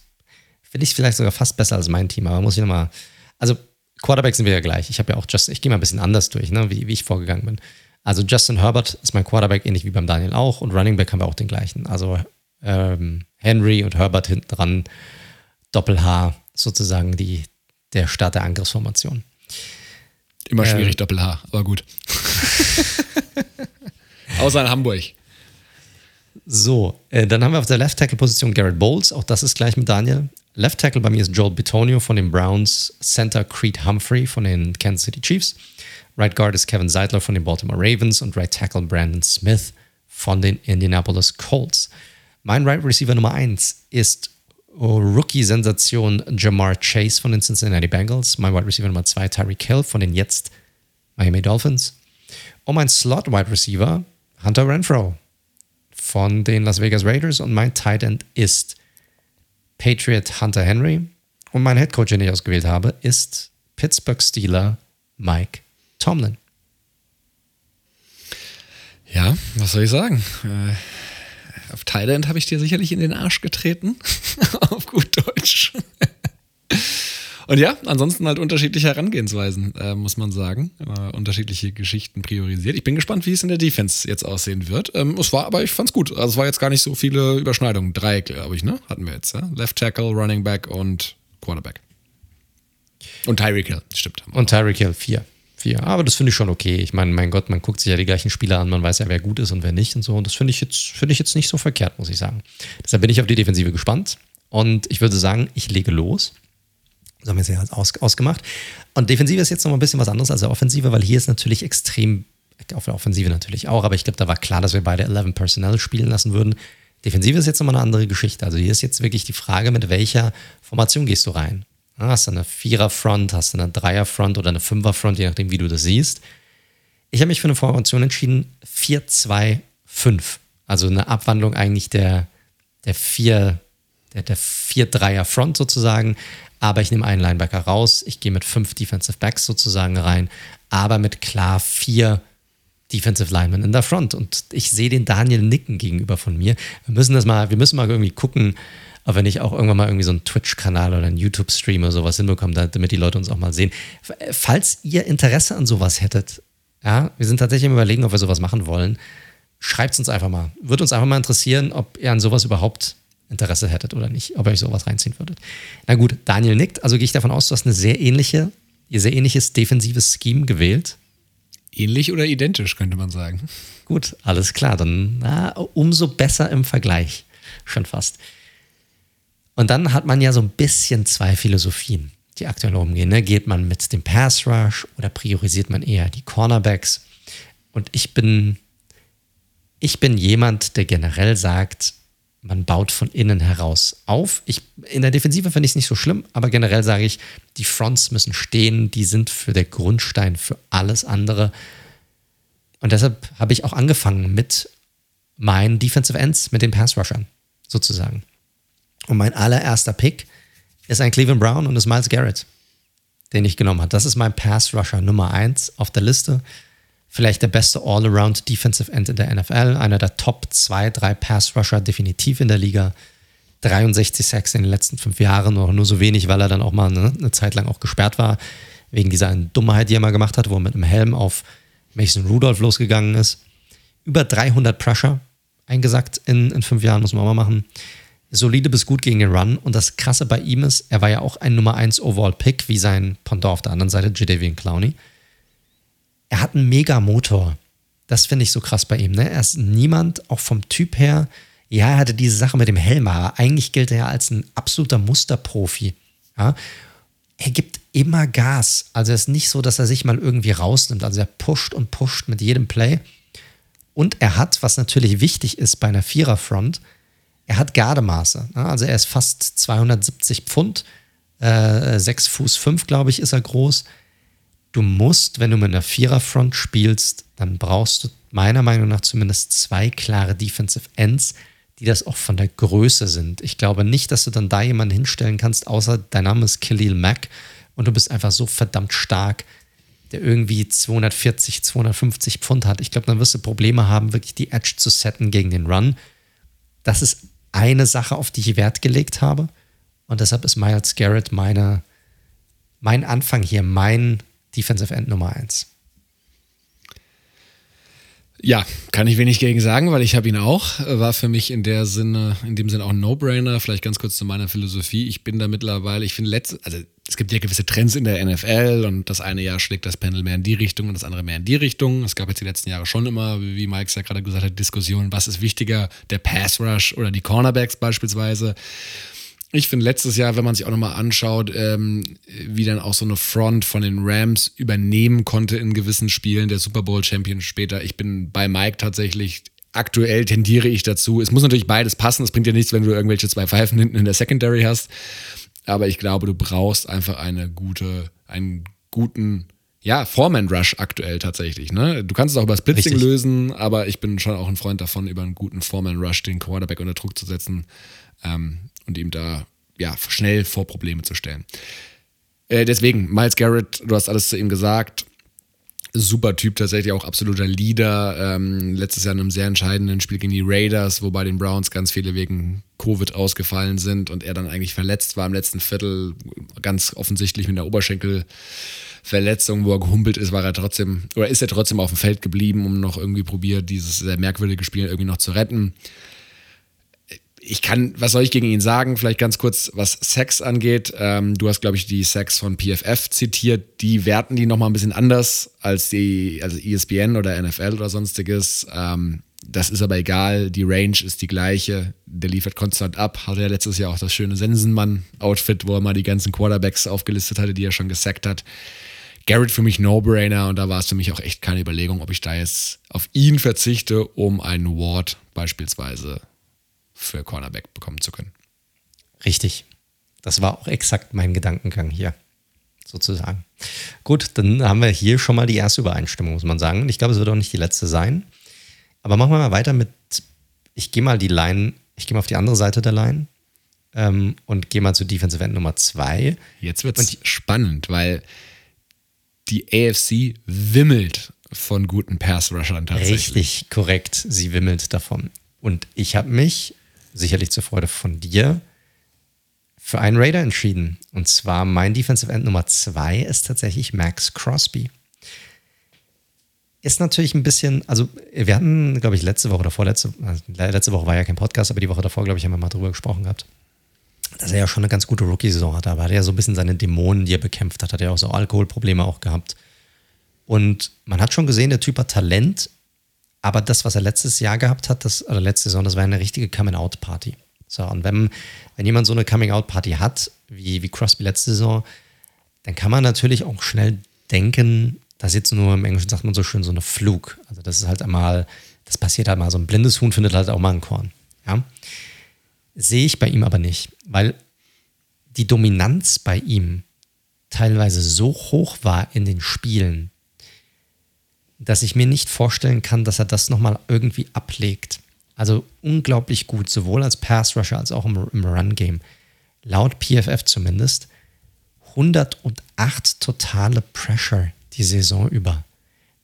finde ich vielleicht sogar fast besser als mein Team. Aber muss ich nochmal, also Quarterback sind wir ja gleich. Ich habe ja auch Justin, ich gehe mal ein bisschen anders durch, ne, wie, wie ich vorgegangen bin. Also Justin Herbert ist mein Quarterback, ähnlich wie beim Daniel auch. Und Running Back haben wir auch den gleichen. Also ähm, Henry und Herbert hinten dran Doppel-H sozusagen die, der Start der Angriffsformation. Immer schwierig, ähm, Doppel-H, aber gut. Außer in Hamburg. So, äh, dann haben wir auf der Left Tackle Position Garrett Bowles, auch das ist gleich mit Daniel. Left Tackle bei mir ist Joel Bitonio von den Browns, Center Creed Humphrey von den Kansas City Chiefs. Right Guard ist Kevin Seidler von den Baltimore Ravens und Right Tackle Brandon Smith von den Indianapolis Colts. Mein Right Receiver Nummer 1 ist Rookie-Sensation Jamar Chase von den Cincinnati Bengals, mein Wide Receiver Nummer 2 Tyreek Hill von den jetzt Miami Dolphins und mein Slot-Wide Receiver Hunter Renfro von den Las Vegas Raiders und mein Tight End ist Patriot Hunter Henry. Und mein Head Coach, den ich ausgewählt habe, ist Pittsburgh Steeler Mike Tomlin. Ja, was soll ich sagen? Äh, auf Thailand habe ich dir sicherlich in den Arsch getreten. auf gut Deutsch. Und ja, ansonsten halt unterschiedliche Herangehensweisen, äh, muss man sagen. Äh, unterschiedliche Geschichten priorisiert. Ich bin gespannt, wie es in der Defense jetzt aussehen wird. Ähm, es war, aber ich fand's gut. Also es war jetzt gar nicht so viele Überschneidungen. Drei, glaube ich, ne? Hatten wir jetzt, ja? Left Tackle, Running Back und Quarterback. Und Tyreek Hill, stimmt. Und Tyreek Hill, vier. Vier. Aber das finde ich schon okay. Ich meine, mein Gott, man guckt sich ja die gleichen Spieler an, man weiß ja, wer gut ist und wer nicht und so. Und das finde ich jetzt, finde ich jetzt nicht so verkehrt, muss ich sagen. Deshalb bin ich auf die Defensive gespannt. Und ich würde sagen, ich lege los. So haben wir es ja aus, ausgemacht. Und Defensive ist jetzt noch mal ein bisschen was anderes als der Offensive, weil hier ist natürlich extrem, auf der Offensive natürlich auch, aber ich glaube, da war klar, dass wir beide 11 Personnel spielen lassen würden. Defensive ist jetzt nochmal eine andere Geschichte. Also hier ist jetzt wirklich die Frage, mit welcher Formation gehst du rein? Hast du eine Vierer-Front, hast du eine Dreier-Front oder eine Fünfer-Front, je nachdem, wie du das siehst. Ich habe mich für eine Formation entschieden, 4-2-5. Also eine Abwandlung eigentlich der, der vier, der, der Vier-Dreier-Front sozusagen. Aber ich nehme einen Linebacker raus. Ich gehe mit fünf Defensive Backs sozusagen rein, aber mit klar vier Defensive Linemen in der Front. Und ich sehe den Daniel Nicken gegenüber von mir. Wir müssen das mal, wir müssen mal irgendwie gucken, ob wir nicht auch irgendwann mal irgendwie so einen Twitch-Kanal oder einen YouTube-Stream oder sowas hinbekommen, damit die Leute uns auch mal sehen. Falls ihr Interesse an sowas hättet, ja, wir sind tatsächlich im Überlegen, ob wir sowas machen wollen, schreibt es uns einfach mal. Würde uns einfach mal interessieren, ob ihr an sowas überhaupt Interesse hättet oder nicht, ob ihr euch sowas reinziehen würdet. Na gut, Daniel nickt, also gehe ich davon aus, du hast eine sehr ähnliche, ihr sehr ähnliches defensives Scheme gewählt. Ähnlich oder identisch, könnte man sagen. Gut, alles klar, dann na, umso besser im Vergleich. Schon fast. Und dann hat man ja so ein bisschen zwei Philosophien, die aktuell umgehen. Ne? Geht man mit dem Pass Rush oder priorisiert man eher die Cornerbacks? Und ich bin, ich bin jemand, der generell sagt, man baut von innen heraus auf. Ich, in der Defensive finde ich es nicht so schlimm, aber generell sage ich, die Fronts müssen stehen, die sind für der Grundstein für alles andere. Und deshalb habe ich auch angefangen mit meinen Defensive Ends, mit den Pass Rushern, sozusagen. Und mein allererster Pick ist ein Cleveland Brown und ist Miles Garrett, den ich genommen habe. Das ist mein Pass Rusher Nummer 1 auf der Liste. Vielleicht der beste All-Around Defensive End in der NFL, einer der Top 2, 3 Pass Rusher definitiv in der Liga. 63 Sacks in den letzten fünf Jahren, noch nur so wenig, weil er dann auch mal eine, eine Zeit lang auch gesperrt war, wegen dieser Dummheit, die er mal gemacht hat, wo er mit einem Helm auf Mason Rudolph losgegangen ist. Über 300 Pressure eingesackt in, in fünf Jahren, muss man auch mal machen solide bis gut gegen den Run. Und das Krasse bei ihm ist, er war ja auch ein Nummer 1 Overall-Pick, wie sein Pendant auf der anderen Seite, Jadavian Clowney. Er hat einen Mega-Motor. Das finde ich so krass bei ihm. Ne? Er ist niemand, auch vom Typ her, ja, er hatte diese Sache mit dem Helm, aber eigentlich gilt er ja als ein absoluter Musterprofi. Ja? Er gibt immer Gas. Also es ist nicht so, dass er sich mal irgendwie rausnimmt. Also er pusht und pusht mit jedem Play. Und er hat, was natürlich wichtig ist bei einer Viererfront, er hat Gardemaße. Ne? Also er ist fast 270 Pfund, äh, 6 Fuß 5, glaube ich, ist er groß. Du musst, wenn du mit einer Viererfront spielst, dann brauchst du meiner Meinung nach zumindest zwei klare Defensive Ends, die das auch von der Größe sind. Ich glaube nicht, dass du dann da jemanden hinstellen kannst, außer dein Name ist Khalil Mack und du bist einfach so verdammt stark, der irgendwie 240, 250 Pfund hat. Ich glaube, dann wirst du Probleme haben, wirklich die Edge zu setten gegen den Run. Das ist eine Sache, auf die ich Wert gelegt habe. Und deshalb ist Miles Garrett meine, mein Anfang hier, mein Defensive End Nummer 1. Ja, kann ich wenig gegen sagen, weil ich habe ihn auch. War für mich in der Sinne, in dem Sinne auch ein No-Brainer. Vielleicht ganz kurz zu meiner Philosophie. Ich bin da mittlerweile, ich finde letzte, also es gibt ja gewisse Trends in der NFL und das eine Jahr schlägt das Panel mehr in die Richtung und das andere mehr in die Richtung. Es gab jetzt die letzten Jahre schon immer, wie Mike ja gerade gesagt hat, Diskussionen, was ist wichtiger, der Pass Rush oder die Cornerbacks beispielsweise. Ich finde letztes Jahr, wenn man sich auch nochmal anschaut, ähm, wie dann auch so eine Front von den Rams übernehmen konnte in gewissen Spielen, der Super Bowl Champion später. Ich bin bei Mike tatsächlich aktuell tendiere ich dazu. Es muss natürlich beides passen. Es bringt ja nichts, wenn du irgendwelche zwei Pfeifen hinten in der Secondary hast. Aber ich glaube, du brauchst einfach eine gute, einen guten ja, Foreman-Rush aktuell tatsächlich. Ne? Du kannst es auch über das Blitzing lösen, aber ich bin schon auch ein Freund davon, über einen guten Foreman-Rush den Quarterback unter Druck zu setzen ähm, und ihm da ja, schnell vor Probleme zu stellen. Äh, deswegen, Miles Garrett, du hast alles zu ihm gesagt. Super Typ, tatsächlich auch absoluter Leader. Ähm, letztes Jahr in einem sehr entscheidenden Spiel gegen die Raiders, wo bei den Browns ganz viele wegen Covid ausgefallen sind und er dann eigentlich verletzt war im letzten Viertel, ganz offensichtlich mit der Oberschenkelverletzung, wo er gehumpelt ist, war er trotzdem, oder ist er trotzdem auf dem Feld geblieben, um noch irgendwie probiert, dieses sehr merkwürdige Spiel irgendwie noch zu retten ich kann, was soll ich gegen ihn sagen? Vielleicht ganz kurz, was Sex angeht. Ähm, du hast, glaube ich, die Sex von PFF zitiert. Die werten die nochmal ein bisschen anders als die, also ESPN oder NFL oder sonstiges. Ähm, das ist aber egal. Die Range ist die gleiche. Der liefert konstant ab. Hatte ja letztes Jahr auch das schöne Sensenmann-Outfit, wo er mal die ganzen Quarterbacks aufgelistet hatte, die er schon gesackt hat. Garrett für mich No-Brainer und da war es für mich auch echt keine Überlegung, ob ich da jetzt auf ihn verzichte, um einen Ward beispielsweise für Cornerback bekommen zu können. Richtig. Das war auch exakt mein Gedankengang hier, sozusagen. Gut, dann haben wir hier schon mal die erste Übereinstimmung, muss man sagen. Ich glaube, es wird auch nicht die letzte sein. Aber machen wir mal weiter mit, ich gehe mal die Line, ich gehe mal auf die andere Seite der Line ähm, und gehe mal zu Defensive End Nummer 2. Jetzt wird es spannend, weil die AFC wimmelt von guten Pass-Rushern tatsächlich. Richtig, korrekt. Sie wimmelt davon. Und ich habe mich sicherlich zur Freude von dir, für einen Raider entschieden. Und zwar mein Defensive End Nummer zwei ist tatsächlich Max Crosby. Ist natürlich ein bisschen, also wir hatten, glaube ich, letzte Woche oder vorletzte, also letzte Woche war ja kein Podcast, aber die Woche davor, glaube ich, haben wir mal drüber gesprochen gehabt, dass er ja schon eine ganz gute Rookie-Saison hatte. Aber hat er ja so ein bisschen seine Dämonen, die er bekämpft hat, hat er auch so Alkoholprobleme auch gehabt. Und man hat schon gesehen, der Typ hat Talent, aber das, was er letztes Jahr gehabt hat, das, oder letzte Saison, das war eine richtige Coming-out-Party. So, und wenn, wenn jemand so eine Coming-out-Party hat, wie, wie Crosby letzte Saison, dann kann man natürlich auch schnell denken, das ist jetzt nur im Englischen sagt man so schön so eine Flug. Also das ist halt einmal, das passiert halt mal, so ein blindes Huhn findet halt auch mal ein Korn. Ja? Sehe ich bei ihm aber nicht, weil die Dominanz bei ihm teilweise so hoch war in den Spielen, dass ich mir nicht vorstellen kann, dass er das nochmal irgendwie ablegt. Also unglaublich gut, sowohl als Pass-Rusher als auch im, im Run-Game. Laut PFF zumindest 108 totale Pressure die Saison über.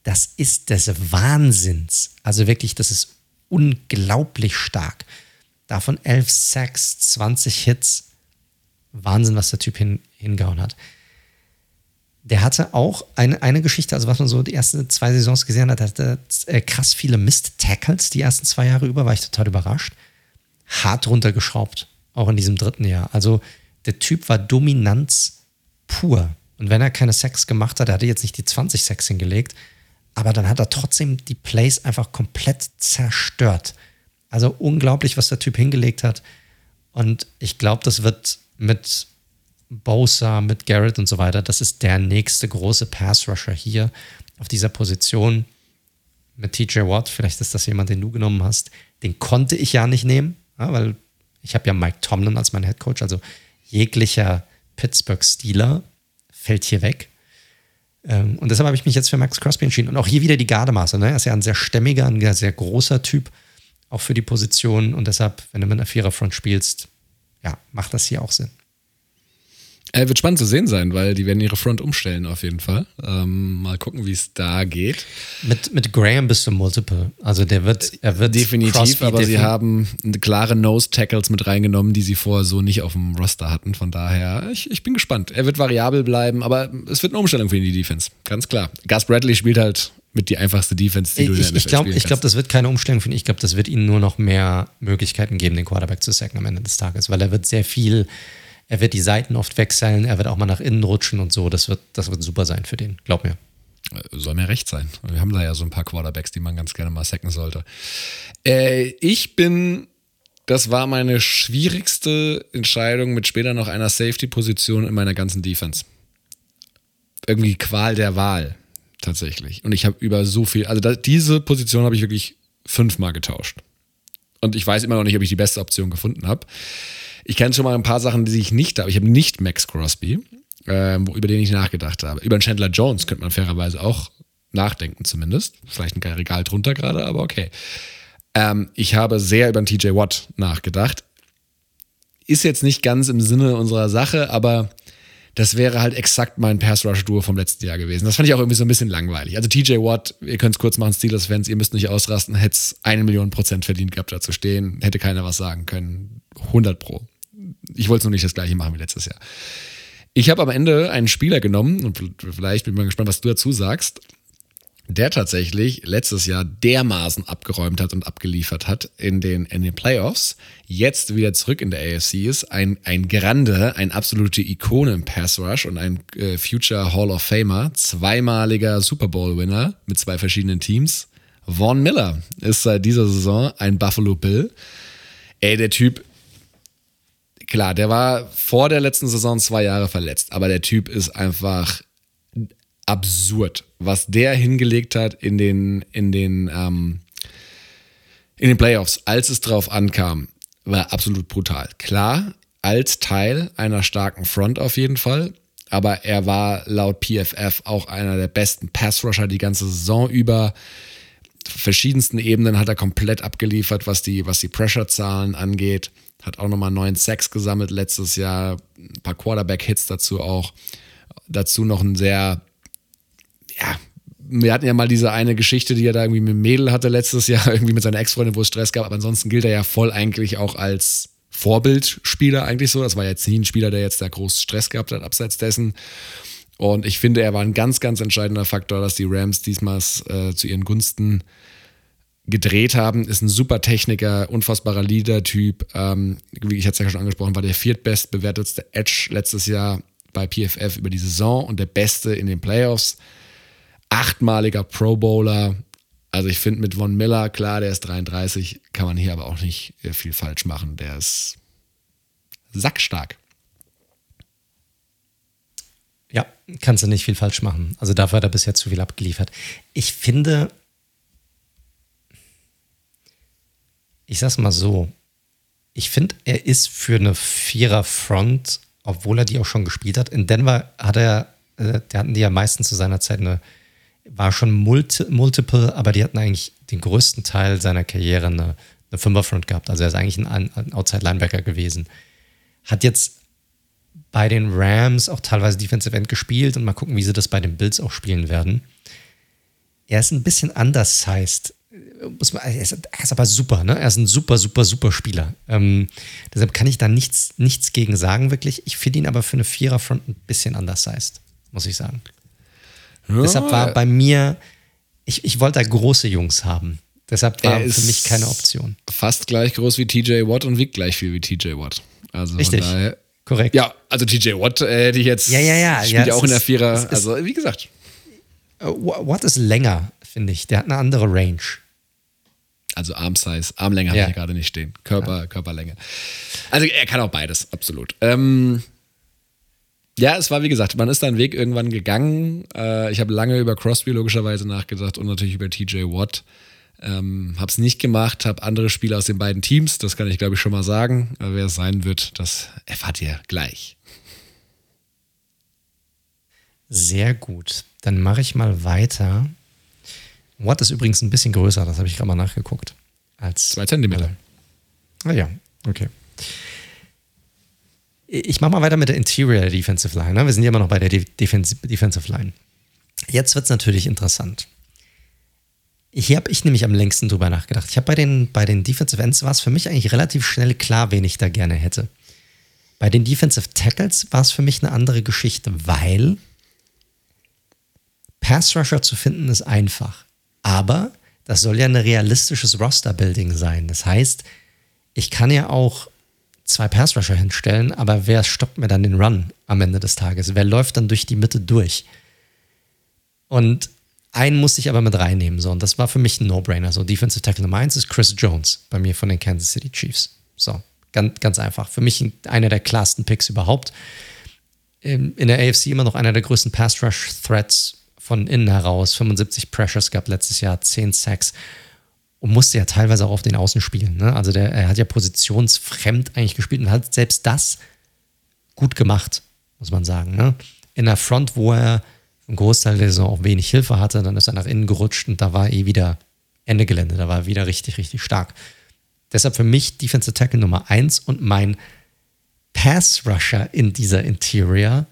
Das ist des Wahnsinns. Also wirklich, das ist unglaublich stark. Davon 11 Sacks, 20 Hits. Wahnsinn, was der Typ hin, hingehauen hat der hatte auch eine, eine Geschichte, also was man so die ersten zwei Saisons gesehen hat, hatte äh, krass viele Mist-Tackles die ersten zwei Jahre über, war ich total überrascht. Hart runtergeschraubt, auch in diesem dritten Jahr. Also der Typ war Dominanz pur. Und wenn er keine Sex gemacht hat, er hatte jetzt nicht die 20 Sex hingelegt, aber dann hat er trotzdem die Plays einfach komplett zerstört. Also unglaublich, was der Typ hingelegt hat. Und ich glaube, das wird mit Bosa, mit Garrett und so weiter. Das ist der nächste große Pass-Rusher hier auf dieser Position. Mit TJ Watt, vielleicht ist das jemand, den du genommen hast. Den konnte ich ja nicht nehmen, weil ich habe ja Mike Tomlin als mein Head Coach. Also jeglicher Pittsburgh Steeler fällt hier weg. Ähm, und deshalb habe ich mich jetzt für Max Crosby entschieden. Und auch hier wieder die Gardemaße. Ne? Er ist ja ein sehr stämmiger, ein sehr großer Typ, auch für die Position. Und deshalb, wenn du mit einer Viererfront spielst, ja, macht das hier auch Sinn. Äh, wird spannend zu sehen sein, weil die werden ihre Front umstellen auf jeden Fall. Ähm, mal gucken, wie es da geht. Mit, mit Graham bist du Multiple. Also der wird, er wird definitiv, Crosby aber defin sie haben klare Nose Tackles mit reingenommen, die sie vorher so nicht auf dem Roster hatten. Von daher, ich, ich bin gespannt. Er wird variabel bleiben, aber es wird eine Umstellung für ihn, die Defense. Ganz klar. Gus Bradley spielt halt mit die einfachste Defense, die ich, du in der Ich glaube, glaub, das wird keine Umstellung für ihn. Ich glaube, das wird ihnen nur noch mehr Möglichkeiten geben, den Quarterback zu sacken am Ende des Tages, weil er wird sehr viel er wird die Seiten oft wechseln, er wird auch mal nach innen rutschen und so. Das wird, das wird super sein für den, glaub mir. Soll mir recht sein. Wir haben da ja so ein paar Quarterbacks, die man ganz gerne mal sacken sollte. Äh, ich bin, das war meine schwierigste Entscheidung mit später noch einer Safety-Position in meiner ganzen Defense. Irgendwie Qual der Wahl, tatsächlich. Und ich habe über so viel, also da, diese Position habe ich wirklich fünfmal getauscht. Und ich weiß immer noch nicht, ob ich die beste Option gefunden habe. Ich kenne schon mal ein paar Sachen, die ich nicht habe. Ich habe nicht Max Crosby. äh, über den ich nachgedacht habe. Über Chandler Jones könnte man fairerweise auch nachdenken, zumindest. Vielleicht ein Regal drunter gerade, aber okay. Ähm, ich habe sehr über den TJ Watt nachgedacht. Ist jetzt nicht ganz im Sinne unserer Sache, aber das wäre halt exakt mein Pass-Rush-Duo vom letzten Jahr gewesen. Das fand ich auch irgendwie so ein bisschen langweilig. Also TJ Watt, ihr könnt es kurz machen, Steelers-Fans, ihr müsst nicht ausrasten, hätte es eine Million Prozent verdient gehabt, da zu stehen, hätte keiner was sagen können. 100 Pro. Ich wollte nur nicht das gleiche machen wie letztes Jahr. Ich habe am Ende einen Spieler genommen und vielleicht bin ich mal gespannt, was du dazu sagst der tatsächlich letztes Jahr dermaßen abgeräumt hat und abgeliefert hat in den, in den Playoffs, jetzt wieder zurück in der AFC ist, ein, ein Grande, ein absolute Ikone im Pass Rush und ein äh, Future Hall of Famer, zweimaliger Super Bowl-Winner mit zwei verschiedenen Teams. Vaughn Miller ist seit dieser Saison ein Buffalo Bill. Ey, der Typ, klar, der war vor der letzten Saison zwei Jahre verletzt, aber der Typ ist einfach absurd, was der hingelegt hat in den, in den, ähm, in den Playoffs, als es drauf ankam, war absolut brutal. Klar, als Teil einer starken Front auf jeden Fall, aber er war laut PFF auch einer der besten Pass-Rusher die ganze Saison über. Verschiedensten Ebenen hat er komplett abgeliefert, was die, was die Pressure-Zahlen angeht. Hat auch nochmal neun Sacks gesammelt letztes Jahr, ein paar Quarterback-Hits dazu auch. Dazu noch ein sehr ja, wir hatten ja mal diese eine Geschichte, die er da irgendwie mit dem Mädel hatte letztes Jahr, irgendwie mit seiner Ex-Freundin, wo es Stress gab. Aber ansonsten gilt er ja voll eigentlich auch als Vorbildspieler eigentlich so. Das war jetzt nie ein Spieler, der jetzt da groß Stress gehabt hat, abseits dessen. Und ich finde, er war ein ganz, ganz entscheidender Faktor, dass die Rams diesmal äh, zu ihren Gunsten gedreht haben. Ist ein super Techniker, unfassbarer Leader-Typ. Ähm, wie ich hatte es ja schon angesprochen, war der viertbest bewertetste Edge letztes Jahr bei PFF über die Saison und der beste in den Playoffs achtmaliger Pro Bowler. Also ich finde mit Von Miller, klar, der ist 33, kann man hier aber auch nicht äh, viel falsch machen. Der ist sackstark. Ja, kannst du nicht viel falsch machen. Also dafür hat er bisher zu viel abgeliefert. Ich finde, ich sag's mal so, ich finde, er ist für eine Vierer-Front, obwohl er die auch schon gespielt hat. In Denver hat er, äh, der hatten die ja meistens zu seiner Zeit eine war schon multi, multiple, aber die hatten eigentlich den größten Teil seiner Karriere eine, eine Fünferfront gehabt. Also er ist eigentlich ein, ein Outside-Linebacker gewesen. Hat jetzt bei den Rams auch teilweise Defensive End gespielt und mal gucken, wie sie das bei den Bills auch spielen werden. Er ist ein bisschen undersized. Muss man, er, ist, er ist aber super, ne? Er ist ein super, super, super Spieler. Ähm, deshalb kann ich da nichts, nichts gegen sagen, wirklich. Ich finde ihn aber für eine Viererfront ein bisschen undersized, muss ich sagen. Ja. Deshalb war bei mir, ich, ich wollte da große Jungs haben. Deshalb war für mich keine Option. Fast gleich groß wie TJ Watt und wiegt gleich viel wie TJ Watt. Also Richtig. Daher, Korrekt. Ja, also TJ Watt äh, hätte ich jetzt. Ja, ja, ja. Spielt ja auch in der Vierer. Ist, also, wie gesagt. Uh, Watt ist länger, finde ich. Der hat eine andere Range. Also Arm-Size, Armlänge ja. habe ich gerade nicht stehen. Körper, ja. Körperlänge. Also er kann auch beides, absolut. Ähm, ja, es war wie gesagt, man ist da einen Weg irgendwann gegangen. Äh, ich habe lange über Crosby logischerweise nachgedacht und natürlich über TJ Watt. Ähm, habe es nicht gemacht, habe andere Spieler aus den beiden Teams, das kann ich glaube ich schon mal sagen. Äh, wer es sein wird, das erfahrt ihr gleich. Sehr gut. Dann mache ich mal weiter. Watt ist übrigens ein bisschen größer, das habe ich gerade mal nachgeguckt. Als Zwei Zentimeter. Ah ja, okay. Ich mache mal weiter mit der Interior Defensive Line. Ne? Wir sind ja immer noch bei der Defensive Line. Jetzt wird es natürlich interessant. Hier habe ich nämlich am längsten drüber nachgedacht. Ich habe bei den, bei den Defensive Ends war es für mich eigentlich relativ schnell klar, wen ich da gerne hätte. Bei den Defensive Tackles war es für mich eine andere Geschichte, weil Pass Rusher zu finden ist einfach. Aber das soll ja ein realistisches Roster-Building sein. Das heißt, ich kann ja auch zwei Pass-Rusher hinstellen, aber wer stoppt mir dann den Run am Ende des Tages? Wer läuft dann durch die Mitte durch? Und einen musste ich aber mit reinnehmen. So, und das war für mich ein No-Brainer. So, Defensive Tackle Nummer eins ist Chris Jones bei mir von den Kansas City Chiefs. So, ganz, ganz einfach. Für mich einer der klarsten Picks überhaupt. In der AFC immer noch einer der größten Pass-Rush-Threats von innen heraus. 75 Pressures gab letztes Jahr, 10 Sacks und musste ja teilweise auch auf den Außen spielen. Ne? Also der, er hat ja positionsfremd eigentlich gespielt und hat selbst das gut gemacht, muss man sagen. Ne? in der Front, wo er einen Großteil der Saison auch wenig Hilfe hatte, dann ist er nach innen gerutscht und da war eh wieder Ende Gelände, da war er wieder richtig, richtig stark. Deshalb für mich Defensive Tackle Nummer 1 und mein Pass Rusher in dieser Interior,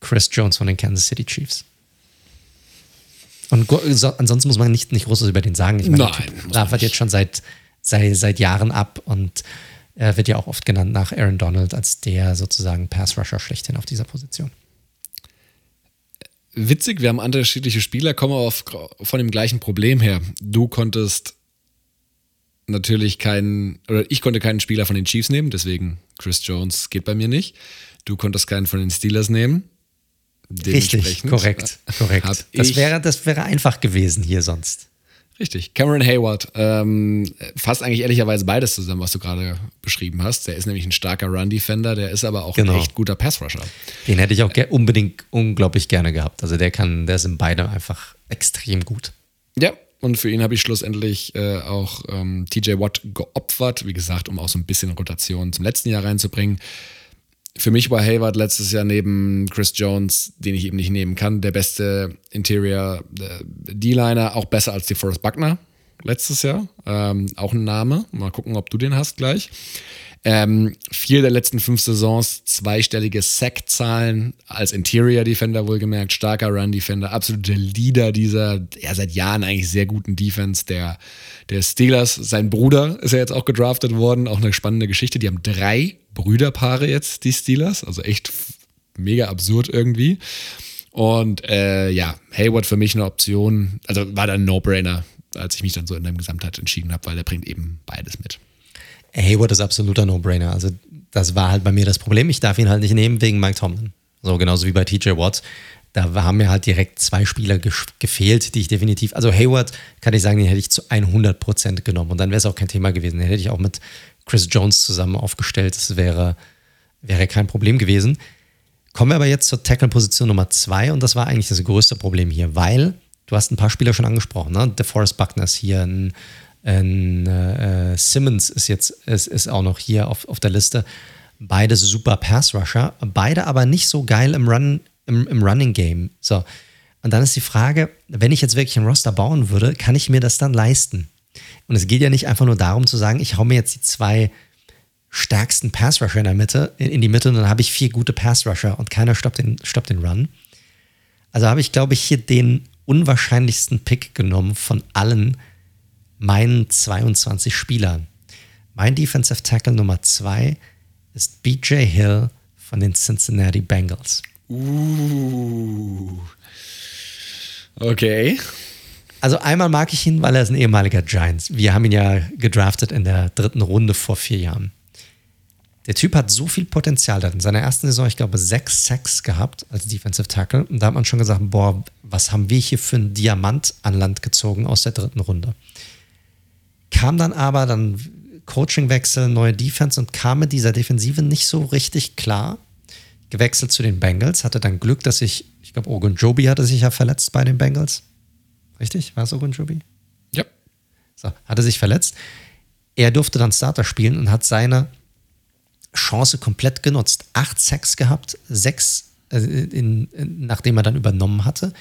Chris Jones von den Kansas City Chiefs. Und ansonsten muss man nicht, nicht großes über den sagen. Ich meine, Nein, der jetzt schon seit, seit, seit Jahren ab und er wird ja auch oft genannt nach Aaron Donald als der sozusagen Pass-Rusher schlechthin auf dieser Position. Witzig, wir haben unterschiedliche Spieler, kommen aber von dem gleichen Problem her. Du konntest natürlich keinen, oder ich konnte keinen Spieler von den Chiefs nehmen, deswegen Chris Jones geht bei mir nicht. Du konntest keinen von den Steelers nehmen. Richtig, korrekt, korrekt. Das wäre, das wäre einfach gewesen hier sonst. Richtig. Cameron Hayward ähm, fasst eigentlich ehrlicherweise beides zusammen, was du gerade beschrieben hast. Der ist nämlich ein starker Run-Defender, der ist aber auch genau. ein echt guter Pass-Rusher. Den hätte ich auch unbedingt unglaublich gerne gehabt. Also der kann, der sind beide einfach extrem gut. Ja, und für ihn habe ich schlussendlich äh, auch ähm, TJ Watt geopfert, wie gesagt, um auch so ein bisschen Rotation zum letzten Jahr reinzubringen für mich war Hayward letztes Jahr neben Chris Jones, den ich eben nicht nehmen kann, der beste Interior äh, D-Liner, auch besser als die Forrest Buckner letztes Jahr. Ähm, auch ein Name. Mal gucken, ob du den hast gleich. Ähm, vier der letzten fünf Saisons zweistellige Sack-Zahlen als Interior Defender wohlgemerkt, starker Run Defender, absoluter Leader dieser ja seit Jahren eigentlich sehr guten Defense der, der Steelers. Sein Bruder ist ja jetzt auch gedraftet worden, auch eine spannende Geschichte. Die haben drei Brüderpaare jetzt, die Steelers, also echt mega absurd irgendwie. Und äh, ja, Hayward für mich eine Option, also war dann ein No-Brainer, als ich mich dann so in der Gesamtheit entschieden habe, weil er bringt eben beides mit. Hayward ist absoluter No-Brainer. Also das war halt bei mir das Problem. Ich darf ihn halt nicht nehmen wegen Mike Tomlin. So genauso wie bei TJ Watt. Da haben mir halt direkt zwei Spieler gefehlt, die ich definitiv, also Hayward kann ich sagen, den hätte ich zu 100% genommen und dann wäre es auch kein Thema gewesen. Den hätte ich auch mit Chris Jones zusammen aufgestellt. Das wäre, wäre kein Problem gewesen. Kommen wir aber jetzt zur Tackle-Position Nummer zwei und das war eigentlich das größte Problem hier, weil du hast ein paar Spieler schon angesprochen, ne? DeForest Buckner ist hier, ein, ein äh, Simmons ist jetzt ist, ist auch noch hier auf, auf der Liste. Beide super Pass-Rusher, beide aber nicht so geil im, Run, im, im Running-Game. So. Und dann ist die Frage, wenn ich jetzt wirklich ein Roster bauen würde, kann ich mir das dann leisten? Und es geht ja nicht einfach nur darum zu sagen, ich hau mir jetzt die zwei stärksten Pass-Rusher in der Mitte, in, in die Mitte und dann habe ich vier gute Pass-Rusher und keiner stoppt den, stoppt den Run. Also habe ich, glaube ich, hier den unwahrscheinlichsten Pick genommen von allen meinen 22 Spielern. Mein Defensive Tackle Nummer zwei ist BJ Hill von den Cincinnati Bengals. Uh. Okay. Also einmal mag ich ihn, weil er ist ein ehemaliger Giants. Wir haben ihn ja gedraftet in der dritten Runde vor vier Jahren. Der Typ hat so viel Potenzial. Der hat in seiner ersten Saison, ich glaube, sechs Sacks gehabt als Defensive Tackle. Und da hat man schon gesagt, boah, was haben wir hier für einen Diamant an Land gezogen aus der dritten Runde. Kam dann aber dann Coachingwechsel, neue Defense und kam mit dieser Defensive nicht so richtig klar. Gewechselt zu den Bengals, hatte dann Glück, dass sich, ich glaube, Ogun Joby hatte sich ja verletzt bei den Bengals. Richtig? War es Ogun Joby? Ja. So, hatte sich verletzt. Er durfte dann Starter spielen und hat seine Chance komplett genutzt. Acht Sacks gehabt, sechs, äh, in, in, nachdem er dann übernommen hatte.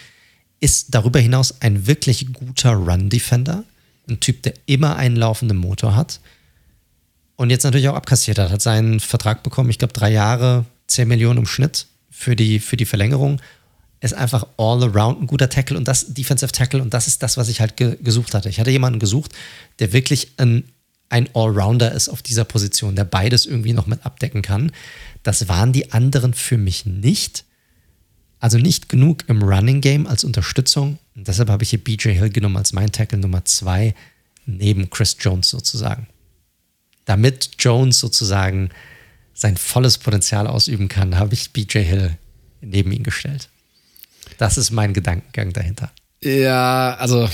Ist darüber hinaus ein wirklich guter Run-Defender. Ein Typ, der immer einen laufenden Motor hat. Und jetzt natürlich auch abkassiert hat. Hat seinen Vertrag bekommen, ich glaube, drei Jahre, 10 Millionen im Schnitt für die, für die Verlängerung. Ist einfach all around ein guter Tackle und das Defensive Tackle. Und das ist das, was ich halt ge gesucht hatte. Ich hatte jemanden gesucht, der wirklich ein ein Allrounder ist auf dieser Position, der beides irgendwie noch mit abdecken kann. Das waren die anderen für mich nicht. Also nicht genug im Running Game als Unterstützung. Und deshalb habe ich hier BJ Hill genommen als mein Tackle Nummer zwei neben Chris Jones sozusagen. Damit Jones sozusagen sein volles Potenzial ausüben kann, habe ich BJ Hill neben ihn gestellt. Das ist mein Gedankengang dahinter. Ja, also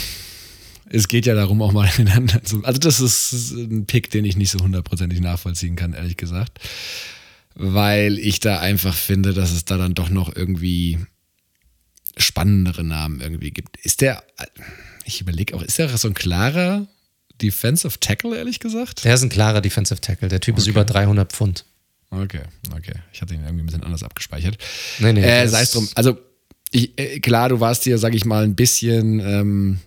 es geht ja darum, auch mal ineinander zu. Also, das ist ein Pick, den ich nicht so hundertprozentig nachvollziehen kann, ehrlich gesagt. Weil ich da einfach finde, dass es da dann doch noch irgendwie spannendere Namen irgendwie gibt. Ist der, ich überlege auch, ist der so ein klarer Defensive Tackle, ehrlich gesagt? Der ist ein klarer Defensive Tackle. Der Typ okay. ist über 300 Pfund. Okay, okay. Ich hatte ihn irgendwie ein bisschen anders abgespeichert. Nee, nee, äh, sei es drum. Also, ich, äh, klar, du warst hier, sag ich mal, ein bisschen ähm,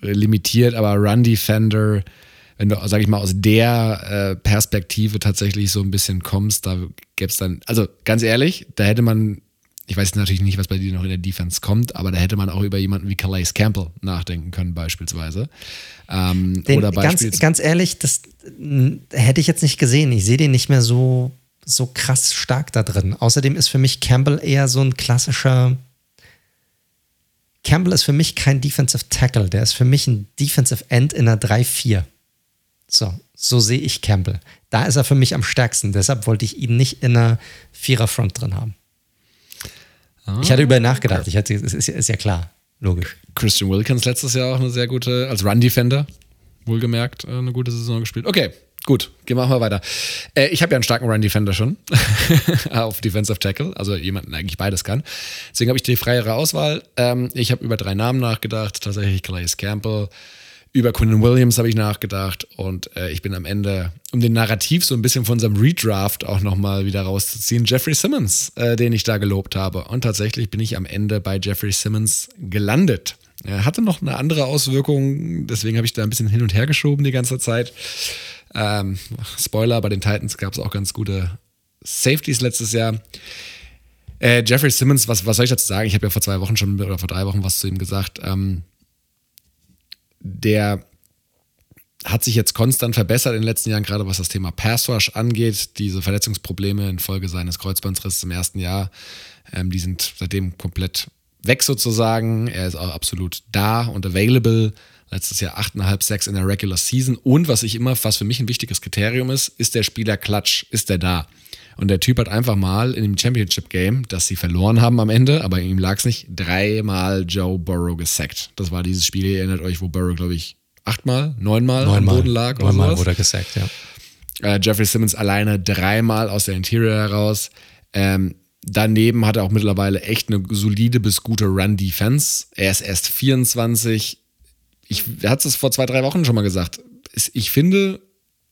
limitiert, aber Run Defender, wenn du, sag ich mal, aus der äh, Perspektive tatsächlich so ein bisschen kommst, da gäbe es dann, also ganz ehrlich, da hätte man, ich weiß natürlich nicht, was bei dir noch in der Defense kommt, aber da hätte man auch über jemanden wie Calais Campbell nachdenken können, beispielsweise. Ähm, Den, oder ganz, beispielsweise. ganz ehrlich, das mh, hätte ich jetzt nicht gesehen. Ich sehe den nicht mehr so, so krass stark da drin. Außerdem ist für mich Campbell eher so ein klassischer. Campbell ist für mich kein Defensive Tackle. Der ist für mich ein Defensive End in einer 3-4. So, so sehe ich Campbell. Da ist er für mich am stärksten. Deshalb wollte ich ihn nicht in einer Vierer-Front drin haben. Ich hatte über ihn nachgedacht. Ich hatte, es ist, ist ja klar. Logisch. Christian Wilkins letztes Jahr auch eine sehr gute, als Run-Defender, wohlgemerkt, äh, eine gute Saison gespielt. Okay, gut, gehen wir mal weiter. Äh, ich habe ja einen starken Run-Defender schon auf Defensive Tackle, also jemanden der eigentlich beides kann. Deswegen habe ich die freiere Auswahl. Ähm, ich habe über drei Namen nachgedacht, tatsächlich Calais Campbell, über Quinnen Williams habe ich nachgedacht und äh, ich bin am Ende, um den Narrativ so ein bisschen von unserem Redraft auch nochmal wieder rauszuziehen, Jeffrey Simmons, äh, den ich da gelobt habe. Und tatsächlich bin ich am Ende bei Jeffrey Simmons gelandet. Er hatte noch eine andere Auswirkung, deswegen habe ich da ein bisschen hin und her geschoben die ganze Zeit. Ähm, Spoiler, bei den Titans gab es auch ganz gute Safeties letztes Jahr. Äh, Jeffrey Simmons, was, was soll ich dazu sagen? Ich habe ja vor zwei Wochen schon oder vor drei Wochen was zu ihm gesagt. Ähm, der hat sich jetzt konstant verbessert in den letzten Jahren, gerade was das Thema Pass Rush angeht. Diese Verletzungsprobleme infolge seines Kreuzbandrisses im ersten Jahr, ähm, die sind seitdem komplett weg sozusagen. Er ist auch absolut da und available. Letztes Jahr 8,5 Sacks in der Regular Season. Und was ich immer, was für mich ein wichtiges Kriterium ist, ist der Spieler klatsch, ist der da? Und der Typ hat einfach mal in dem Championship Game, das sie verloren haben am Ende, aber ihm lag es nicht, dreimal Joe Burrow gesackt. Das war dieses Spiel, ihr erinnert euch, wo Burrow, glaube ich, achtmal, neunmal, am Boden lag neunmal wurde er gesackt, ja. Äh, Jeffrey Simmons alleine dreimal aus der Interior heraus. Ähm, daneben hat er auch mittlerweile echt eine solide bis gute Run-Defense. Er ist erst 24. Ich hatte es vor zwei, drei Wochen schon mal gesagt. Es- Ich finde,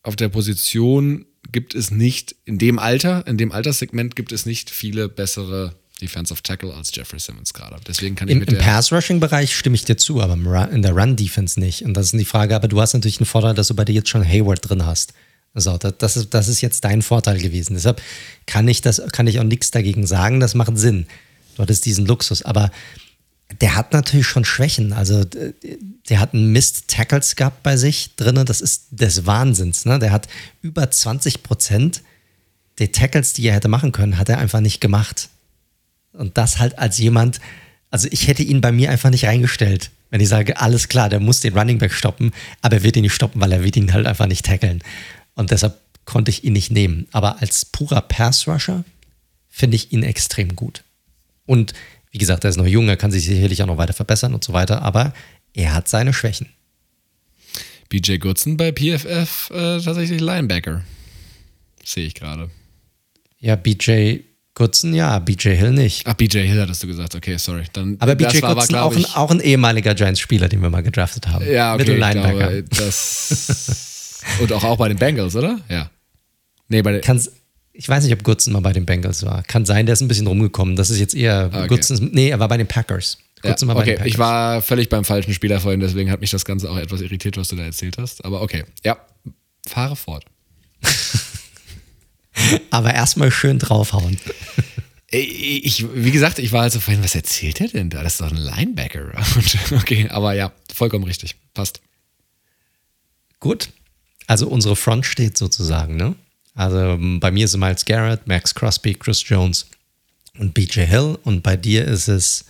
auf der Position gibt es nicht, in dem Alter, in dem Alterssegment gibt es nicht viele bessere Defensive Tackle als Jeffrey Simmons gerade. Deswegen kann ich Im, mit im. Pass-Rushing-Bereich stimme ich dir zu, aber Run, in der Run-Defense nicht. Und das ist die Frage, aber du hast natürlich einen Vorteil, dass du bei dir jetzt schon Hayward drin hast. So, das, das, ist, das ist jetzt dein Vorteil gewesen. Deshalb kann ich, das, kann ich auch nichts dagegen sagen, das macht Sinn. Du hattest diesen Luxus. Aber der hat natürlich schon Schwächen. Also d- der hat einen Mist Tackles gehabt bei sich drinne. Das ist des Wahnsinns. Ne? Der hat über 20 Prozent der Tackles, die er hätte machen können, hat er einfach nicht gemacht. Und das halt als jemand, also ich hätte ihn bei mir einfach nicht reingestellt. Wenn ich sage, alles klar, der muss den Running Back stoppen, aber er wird ihn nicht stoppen, weil er wird ihn halt einfach nicht tackeln. Und deshalb konnte ich ihn nicht nehmen. Aber als purer Pass-Rusher finde ich ihn extrem gut. Und wie gesagt, er ist noch jung, er kann sich sicherlich auch noch weiter verbessern und so weiter, aber er hat seine Schwächen. BJ Goodson bei PFF äh, tatsächlich Linebacker. Sehe ich gerade. Ja, BJ Goodson, ja, BJ Hill nicht. Ach, BJ Hill hattest du gesagt. Okay, sorry. Dann, Aber BJ war- Goodson glaub auch ein, auch ein ehemaliger Giants-Spieler, den wir mal gedraftet haben. Ja, okay, Mittellinebacker. glaube, das und auch, auch bei den Bengals, oder? Ja. Nee, bei den, Kann's, ich weiß nicht, ob Goodson mal bei den Bengals war. Kann sein, der ist ein bisschen rumgekommen. Das ist jetzt eher Okay. Goodson. Nee, er war bei den Packers. ja, Goodson war bei den okay, Packers. ich war völlig beim falschen Spieler vorhin, deswegen hat mich das Ganze auch etwas irritiert, was du da erzählt hast. Aber okay, ja, fahre fort. Aber erstmal schön draufhauen. Ich, wie gesagt, ich war halt so vorhin, was erzählt er denn da? Das ist doch ein Linebacker. Okay, aber ja, vollkommen richtig. Passt. Gut. Also unsere Front steht sozusagen, ne? Also ähm, bei mir ist es Miles Garrett, Max Crosby, Chris Jones und BJ Hill. Und bei dir ist es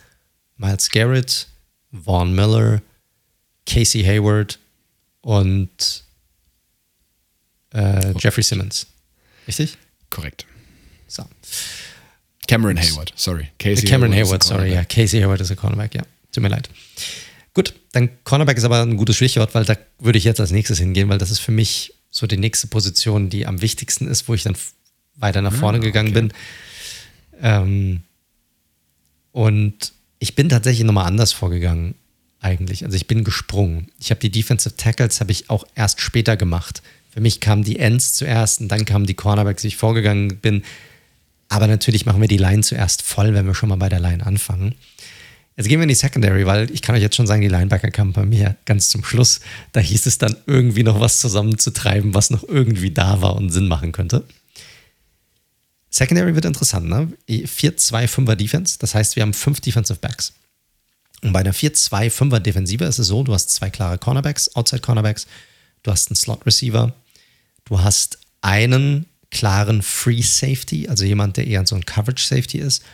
Miles Garrett, Vaughn Miller, Casey Hayward und äh, Jeffrey Simmons. Richtig? Korrekt. So. Cameron Hayward, sorry. Casey Cameron ist Hayward, ein sorry, ja. Casey Hayward ist der Cornerback, ja. Tut mir leid. Gut, dann Cornerback ist aber ein gutes Stichwort, weil da würde ich jetzt als nächstes hingehen, weil das ist für mich so die nächste Position, die am wichtigsten ist, wo ich dann weiter nach vorne gegangen bin. Ähm, und ich bin tatsächlich nochmal anders vorgegangen, eigentlich. Also ich bin gesprungen. Ich habe die Defensive Tackles habe ich auch erst später gemacht. Für mich kamen die Ends zuerst und dann kamen die Cornerbacks, wie ich vorgegangen bin. Aber natürlich machen wir die Line zuerst voll, wenn wir schon mal bei der Line anfangen. Jetzt gehen wir in die Secondary, weil ich kann euch jetzt schon sagen, die Linebacker kamen bei mir ganz zum Schluss. Da hieß es dann irgendwie noch was zusammenzutreiben, was noch irgendwie da war und Sinn machen könnte. Secondary wird interessant, ne? 4-2-5er Defense, das heißt, wir haben fünf Defensive Backs. Und bei einer 4-2-5er Defensive ist es so, du hast zwei klare Cornerbacks, Outside Cornerbacks, du hast einen Slot Receiver, du hast einen klaren Free Safety, also jemand, der eher so ein Coverage Safety ist,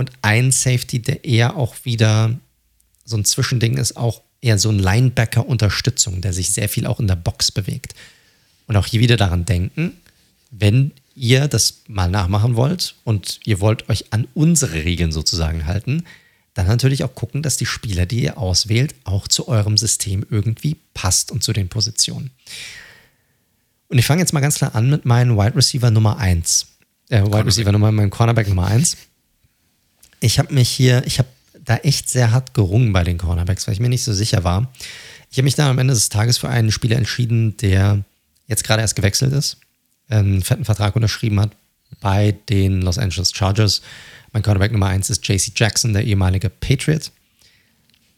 und einen Safety, der eher auch wieder so ein Zwischending ist, auch eher so ein Linebacker-Unterstützung, der sich sehr viel auch in der Box bewegt. Und auch hier wieder daran denken, wenn ihr das mal nachmachen wollt und ihr wollt euch an unsere Regeln sozusagen halten, dann natürlich auch gucken, dass die Spieler, die ihr auswählt, auch zu eurem System irgendwie passt und zu den Positionen. Und ich fange jetzt mal ganz klar an mit meinem Wide Receiver Nummer 1. Äh, Wide Receiver Nummer, meinem Cornerback Nummer 1. Ich habe mich hier, ich habe da echt sehr hart gerungen bei den Cornerbacks, weil ich mir nicht so sicher war. Ich habe mich dann am Ende des Tages für einen Spieler entschieden, der jetzt gerade erst gewechselt ist, einen fetten Vertrag unterschrieben hat bei den Los Angeles Chargers. Mein Cornerback Nummer 1 ist JC Jackson, der ehemalige Patriot.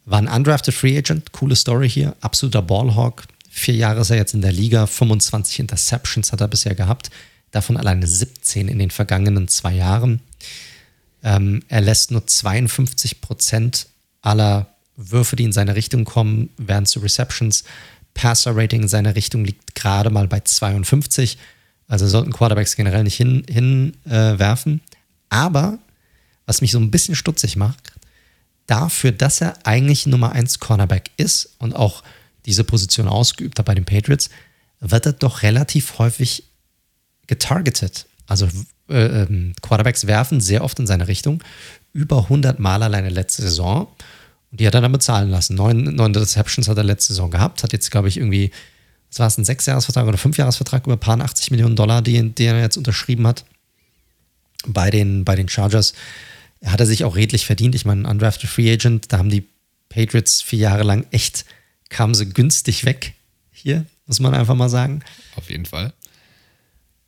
War ein undrafted Free Agent, coole Story hier, absoluter Ballhawk, Vier Jahre ist er jetzt in der Liga, 25 Interceptions hat er bisher gehabt, davon alleine 17 in den vergangenen zwei Jahren. Ähm, er lässt nur 52 Prozent aller Würfe, die in seine Richtung kommen, werden zu Receptions. Passer-Rating in seiner Richtung liegt gerade mal bei 52. Also sollten Quarterbacks generell nicht hinwerfen. Hin, äh, Aber was mich so ein bisschen stutzig macht, dafür, dass er eigentlich Nummer 1 Cornerback ist und auch diese Position ausgeübt hat bei den Patriots, wird er doch relativ häufig getargetet. Also äh, ähm, Quarterbacks werfen sehr oft in seine Richtung. Über 100 Mal alleine letzte Saison. Und die hat er dann bezahlen lassen. Neun, neun Receptions hat er letzte Saison gehabt. Hat jetzt, glaube ich, irgendwie, was war es, ein Sechsjahresvertrag oder Fünfjahresvertrag über ein paar 80 Millionen Dollar, die, die er jetzt unterschrieben hat bei den, bei den Chargers. Er hat er sich auch redlich verdient. Ich meine, Undrafted Free Agent, da haben die Patriots vier Jahre lang echt kamen sie günstig weg hier, muss man einfach mal sagen. Auf jeden Fall.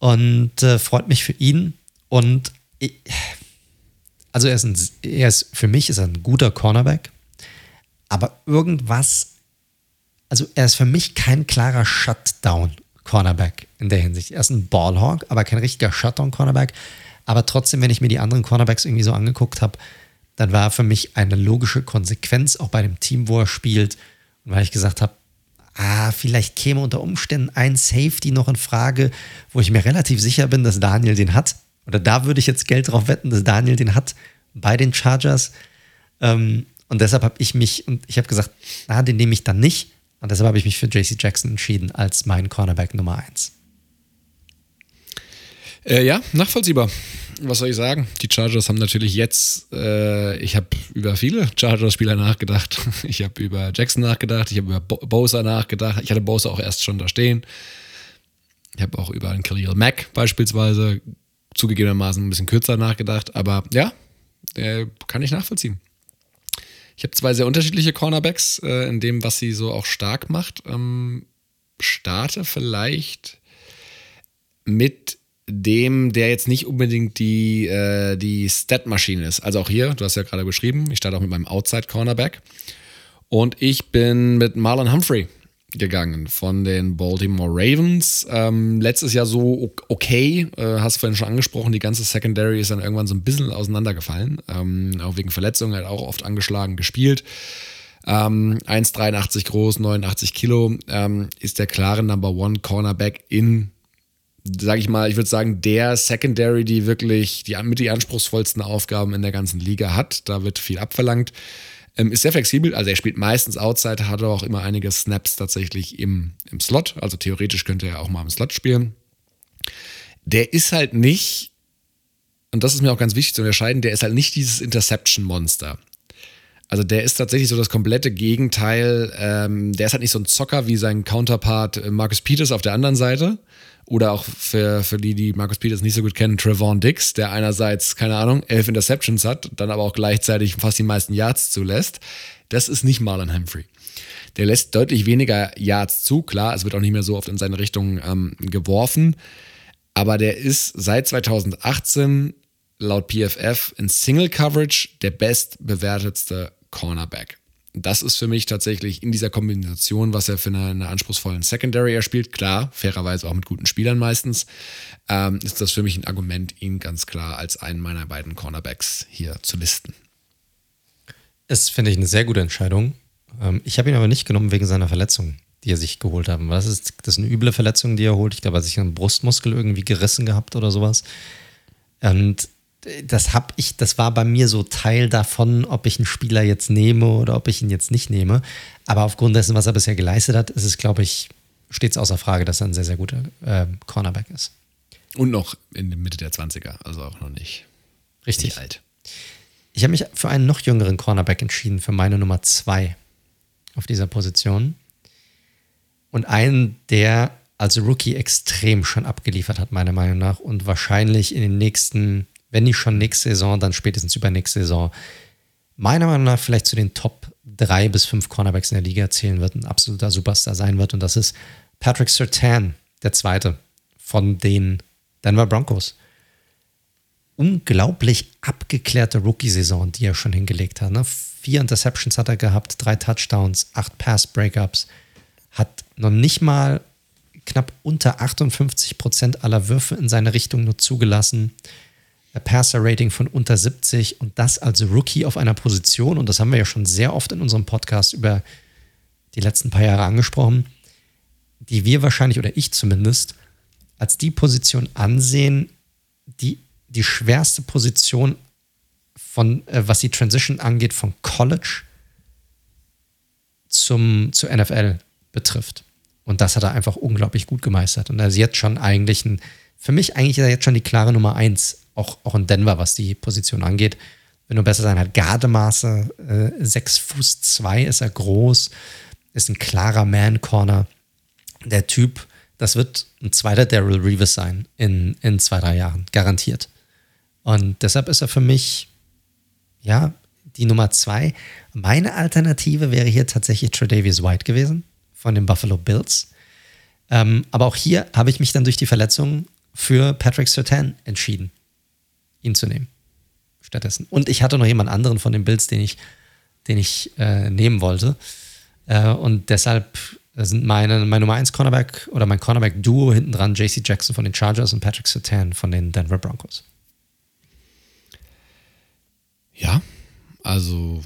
Und äh, freut mich für ihn. Und ich, also er ist, ein, er ist für mich ist er ein guter Cornerback, aber irgendwas, also er ist für mich kein klarer Shutdown-Cornerback in der Hinsicht. Er ist ein Ballhawk, aber kein richtiger Shutdown-Cornerback. Aber trotzdem, wenn ich mir die anderen Cornerbacks irgendwie so angeguckt habe, dann war für mich eine logische Konsequenz, auch bei dem Team, wo er spielt, weil ich gesagt habe, ah, vielleicht käme unter Umständen ein Safety noch in Frage, wo ich mir relativ sicher bin, dass Daniel den hat. Oder da würde ich jetzt Geld drauf wetten, dass Daniel den hat bei den Chargers. Ähm, und deshalb habe ich mich, und ich habe gesagt, na, den nehme ich dann nicht. Und deshalb habe ich mich für JC Jackson entschieden als mein Cornerback Nummer 1. Äh, ja, nachvollziehbar was soll ich sagen? Die Chargers haben natürlich jetzt, äh, ich habe über viele Chargers-Spieler nachgedacht. Ich habe über Jackson nachgedacht, ich habe über Bo Bosa nachgedacht. Ich hatte Bosa auch erst schon da stehen. Ich habe auch über einen Khalil Mack beispielsweise zugegebenermaßen ein bisschen kürzer nachgedacht. Aber ja, äh, kann ich nachvollziehen. Ich habe zwei sehr unterschiedliche Cornerbacks äh, in dem, was sie so auch stark macht. Ähm, starte vielleicht mit dem, der jetzt nicht unbedingt die, äh, die Stat-Maschine ist. Also auch hier, du hast ja gerade beschrieben, ich starte auch mit meinem Outside-Cornerback. Und ich bin mit Marlon Humphrey gegangen von den Baltimore Ravens. Ähm, letztes Jahr so okay, äh, hast du vorhin schon angesprochen, die ganze Secondary ist dann irgendwann so ein bisschen auseinandergefallen. Ähm, auch wegen Verletzungen, hat auch oft angeschlagen gespielt. Ähm, 1,83 groß, 89 Kilo, ähm, ist der klare Number One Cornerback in sage ich mal, ich würde sagen, der Secondary, die wirklich die mit die anspruchsvollsten Aufgaben in der ganzen Liga hat. Da wird viel abverlangt. Ähm, ist sehr flexibel, also er spielt meistens Outside, hat aber auch immer einige Snaps tatsächlich im, im Slot. Also theoretisch könnte er auch mal im Slot spielen. Der ist halt nicht, und das ist mir auch ganz wichtig zu unterscheiden, der ist halt nicht dieses Interception-Monster. Also der ist tatsächlich so das komplette Gegenteil. Ähm, der ist halt nicht so ein Zocker wie sein Counterpart äh, Marcus Peters auf der anderen Seite oder auch für, für die, die Marcus Peters nicht so gut kennen, Trevon Dix, der einerseits, keine Ahnung, elf Interceptions hat, dann aber auch gleichzeitig fast die meisten Yards zulässt. Das ist nicht Marlon Humphrey. Der lässt deutlich weniger Yards zu. Klar, es wird auch nicht mehr so oft in seine Richtung ähm, geworfen. Aber der ist seit 2018 laut PFF in Single Coverage der bestbewertetste Cornerback. Das ist für mich tatsächlich in dieser Kombination, was er für eine, eine anspruchsvollen Secondary er spielt, klar, fairerweise auch mit guten Spielern meistens, ähm, ist das für mich ein Argument, ihn ganz klar als einen meiner beiden Cornerbacks hier zu listen. Das finde ich eine sehr gute Entscheidung. Ähm, ich habe ihn aber nicht genommen wegen seiner Verletzung, die er sich geholt hat. Was ist das ist eine üble Verletzung, die er holt? Ich glaube, er hat sich einen Brustmuskel irgendwie gerissen gehabt oder sowas. Und das habe ich, das war bei mir so Teil davon, ob ich einen Spieler jetzt nehme oder ob ich ihn jetzt nicht nehme. Aber aufgrund dessen, was er bisher geleistet hat, ist es, glaube ich, stets außer Frage, dass er ein sehr, sehr guter äh, Cornerback ist. Und noch in der Mitte der 20er, also auch noch nicht, Richtig. Nicht alt. Ich habe mich für einen noch jüngeren Cornerback entschieden, für meine Nummer zwei auf dieser Position. Und einen, der als Rookie extrem schon abgeliefert hat, meiner Meinung nach, und wahrscheinlich in den nächsten wenn nicht schon nächste Saison, dann spätestens übernächste Saison, meiner Meinung nach vielleicht zu den Top drei bis fünf Cornerbacks in der Liga zählen wird, ein absoluter Superstar sein wird. Und das ist Patrick Sertan, der zweite von den Denver Broncos. Unglaublich abgeklärte Rookie-Saison, die er schon hingelegt hat. Ne? Vier Interceptions hat er gehabt, drei Touchdowns, acht Pass-Breakups, hat noch nicht mal knapp unter 58 Prozent aller Würfe in seine Richtung nur zugelassen. Passer-Rating von unter 70 und das als Rookie auf einer Position, und das haben wir ja schon sehr oft in unserem Podcast über die letzten paar Jahre angesprochen, die wir wahrscheinlich oder ich zumindest als die Position ansehen, die die schwerste Position von, äh, was die Transition angeht, von College zum, zur NFL betrifft. Und das hat er einfach unglaublich gut gemeistert. Und er ist jetzt schon eigentlich ein, für mich eigentlich ist er jetzt schon die klare Nummer eins auch, auch in Denver, was die Position angeht. Wenn du besser sein hat, Gardemaße, äh, 6 Fuß 2 ist er groß, ist ein klarer Man-Corner. Der Typ, das wird ein zweiter Daryl Reeves sein in, in zwei, drei Jahren, garantiert. Und deshalb ist er für mich, ja, die Nummer zwei. Meine Alternative wäre hier tatsächlich Tredavious White gewesen von den Buffalo Bills. Ähm, aber auch hier habe ich mich dann durch die Verletzung für Patrick Sertan entschieden ihn zu nehmen. Stattdessen. Und ich hatte noch jemand anderen von den Bills, den ich, den ich äh, nehmen wollte. Äh, und deshalb sind meine, mein Nummer 1 Cornerback oder mein Cornerback-Duo hinten dran JC Jackson von den Chargers und Patrick Sertan von den Denver Broncos. Ja, also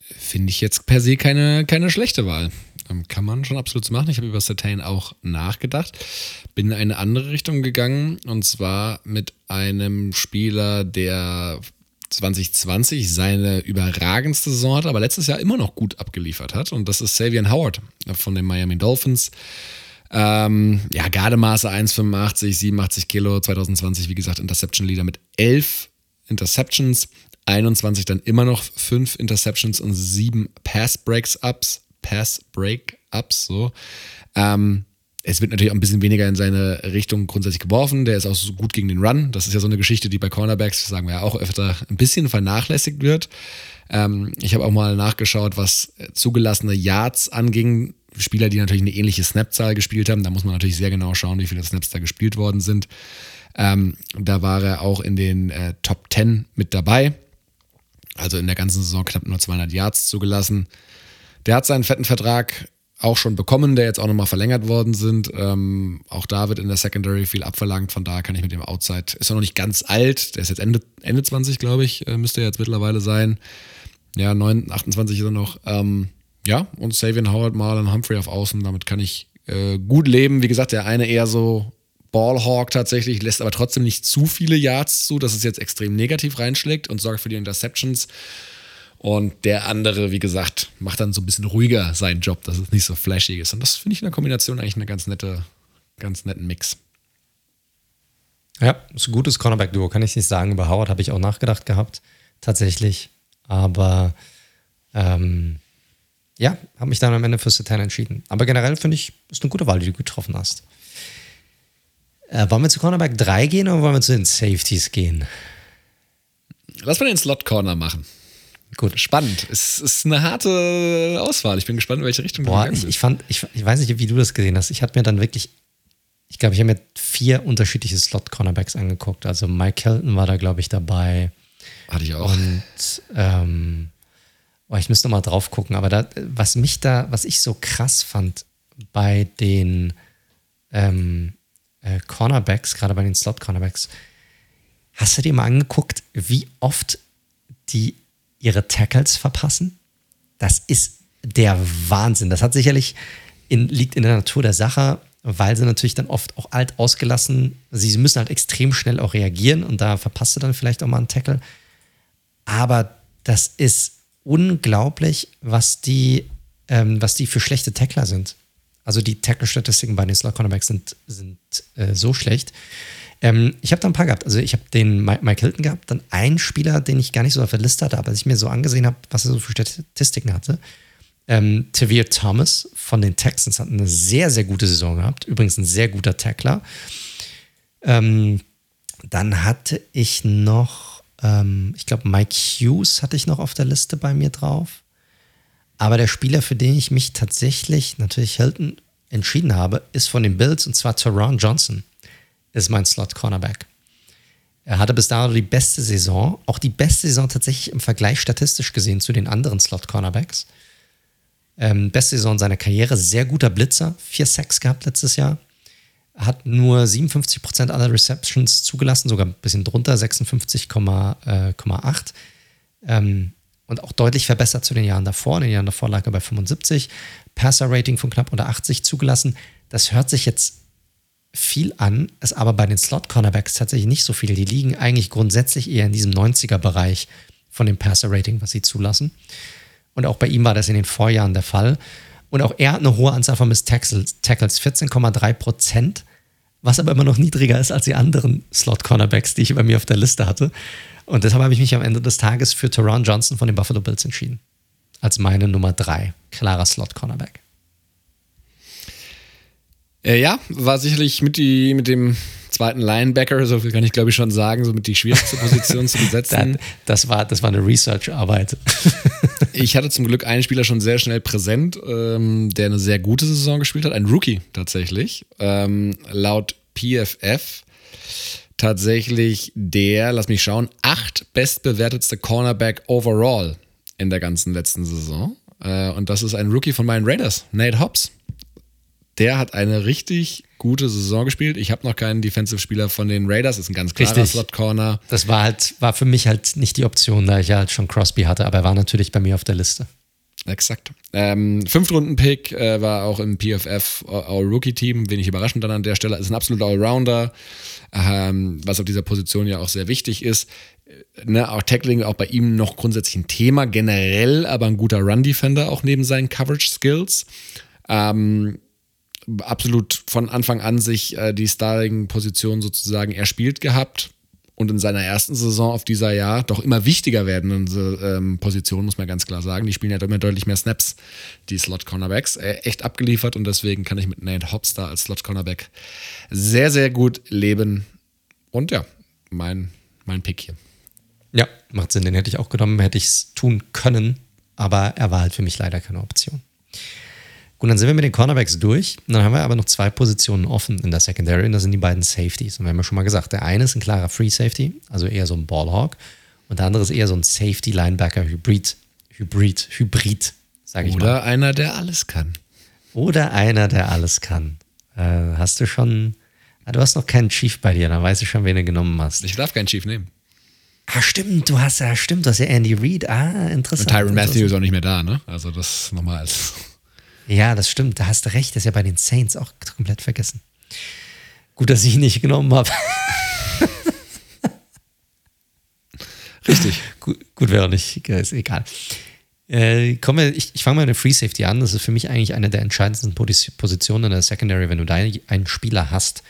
finde ich jetzt per se keine, keine schlechte Wahl. Ähm, kann man schon absolut so machen. Ich habe über Sertain auch nachgedacht. Bin in eine andere Richtung gegangen und zwar mit einem Spieler, der 2020 seine überragendste Saison hat, aber letztes Jahr immer noch gut abgeliefert hat. Und das ist Savian Howard von den Miami Dolphins. Ähm, ja, Gardemaße 1,85, 87 Kilo, 2020, wie gesagt, Interception Leader mit 11 Interceptions, 21 dann immer noch 5 Interceptions und 7 Pass Breaks Ups. Pass Break-Ups. So. Ähm, es wird natürlich auch ein bisschen weniger in seine Richtung grundsätzlich geworfen. Der ist auch so gut gegen den Run. Das ist ja so eine Geschichte, die bei Cornerbacks, sagen wir ja auch öfter, ein bisschen vernachlässigt wird. Ähm, ich habe auch mal nachgeschaut, was zugelassene Yards anging. Spieler, die natürlich eine ähnliche Snapzahl gespielt haben. Da muss man natürlich sehr genau schauen, wie viele Snaps da gespielt worden sind. Ähm, da war er auch in den äh, Top 10 mit dabei. Also in der ganzen Saison knapp nur 200 Yards zugelassen. Der hat seinen fetten Vertrag auch schon bekommen, der jetzt auch nochmal verlängert worden sind. Ähm, auch da wird in der Secondary viel abverlangt, von daher kann ich mit dem Outside, ist er noch nicht ganz alt, der ist jetzt Ende, Ende 20, glaube ich, äh, müsste er jetzt mittlerweile sein. Ja, 9, 28 ist er noch. Ähm, ja, und Savian Howard, Marlon Humphrey auf Außen, damit kann ich äh, gut leben. Wie gesagt, der eine eher so Ballhawk tatsächlich, lässt aber trotzdem nicht zu viele Yards zu, dass es jetzt extrem negativ reinschlägt und sorgt für die Interceptions. Und der andere, wie gesagt, macht dann so ein bisschen ruhiger seinen Job, dass es nicht so flashig ist. Und das finde ich in der Kombination eigentlich eine ganz nette, ganz netten Mix. Ja, ist ein gutes Cornerback-Duo, kann ich nicht sagen. Über Howard habe ich auch nachgedacht gehabt, tatsächlich. Aber ähm, ja, habe mich dann am Ende für Satan entschieden. Aber generell finde ich, ist eine gute Wahl, die du getroffen hast. Äh, wollen wir zu Cornerback 3 gehen oder wollen wir zu den Safeties gehen? Lass mal den Slot Corner machen. Gut. Spannend. Es ist eine harte Auswahl. Ich bin gespannt, in welche Richtung Boah, du ich, ich fand, ich, ich weiß nicht, wie du das gesehen hast. Ich hatte mir dann wirklich, ich glaube, ich habe mir vier unterschiedliche Slot-Cornerbacks angeguckt. Also Mike Kelton war da, glaube ich, dabei. Hatte ich auch. Und ähm, oh, ich müsste mal drauf gucken. Aber da, was mich da, was ich so krass fand bei den ähm, äh, Cornerbacks, gerade bei den Slot-Cornerbacks, hast du dir mal angeguckt, wie oft die ihre Tackles verpassen. Das ist der Wahnsinn. Das hat sicherlich in, liegt in der Natur der Sache, weil sie natürlich dann oft auch alt ausgelassen, sie müssen halt extrem schnell auch reagieren und da verpasst du dann vielleicht auch mal einen Tackle. Aber das ist unglaublich, was die, ähm, was die für schlechte Tackler sind. Also die Tackle-Statistiken bei den Slot Cornerbacks sind, sind äh, so schlecht. Ähm, ich habe da ein paar gehabt. Also ich habe den Mike Hilton gehabt, dann einen Spieler, den ich gar nicht so auf der Liste hatte, aber ich mir so angesehen habe, was er so für Statistiken hatte. Ähm, Tavir Thomas von den Texans hat eine sehr, sehr gute Saison gehabt. Übrigens ein sehr guter Tackler. Ähm, dann hatte ich noch, ähm, ich glaube, Mike Hughes hatte ich noch auf der Liste bei mir drauf. Aber der Spieler, für den ich mich tatsächlich, natürlich Hilton, entschieden habe, ist von den Bills und zwar Teron Johnson ist mein Slot-Cornerback. Er hatte bis dato die beste Saison, auch die beste Saison tatsächlich im Vergleich statistisch gesehen zu den anderen Slot-Cornerbacks. Ähm, beste Saison seiner Karriere, sehr guter Blitzer, vier Sacks gehabt letztes Jahr. Hat nur 57% aller Receptions zugelassen, sogar ein bisschen drunter, 56,8. Ähm, und auch deutlich verbessert zu den Jahren davor. In den Jahren davor lag er bei 75. Passer-Rating von knapp unter 80 zugelassen. Das hört sich jetzt viel an, ist aber bei den Slot-Cornerbacks tatsächlich nicht so viel. Die liegen eigentlich grundsätzlich eher in diesem 90er-Bereich von dem Passer-Rating, was sie zulassen. Und auch bei ihm war das in den Vorjahren der Fall. Und auch er hat eine hohe Anzahl von Missed Tackles, 14,3 Prozent, was aber immer noch niedriger ist als die anderen Slot-Cornerbacks, die ich bei mir auf der Liste hatte. Und deshalb habe ich mich am Ende des Tages für Teron Johnson von den Buffalo Bills entschieden. Als meine Nummer 3, klarer Slot-Cornerback. Äh, ja, war sicherlich mit, die, mit dem zweiten Linebacker, so viel kann ich glaube ich schon sagen, so mit die schwierigste Position zu besetzen. Das war, das war eine Research-Arbeit. ich hatte zum Glück einen Spieler schon sehr schnell präsent, ähm, der eine sehr gute Saison gespielt hat, ein Rookie tatsächlich. Ähm, laut PFF tatsächlich der, lass mich schauen, acht bestbewertetste Cornerback overall in der ganzen letzten Saison. Äh, und das ist ein Rookie von meinen Raiders, Nate Hobbs der hat eine richtig gute Saison gespielt. Ich habe noch keinen Defensive-Spieler von den Raiders, ist ein ganz klarer Slot-Corner. Das war halt, war für mich halt nicht die Option, da ich ja halt schon Crosby hatte, aber er war natürlich bei mir auf der Liste. Exakt. Ähm, Fünftrunden-Pick äh, war auch im PFF All-Rookie-Team, wenig überraschend dann an der Stelle. Ist ein absoluter Allrounder, ähm, was auf dieser Position ja auch sehr wichtig ist. Äh, ne, auch Tackling auch bei ihm noch grundsätzlich ein Thema, generell aber ein guter Run-Defender auch neben seinen Coverage-Skills. Ähm, absolut von Anfang an sich äh, die Starting-Position sozusagen erspielt gehabt und in seiner ersten Saison auf dieser Jahr doch immer wichtiger werdenden ähm, Position, muss man ganz klar sagen. Die spielen ja immer deutlich mehr Snaps, die Slot-Cornerbacks. Äh, echt abgeliefert und deswegen kann ich mit Nate Hobbs als Slot-Cornerback sehr, sehr gut leben. Und ja, mein, mein Pick hier. Ja, macht Sinn. Den hätte ich auch genommen, hätte ich es tun können, aber er war halt für mich leider keine Option. Gut, dann sind wir mit den Cornerbacks durch. Dann haben wir aber noch zwei Positionen offen in der Secondary und das sind die beiden Safeties. Und wir haben ja schon mal gesagt, der eine ist ein klarer Free Safety, also eher so ein Ballhawk. Und der andere ist eher so ein Safety-Linebacker-Hybrid. Hybrid, Hybrid, sage ich Oder mal. Oder einer, der alles kann. Oder einer, der alles kann. Äh, hast du schon. Ah, du hast noch keinen Chief bei dir, dann weißt du schon, wen du genommen hast. Ich darf keinen Chief nehmen. Ah, stimmt, du hast ja, stimmt, du hast ja Andy Reid. Ah, interessant. Und Tyron Matthew ist auch nicht mehr da, ne? Also das nochmal als. Ja, das stimmt. Da hast du recht. Das ist ja bei den Saints auch komplett vergessen. Gut, dass ich ihn nicht genommen habe. Richtig. gut, gut wäre nicht. Ist egal. Äh, kommen ich, ich fange mal mit der Free Safety an. Das ist für mich eigentlich eine der entscheidendsten Positionen in der Secondary, wenn du da einen Spieler hast,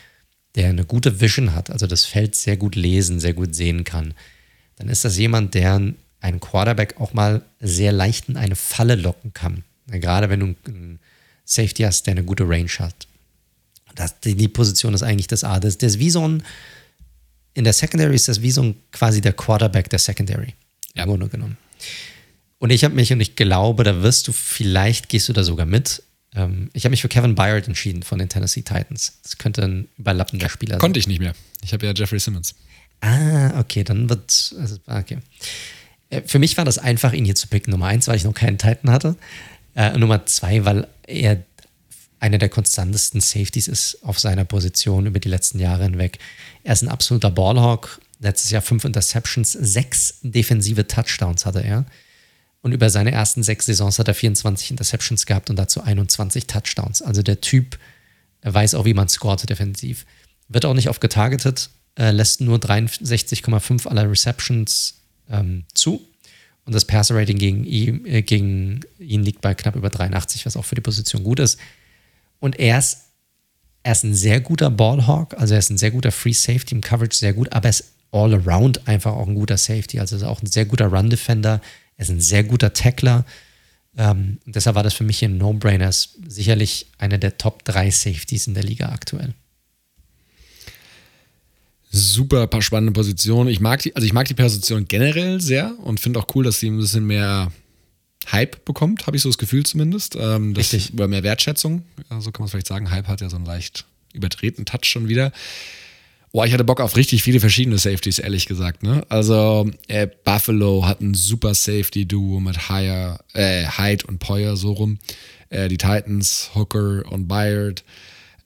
der eine gute Vision hat, also das Feld sehr gut lesen, sehr gut sehen kann, dann ist das jemand, der einen Quarterback auch mal sehr leicht in eine Falle locken kann. Gerade wenn du einen Safety hast, der eine gute Range hat. Das, die, Position ist eigentlich das A. Das, das ist wie so ein, in der Secondary ist das wie so ein quasi der Quarterback der Secondary. Ja. Im Grunde genommen. Und ich habe mich, und ich glaube, da wirst du, vielleicht gehst du da sogar mit. Ähm, ich habe mich für Kevin Byard entschieden von den Tennessee Titans. Das könnte ein überlappender Spieler sein. Konnte ich nicht mehr. Ich habe ja Jeffrey Simmons. Ah, okay, dann wird. Also, okay. Äh, für mich war das einfach, ihn hier zu picken. Nummer eins, weil ich noch keinen Titan hatte. Äh, Nummer zwei, weil er einer der konstantesten Safeties ist auf seiner Position über die letzten Jahre hinweg. Er ist ein absoluter Ballhawk. Letztes Jahr fünf Interceptions, sechs defensive Touchdowns hatte er. Und über seine ersten sechs Saisons hat er 24 Interceptions gehabt und dazu 21 Touchdowns. Also der Typ weiß auch, wie man scoret defensiv. Wird auch nicht oft getargetet, äh, lässt nur 63,5 aller Receptions ähm, zu. Und das Passer-Rating gegen ihn, äh, gegen ihn liegt bei knapp über 83, was auch für die Position gut ist. Und er ist, er ist ein sehr guter Ballhawk, also er ist ein sehr guter Free Safety im Coverage, sehr gut, aber er ist all around einfach auch ein guter Safety. Also ist auch ein sehr guter Run-Defender, er ist ein sehr guter Tackler. Ähm, deshalb war das für mich ein No-Brainer. Er sicherlich einer der Top 3 Safeties in der Liga aktuell. Super paar spannende Positionen. Ich mag die, also ich mag die Position generell sehr und finde auch cool, dass sie ein bisschen mehr Hype bekommt, habe ich so das Gefühl zumindest. Ähm, Richtig. Über mehr Wertschätzung, ja, so kann man es vielleicht sagen. Hype hat ja so einen leicht übertretenen Touch schon wieder. Boah, ich hatte Bock auf richtig viele verschiedene Safeties, ehrlich gesagt. Ne? Also äh, Buffalo hat ein super Safety-Duo mit Hire, äh, Hyde und Poyer so rum. Äh, die Titans, Hooker und Byard.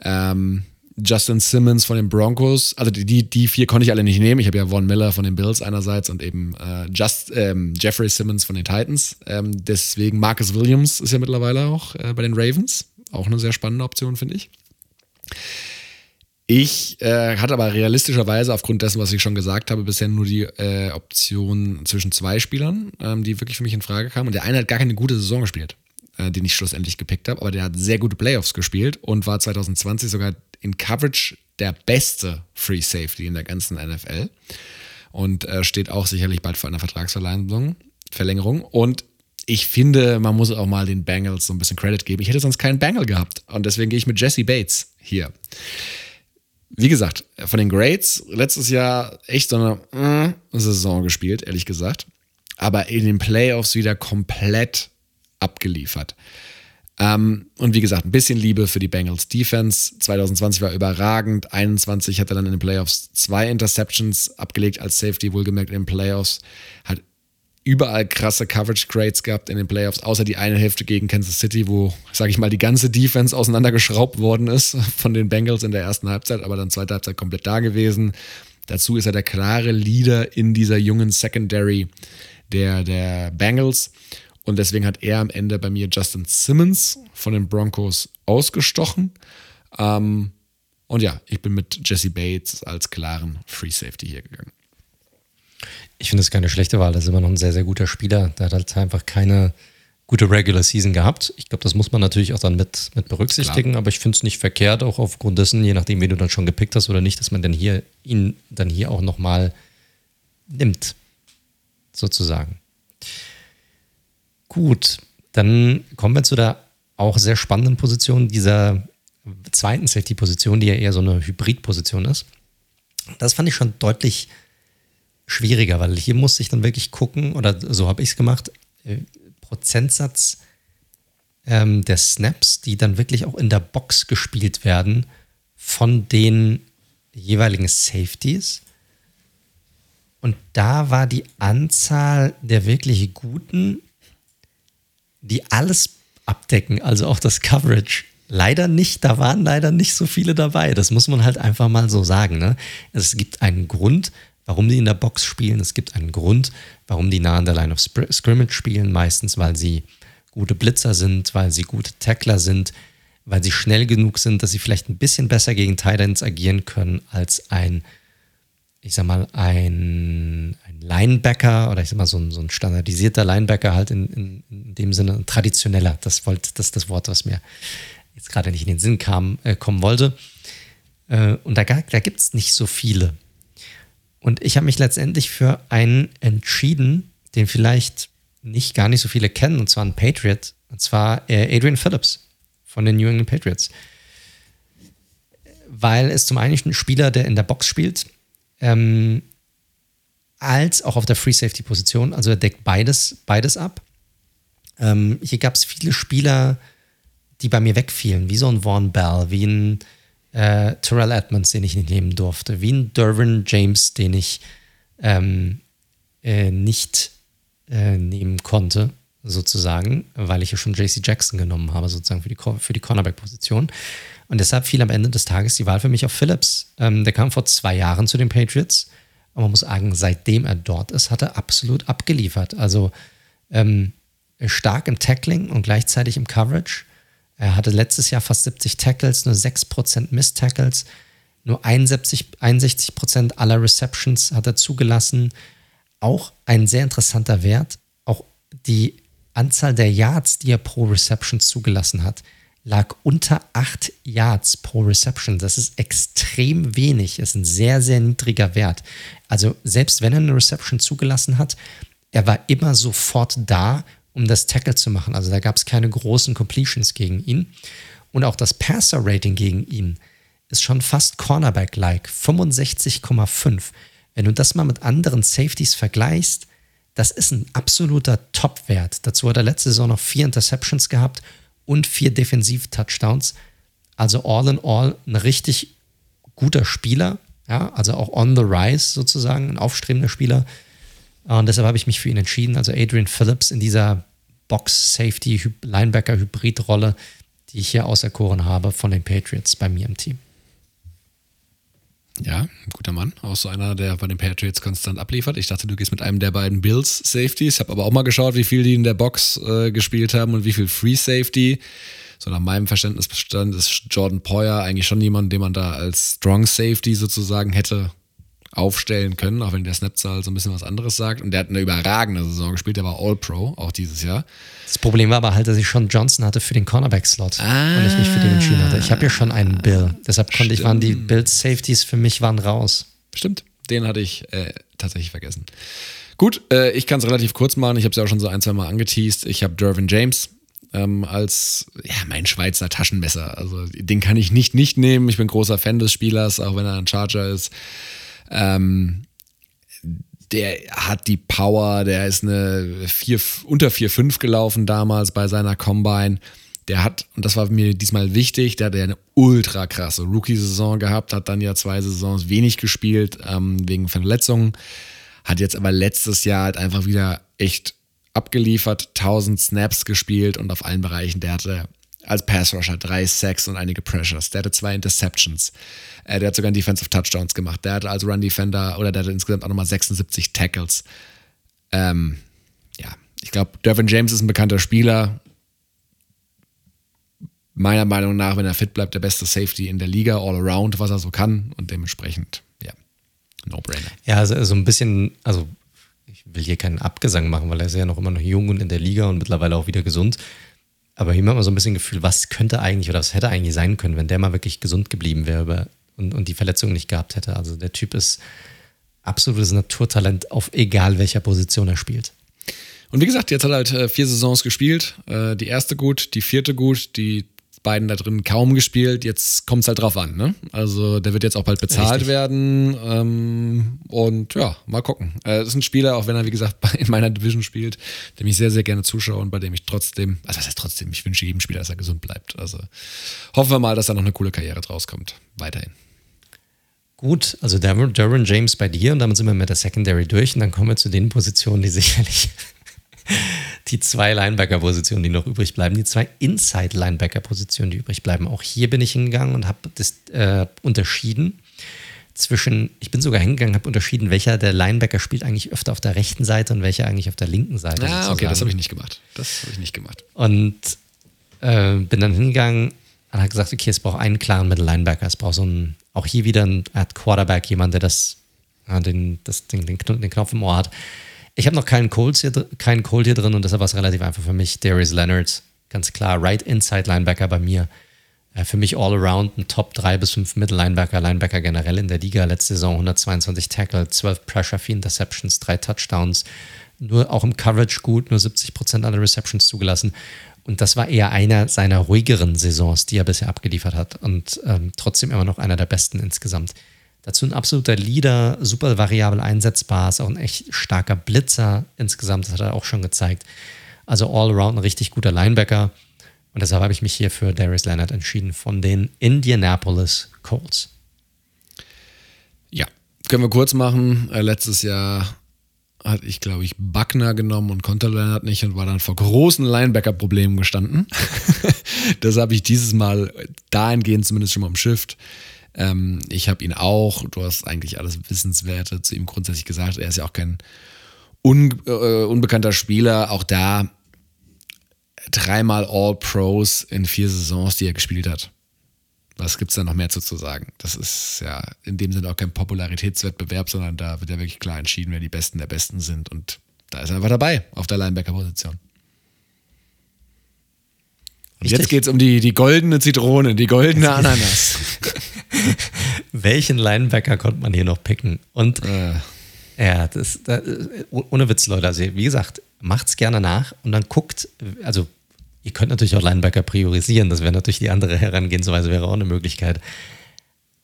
Ähm, Justin Simmons von den Broncos. Also die, die vier konnte ich alle nicht nehmen. Ich habe ja Von Miller von den Bills einerseits und eben äh, Just, ähm, Jeffrey Simmons von den Titans. Ähm, deswegen Marcus Williams ist ja mittlerweile auch äh, bei den Ravens. Auch eine sehr spannende Option, finde ich. Ich äh, hatte aber realistischerweise aufgrund dessen, was ich schon gesagt habe, bisher nur die äh, Option zwischen zwei Spielern, ähm, die wirklich für mich in Frage kamen. Und der eine hat gar keine gute Saison gespielt, äh, den ich schlussendlich gepickt habe, aber der hat sehr gute Playoffs gespielt und war 2020 sogar in Coverage der beste Free Safety in der ganzen NFL und äh, steht auch sicherlich bald vor einer Vertragsverlängerung. Verlängerung. Und ich finde, man muss auch mal den Bengals so ein bisschen Credit geben. Ich hätte sonst keinen Bangle gehabt. Und deswegen gehe ich mit Jesse Bates hier. Wie gesagt, von den Grades letztes Jahr echt so eine äh, Saison gespielt, ehrlich gesagt. Aber in den Playoffs wieder komplett abgeliefert. Ähm, und wie gesagt, ein bisschen Liebe für die Bengals Defense. 2020 war überragend. 21 hat er dann in den Playoffs zwei Interceptions abgelegt als Safety, wohlgemerkt in den Playoffs. Hat überall krasse Coverage Grades gehabt in den Playoffs, außer die eine Hälfte gegen Kansas City, wo, sage ich mal, die ganze Defense auseinandergeschraubt worden ist von den Bengals in der ersten Halbzeit, aber dann zweite Halbzeit komplett da gewesen. Dazu ist er der klare Leader in dieser jungen Secondary der, der Bengals. Und deswegen hat er am Ende bei mir Justin Simmons von den Broncos ausgestochen. Ähm, und ja, ich bin mit Jesse Bates als klaren Free Safety hier gegangen. Ich finde es keine schlechte Wahl. Das ist immer noch ein sehr, sehr guter Spieler. Der hat halt einfach keine gute Regular Season gehabt. Ich glaube, das muss man natürlich auch dann mit, mit berücksichtigen, Klar. aber ich finde es nicht verkehrt, auch aufgrund dessen, je nachdem, wen du dann schon gepickt hast oder nicht, dass man dann hier ihn dann hier auch nochmal nimmt. Sozusagen. Gut, dann kommen wir zu der auch sehr spannenden Position dieser zweiten Safety-Position, die ja eher so eine Hybrid-Position ist. Das fand ich schon deutlich schwieriger, weil hier musste ich dann wirklich gucken, oder so habe ich es gemacht, äh, Prozentsatz ähm, der Snaps, die dann wirklich auch in der Box gespielt werden von den jeweiligen Safeties. Und da war die Anzahl der wirklich guten die alles abdecken, also auch das Coverage. Leider nicht, da waren leider nicht so viele dabei. Das muss man halt einfach mal so sagen. Ne? Es gibt einen Grund, warum die in der Box spielen. Es gibt einen Grund, warum die nah an der Line of Scrimmage spielen. Meistens, weil sie gute Blitzer sind, weil sie gute Tackler sind, weil sie schnell genug sind, dass sie vielleicht ein bisschen besser gegen Titans agieren können als ein ich sag mal, ein, ein Linebacker oder ich sag mal so ein, so ein standardisierter Linebacker halt in, in, in dem Sinne ein traditioneller. Das, wollt, das ist das Wort, was mir jetzt gerade nicht in den Sinn kam, äh, kommen wollte. Äh, und da, da gibt es nicht so viele. Und ich habe mich letztendlich für einen entschieden, den vielleicht nicht gar nicht so viele kennen, und zwar ein Patriot, und zwar äh, Adrian Phillips von den New England Patriots. Weil es zum einen ein Spieler, der in der Box spielt, ähm, als auch auf der Free Safety Position. Also er deckt beides, beides ab. Ähm, hier gab es viele Spieler, die bei mir wegfielen, wie so ein Vaughn Bell, wie ein äh, Terrell Edmonds, den ich nicht nehmen durfte, wie ein Dervin James, den ich ähm, äh, nicht äh, nehmen konnte, sozusagen, weil ich ja schon JC Jackson genommen habe, sozusagen für die, für die Cornerback-Position. Und deshalb fiel am Ende des Tages die Wahl für mich auf Phillips. Ähm, der kam vor zwei Jahren zu den Patriots. Aber man muss sagen, seitdem er dort ist, hat er absolut abgeliefert. Also ähm, stark im Tackling und gleichzeitig im Coverage. Er hatte letztes Jahr fast 70 Tackles, nur 6% Miss-Tackles. Nur 71, 61% aller Receptions hat er zugelassen. Auch ein sehr interessanter Wert. Auch die Anzahl der Yards, die er pro Reception zugelassen hat, lag unter 8 Yards pro Reception. Das ist extrem wenig, ist ein sehr, sehr niedriger Wert. Also selbst wenn er eine Reception zugelassen hat, er war immer sofort da, um das Tackle zu machen. Also da gab es keine großen Completions gegen ihn. Und auch das Passer-Rating gegen ihn ist schon fast Cornerback-like, 65,5. Wenn du das mal mit anderen Safeties vergleichst, das ist ein absoluter Top-Wert. Dazu hat er letzte Saison noch vier Interceptions gehabt und vier Defensiv-Touchdowns. Also all in all ein richtig guter Spieler, ja, also auch on the rise sozusagen, ein aufstrebender Spieler. Und deshalb habe ich mich für ihn entschieden. Also Adrian Phillips in dieser Box-Safety-Linebacker-Hybrid-Rolle, die ich hier auserkoren habe von den Patriots bei mir im Team. Ja, guter Mann. Auch so einer, der bei den Patriots konstant abliefert. Ich dachte, du gehst mit einem der beiden Bills Safeties. Habe aber auch mal geschaut, wie viel die in der Box äh, gespielt haben und wie viel Free Safety. So nach meinem Verständnis bestand ist Jordan Poyer eigentlich schon jemand, den man da als Strong Safety sozusagen hätte aufstellen können, auch wenn der Snapzahl so ein bisschen was anderes sagt. Und der hat eine überragende Saison gespielt, der war All-Pro, auch dieses Jahr. Das Problem war aber halt, dass ich schon Johnson hatte für den Cornerback-Slot ah, und ich mich für den entschieden hatte. Ich habe ja schon einen Bill, deshalb konnte stimmt. ich, waren die Bill-Safeties für mich waren raus. Stimmt, den hatte ich äh, tatsächlich vergessen. Gut, äh, ich kann es relativ kurz machen. Ich habe es ja auch schon so ein, zwei Mal angeteased. Ich habe Dervin James ähm, als ja, mein Schweizer Taschenmesser. Also den kann ich nicht nicht nehmen. Ich bin großer Fan des Spielers, auch wenn er ein Charger ist. Ähm, der hat die Power, der ist eine 4, unter 4,5 gelaufen damals bei seiner Combine. Der hat, und das war mir diesmal wichtig, der hat ja eine ultra krasse Rookie-Saison gehabt, hat dann ja zwei Saisons wenig gespielt ähm, wegen Verletzungen, hat jetzt aber letztes Jahr halt einfach wieder echt abgeliefert, 1000 Snaps gespielt und auf allen Bereichen, der hatte als Pass-Rusher drei Sacks und einige Pressures, der hatte zwei Interceptions, äh, der hat sogar einen Defensive Touchdowns gemacht. Der hatte als Run Defender oder der hatte insgesamt auch nochmal 76 Tackles. Ähm, ja, ich glaube, Dervin James ist ein bekannter Spieler. Meiner Meinung nach, wenn er fit bleibt, der beste Safety in der Liga, all around, was er so kann. Und dementsprechend, ja, no-brainer. Ja, also so ein bisschen, also ich will hier keinen Abgesang machen, weil er ist ja noch immer noch jung und in der Liga und mittlerweile auch wieder gesund. Aber hier hat man so ein bisschen Gefühl, was könnte eigentlich oder was hätte eigentlich sein können, wenn der mal wirklich gesund geblieben wäre und, und die Verletzung nicht gehabt hätte. Also der Typ ist absolutes Naturtalent auf egal welcher Position er spielt. Und wie gesagt, jetzt hat er halt äh, vier Saisons gespielt. Äh, die erste gut, die vierte gut, die beiden da drin kaum gespielt. Jetzt kommt es halt drauf an. Ne? Also der wird jetzt auch bald bezahlt Richtig. werden. Ähm, und ja, mal gucken. Äh, das ist ein Spieler, auch wenn er, wie gesagt, in meiner Division spielt, dem ich sehr, sehr gerne zuschaue und bei dem ich trotzdem, also was heißt trotzdem, ich wünsche jedem Spieler, dass er gesund bleibt. Also hoffen wir mal, dass da noch eine coole Karriere draus kommt. Weiterhin. Gut, also Darren James bei dir und damit sind wir mit der Secondary durch und dann kommen wir zu den Positionen, die sicherlich die zwei Linebacker-Positionen, die noch übrig bleiben, die zwei Inside-Linebacker-Positionen, die übrig bleiben. Auch hier bin ich hingegangen und habe das äh, unterschieden zwischen, ich bin sogar hingegangen, habe unterschieden, welcher der Linebacker spielt eigentlich öfter auf der rechten Seite und welcher eigentlich auf der linken Seite. Ah, sozusagen. okay, das habe ich nicht gemacht. Das habe ich nicht gemacht. Und äh, bin dann hingegangen und habe gesagt, okay, es braucht einen klaren Mittellinebacker. Es braucht so einen, auch hier wieder ein Quarterback, jemand, der das, ja, den, das, den, den, den Knopf im Ohr hat ich habe noch keinen Cold hier, keinen Cold hier drin und deshalb war es relativ einfach für mich. Darius Leonard, ganz klar, Right Inside Linebacker bei mir. Äh, für mich all around ein Top 3 bis 5 Middle Linebacker, Linebacker generell in der Liga. Letzte Saison 122 Tackle, 12 Pressure, 4 Interceptions, 3 Touchdowns. Nur auch im Coverage gut, nur 70% aller Receptions zugelassen. Und das war eher einer seiner ruhigeren Saisons, die er bisher abgeliefert hat. Und ähm, trotzdem immer noch einer der besten insgesamt. Dazu ein absoluter Leader, super variabel einsetzbar, ist auch ein echt starker Blitzer insgesamt, das hat er auch schon gezeigt. Also all around ein richtig guter Linebacker. Und deshalb habe ich mich hier für Darius Leonard entschieden von den Indianapolis Colts. Ja, können wir kurz machen. Äh, letztes Jahr hatte ich, glaube ich, Buckner genommen und konnte Leonard nicht und war dann vor großen Linebacker-Problemen gestanden. das habe ich dieses Mal dahingehend zumindest schon mal im Shift. Ähm, ich habe ihn auch, du hast eigentlich alles Wissenswerte zu ihm grundsätzlich gesagt. Er ist ja auch kein un, äh, unbekannter Spieler. Auch da dreimal All-Pros in vier Saisons, die er gespielt hat. Was gibt es da noch mehr zu, zu sagen? Das ist ja in dem Sinne auch kein Popularitätswettbewerb, sondern da wird ja wirklich klar entschieden, wer die Besten der Besten sind. Und da ist er einfach dabei auf der Linebacker-Position. Und jetzt geht es um die, die goldene Zitrone, die goldene Ananas. Welchen Linebacker konnte man hier noch picken? Und äh. ja, das, das, ohne Witz, Leute, also wie gesagt, macht's gerne nach und dann guckt, also Ihr könnt natürlich auch Linebacker priorisieren, das wäre natürlich die andere Herangehensweise, wäre auch eine Möglichkeit.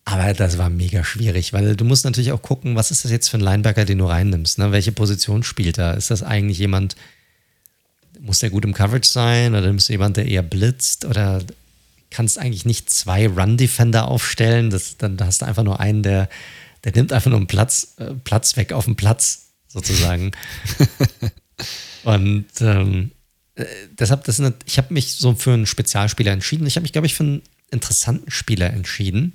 Aber das war mega schwierig, weil du musst natürlich auch gucken, was ist das jetzt für ein Linebacker, den du reinnimmst? Ne? Welche Position spielt er? Ist das eigentlich jemand, muss der gut im Coverage sein oder nimmst du jemand, der eher blitzt oder kannst eigentlich nicht zwei Run-Defender aufstellen? Das, dann hast du einfach nur einen, der, der nimmt einfach nur einen Platz, äh, Platz weg auf dem Platz sozusagen. Und ähm, äh, deshalb, das eine, ich habe mich so für einen Spezialspieler entschieden. Ich habe mich, glaube ich, für einen interessanten Spieler entschieden.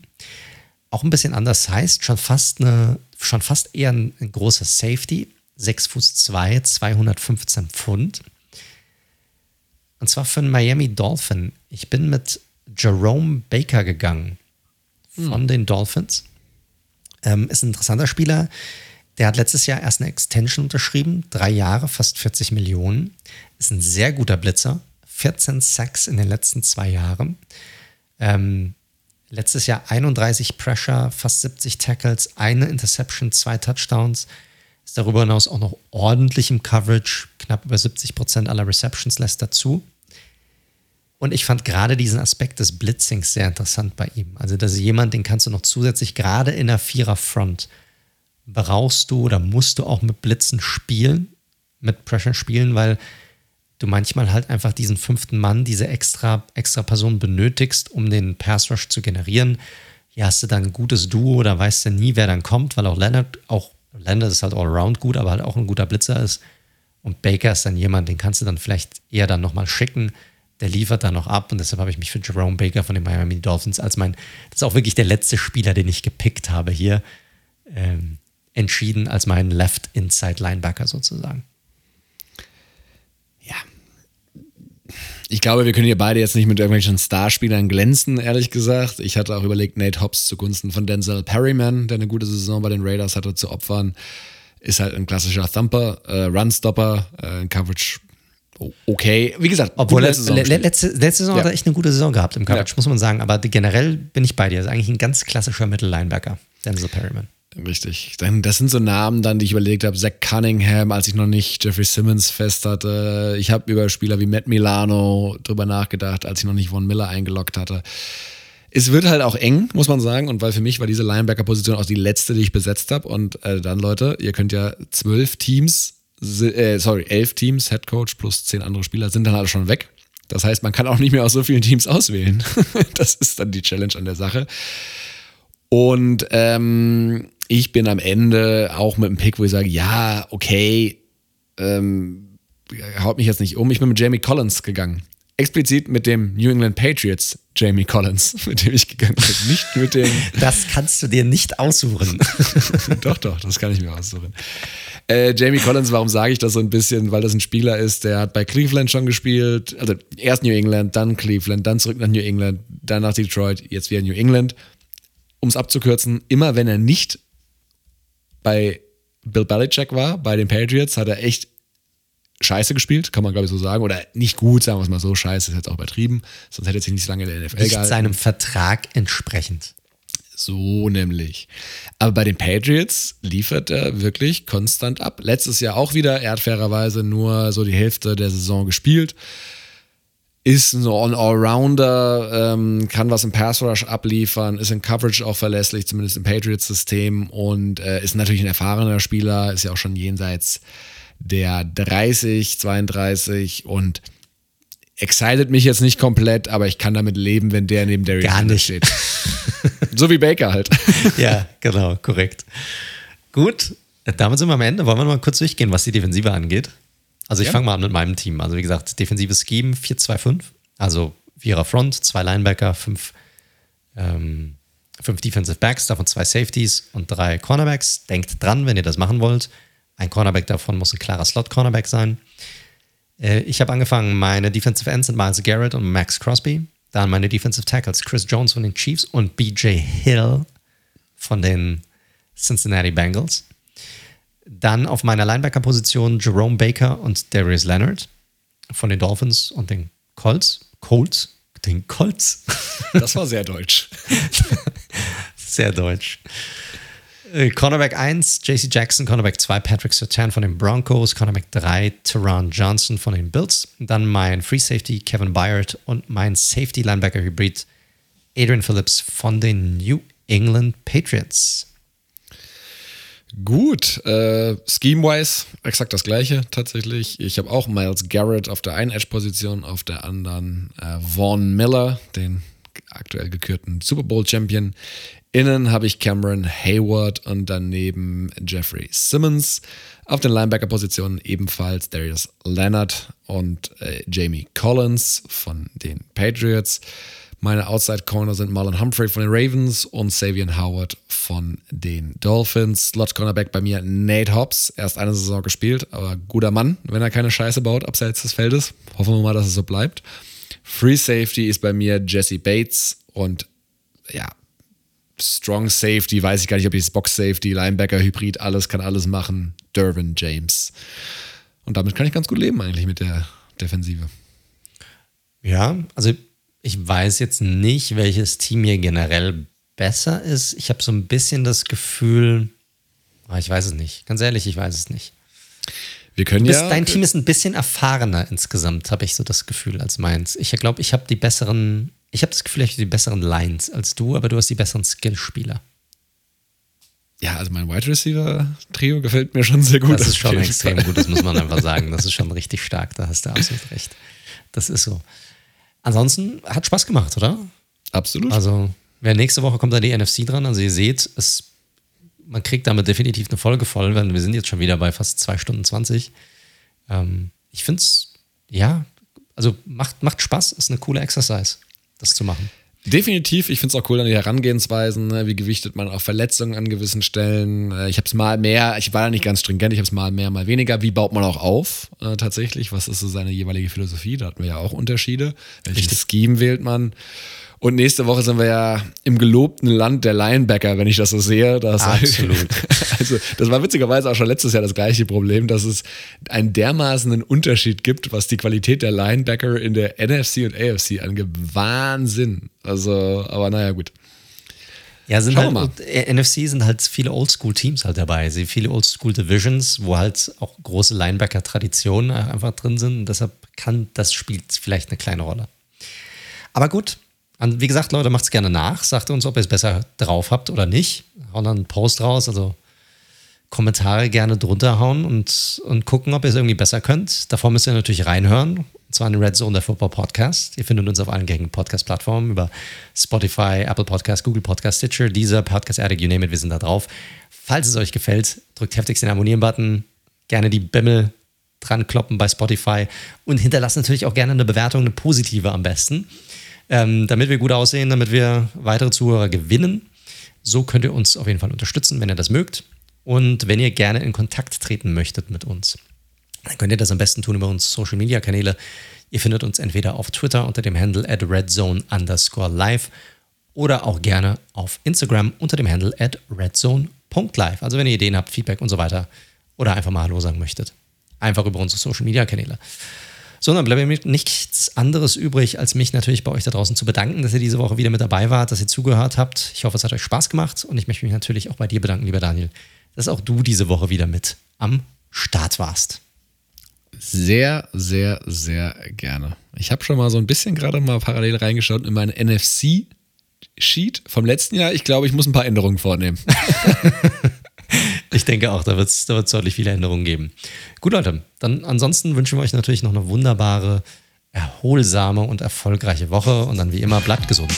Auch ein bisschen anders heißt, schon fast eine, schon fast eher ein, ein großer Safety. 6 Fuß 2, 215 Pfund. Und zwar für einen Miami Dolphin. Ich bin mit Jerome Baker gegangen von hm. den Dolphins. Ähm, ist ein interessanter Spieler. Der hat letztes Jahr erst eine Extension unterschrieben, drei Jahre, fast 40 Millionen. Ist ein sehr guter Blitzer, 14 Sacks in den letzten zwei Jahren. Ähm, letztes Jahr 31 Pressure, fast 70 Tackles, eine Interception, zwei Touchdowns. Ist darüber hinaus auch noch ordentlich im Coverage, knapp über 70 Prozent aller Receptions lässt dazu. Und ich fand gerade diesen Aspekt des Blitzings sehr interessant bei ihm. Also, das ist jemand, den kannst du noch zusätzlich gerade in der Vierer-Front brauchst du oder musst du auch mit Blitzen spielen, mit Pressure spielen, weil du manchmal halt einfach diesen fünften Mann, diese extra, extra Person benötigst, um den Pass Rush zu generieren. Hier hast du dann ein gutes Duo, da weißt du nie, wer dann kommt, weil auch Leonard, auch Leonard ist halt allround gut, aber halt auch ein guter Blitzer ist. Und Baker ist dann jemand, den kannst du dann vielleicht eher dann nochmal schicken. Der liefert dann noch ab und deshalb habe ich mich für Jerome Baker von den Miami Dolphins als mein, das ist auch wirklich der letzte Spieler, den ich gepickt habe hier. Ähm, entschieden als meinen Left Inside Linebacker sozusagen. Ja. Ich glaube, wir können hier beide jetzt nicht mit irgendwelchen Starspielern glänzen, ehrlich gesagt. Ich hatte auch überlegt, Nate Hobbs zugunsten von Denzel Perryman, der eine gute Saison bei den Raiders hatte, zu opfern. Ist halt ein klassischer Thumper, äh, Runstopper, äh, Coverage okay. Wie gesagt, obwohl letzte Saison, letzte, letzte Saison ja. hat er echt eine gute Saison gehabt im Coverage, ja. muss man sagen. Aber generell bin ich bei dir. Er ist eigentlich ein ganz klassischer Mittellinebacker, Denzel Perryman. Richtig. Das sind so Namen dann, die ich überlegt habe. Zach Cunningham, als ich noch nicht Jeffrey Simmons fest hatte. Ich habe über Spieler wie Matt Milano drüber nachgedacht, als ich noch nicht Von Miller eingeloggt hatte. Es wird halt auch eng, muss man sagen. Und weil für mich war diese Linebacker-Position auch die letzte, die ich besetzt habe. Und äh, dann, Leute, ihr könnt ja zwölf Teams, äh, sorry, elf Teams, Head Coach plus zehn andere Spieler sind dann alle schon weg. Das heißt, man kann auch nicht mehr aus so vielen Teams auswählen. das ist dann die Challenge an der Sache. Und ähm, ich bin am Ende auch mit einem Pick, wo ich sage, ja, okay, ähm, haut mich jetzt nicht um. Ich bin mit Jamie Collins gegangen. Explizit mit dem New England Patriots Jamie Collins, mit dem ich gegangen bin. Nicht mit dem. Das kannst du dir nicht aussuchen. doch, doch, das kann ich mir aussuchen. Äh, Jamie Collins, warum sage ich das so ein bisschen? Weil das ein Spieler ist, der hat bei Cleveland schon gespielt. Also erst New England, dann Cleveland, dann zurück nach New England, dann nach Detroit, jetzt wieder New England. Um es abzukürzen, immer wenn er nicht bei Bill Belichick war, bei den Patriots, hat er echt scheiße gespielt, kann man glaube ich so sagen. Oder nicht gut, sagen wir es mal so, scheiße ist jetzt auch übertrieben. Sonst hätte er sich nicht so lange in der NFL nicht gehalten. seinem Vertrag entsprechend. So nämlich. Aber bei den Patriots liefert er wirklich konstant ab. Letztes Jahr auch wieder, er hat fairerweise nur so die Hälfte der Saison gespielt ist ein Allrounder, ähm, kann was im Pass Rush abliefern, ist in Coverage auch verlässlich, zumindest im Patriots-System und äh, ist natürlich ein erfahrener Spieler, ist ja auch schon jenseits der 30, 32 und excited mich jetzt nicht komplett, aber ich kann damit leben, wenn der neben Darius Gar nicht. steht. so wie Baker halt. ja, genau, korrekt. Gut, damit sind wir am Ende. Wollen wir mal kurz durchgehen, was die Defensive angeht? Also ich Ja. fange mal an mit meinem Team. Also wie gesagt, defensives Scheme 4-2-5. Also vierer Front, zwei Linebacker, fünf, ähm, fünf Defensive Backs, davon zwei Safeties und drei Cornerbacks. Denkt dran, wenn ihr das machen wollt. Ein Cornerback davon muss ein klarer Slot-Cornerback sein. Äh, Ich habe angefangen, meine Defensive Ends sind Miles Garrett und Max Crosby. Dann meine Defensive Tackles Chris Jones von den Chiefs und BJ Hill von den Cincinnati Bengals. Dann auf meiner Linebacker-Position Jerome Baker und Darius Leonard von den Dolphins und den Colts. Colts? Den Colts. Das war sehr deutsch. Sehr deutsch. Äh, Cornerback 1, JC Jackson, Cornerback 2, Patrick Sertan von den Broncos, Cornerback 3, Teron Johnson von den Bills, dann mein Free Safety Kevin Byard und mein Safety Linebacker Hybrid Adrian Phillips von den New England Patriots. Gut, äh, Scheme-wise exakt das gleiche tatsächlich. Ich habe auch Miles Garrett auf der einen Edge-Position, auf der anderen äh, Vaughn Miller, den aktuell gekürten Super Bowl-Champion. Innen habe ich Cameron Hayward und daneben Jeffrey Simmons. Auf den Linebacker-Positionen ebenfalls Darius Leonard und äh, Jamie Collins von den Patriots. Meine Outside Corner sind Marlon Humphrey von den Ravens und Savian Howard von den Dolphins. Slot Cornerback bei mir Nate Hobbs. Erst eine Saison gespielt, aber guter Mann, wenn er keine Scheiße baut abseits des Feldes. Hoffen wir mal, dass es so bleibt. Free Safety ist bei mir Jesse Bates und ja, Strong Safety, weiß ich gar nicht, ob ich es Box Safety, Linebacker, Hybrid, alles kann alles machen. Dervin James. Und damit kann ich ganz gut leben eigentlich mit der Defensive. Ja, also ich weiß jetzt nicht, welches Team hier generell besser ist. Ich habe so ein bisschen das Gefühl, ah, ich weiß es nicht. Ganz ehrlich, ich weiß es nicht. Wir können bist, ja. dein Team ist ein bisschen erfahrener insgesamt, habe ich so das Gefühl, als meins. Ich glaube, ich habe die besseren, ich habe das Gefühl, ich habe die besseren Lines als du, aber du hast die besseren Skillspieler. Ja, also mein Wide Receiver Trio gefällt mir schon sehr gut. Das ist schon extrem Fall. gut, das muss man einfach sagen. Das ist schon richtig stark, da hast du absolut recht. Das ist so. Ansonsten hat Spaß gemacht, oder? Absolut. Also, wer nächste Woche kommt da die NFC dran. Also, ihr seht, es, man kriegt damit definitiv eine Folge voll, weil wir sind jetzt schon wieder bei fast zwei Stunden 20. Ähm, ich finde es, ja, also macht, macht Spaß, ist eine coole Exercise, das zu machen. Definitiv, ich finde es auch cool an die Herangehensweisen, ne? wie gewichtet man auch Verletzungen an gewissen Stellen. Äh, Ich habe es mal mehr, ich war da nicht ganz stringent, ich habe es mal mehr, mal weniger. Wie baut man auch auf äh, tatsächlich? Was ist so seine jeweilige Philosophie? Da hatten wir ja auch Unterschiede. Welches Scheme wählt man? Und nächste Woche sind wir ja im gelobten Land der Linebacker, wenn ich das so sehe. Das Absolut. Also, das war witzigerweise auch schon letztes Jahr das gleiche Problem, dass es einen dermaßenen Unterschied gibt, was die Qualität der Linebacker in der NFC und AFC angeht. Wahnsinn. Also, aber naja, gut. Ja, sind Schauen halt, äh, NFC sind halt viele Oldschool-Teams halt dabei. Sie viele Oldschool-Divisions, wo halt auch große Linebacker-Traditionen einfach drin sind. Und deshalb kann das spielt vielleicht eine kleine Rolle. Aber gut, wie gesagt, Leute, macht's gerne nach. Sagt uns, ob ihr es besser drauf habt oder nicht. Hauen dann einen Post raus, also Kommentare gerne drunter hauen und, und gucken, ob ihr es irgendwie besser könnt. Davor müsst ihr natürlich reinhören. Und zwar in Red Zone, der Football Podcast. Ihr findet uns auf allen gängigen Podcast-Plattformen über Spotify, Apple Podcast, Google Podcast, Stitcher, Deezer, Podcast Addict, you name it, wir sind da drauf. Falls es euch gefällt, drückt heftigst den Abonnieren-Button, gerne die Bimmel dran kloppen bei Spotify und hinterlasst natürlich auch gerne eine Bewertung, eine positive am besten, ähm, damit wir gut aussehen, damit wir weitere Zuhörer gewinnen. So könnt ihr uns auf jeden Fall unterstützen, wenn ihr das mögt. Und wenn ihr gerne in Kontakt treten möchtet mit uns, dann könnt ihr das am besten tun über unsere Social Media Kanäle. Ihr findet uns entweder auf Twitter unter dem Handle at redzone underscore live oder auch gerne auf Instagram unter dem Handle at redzone.live. Also wenn ihr Ideen habt, Feedback und so weiter oder einfach mal Hallo sagen möchtet, einfach über unsere Social Media Kanäle. So, dann bleibt mir nichts anderes übrig, als mich natürlich bei euch da draußen zu bedanken, dass ihr diese Woche wieder mit dabei wart, dass ihr zugehört habt. Ich hoffe, es hat euch Spaß gemacht und ich möchte mich natürlich auch bei dir bedanken, lieber Daniel, dass auch du diese Woche wieder mit am Start warst. Sehr, sehr, sehr gerne. Ich habe schon mal so ein bisschen gerade mal parallel reingeschaut in meinen NFC-Sheet vom letzten Jahr. Ich glaube, ich muss ein paar Änderungen vornehmen. Ich denke auch, da wird es da wird's deutlich viele Änderungen geben. Gut, Leute, dann ansonsten wünschen wir euch natürlich noch eine wunderbare, erholsame und erfolgreiche Woche. Und dann wie immer, bleibt gesund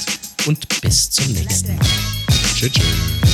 und bis zum nächsten Mal. Tschüss. tschüss.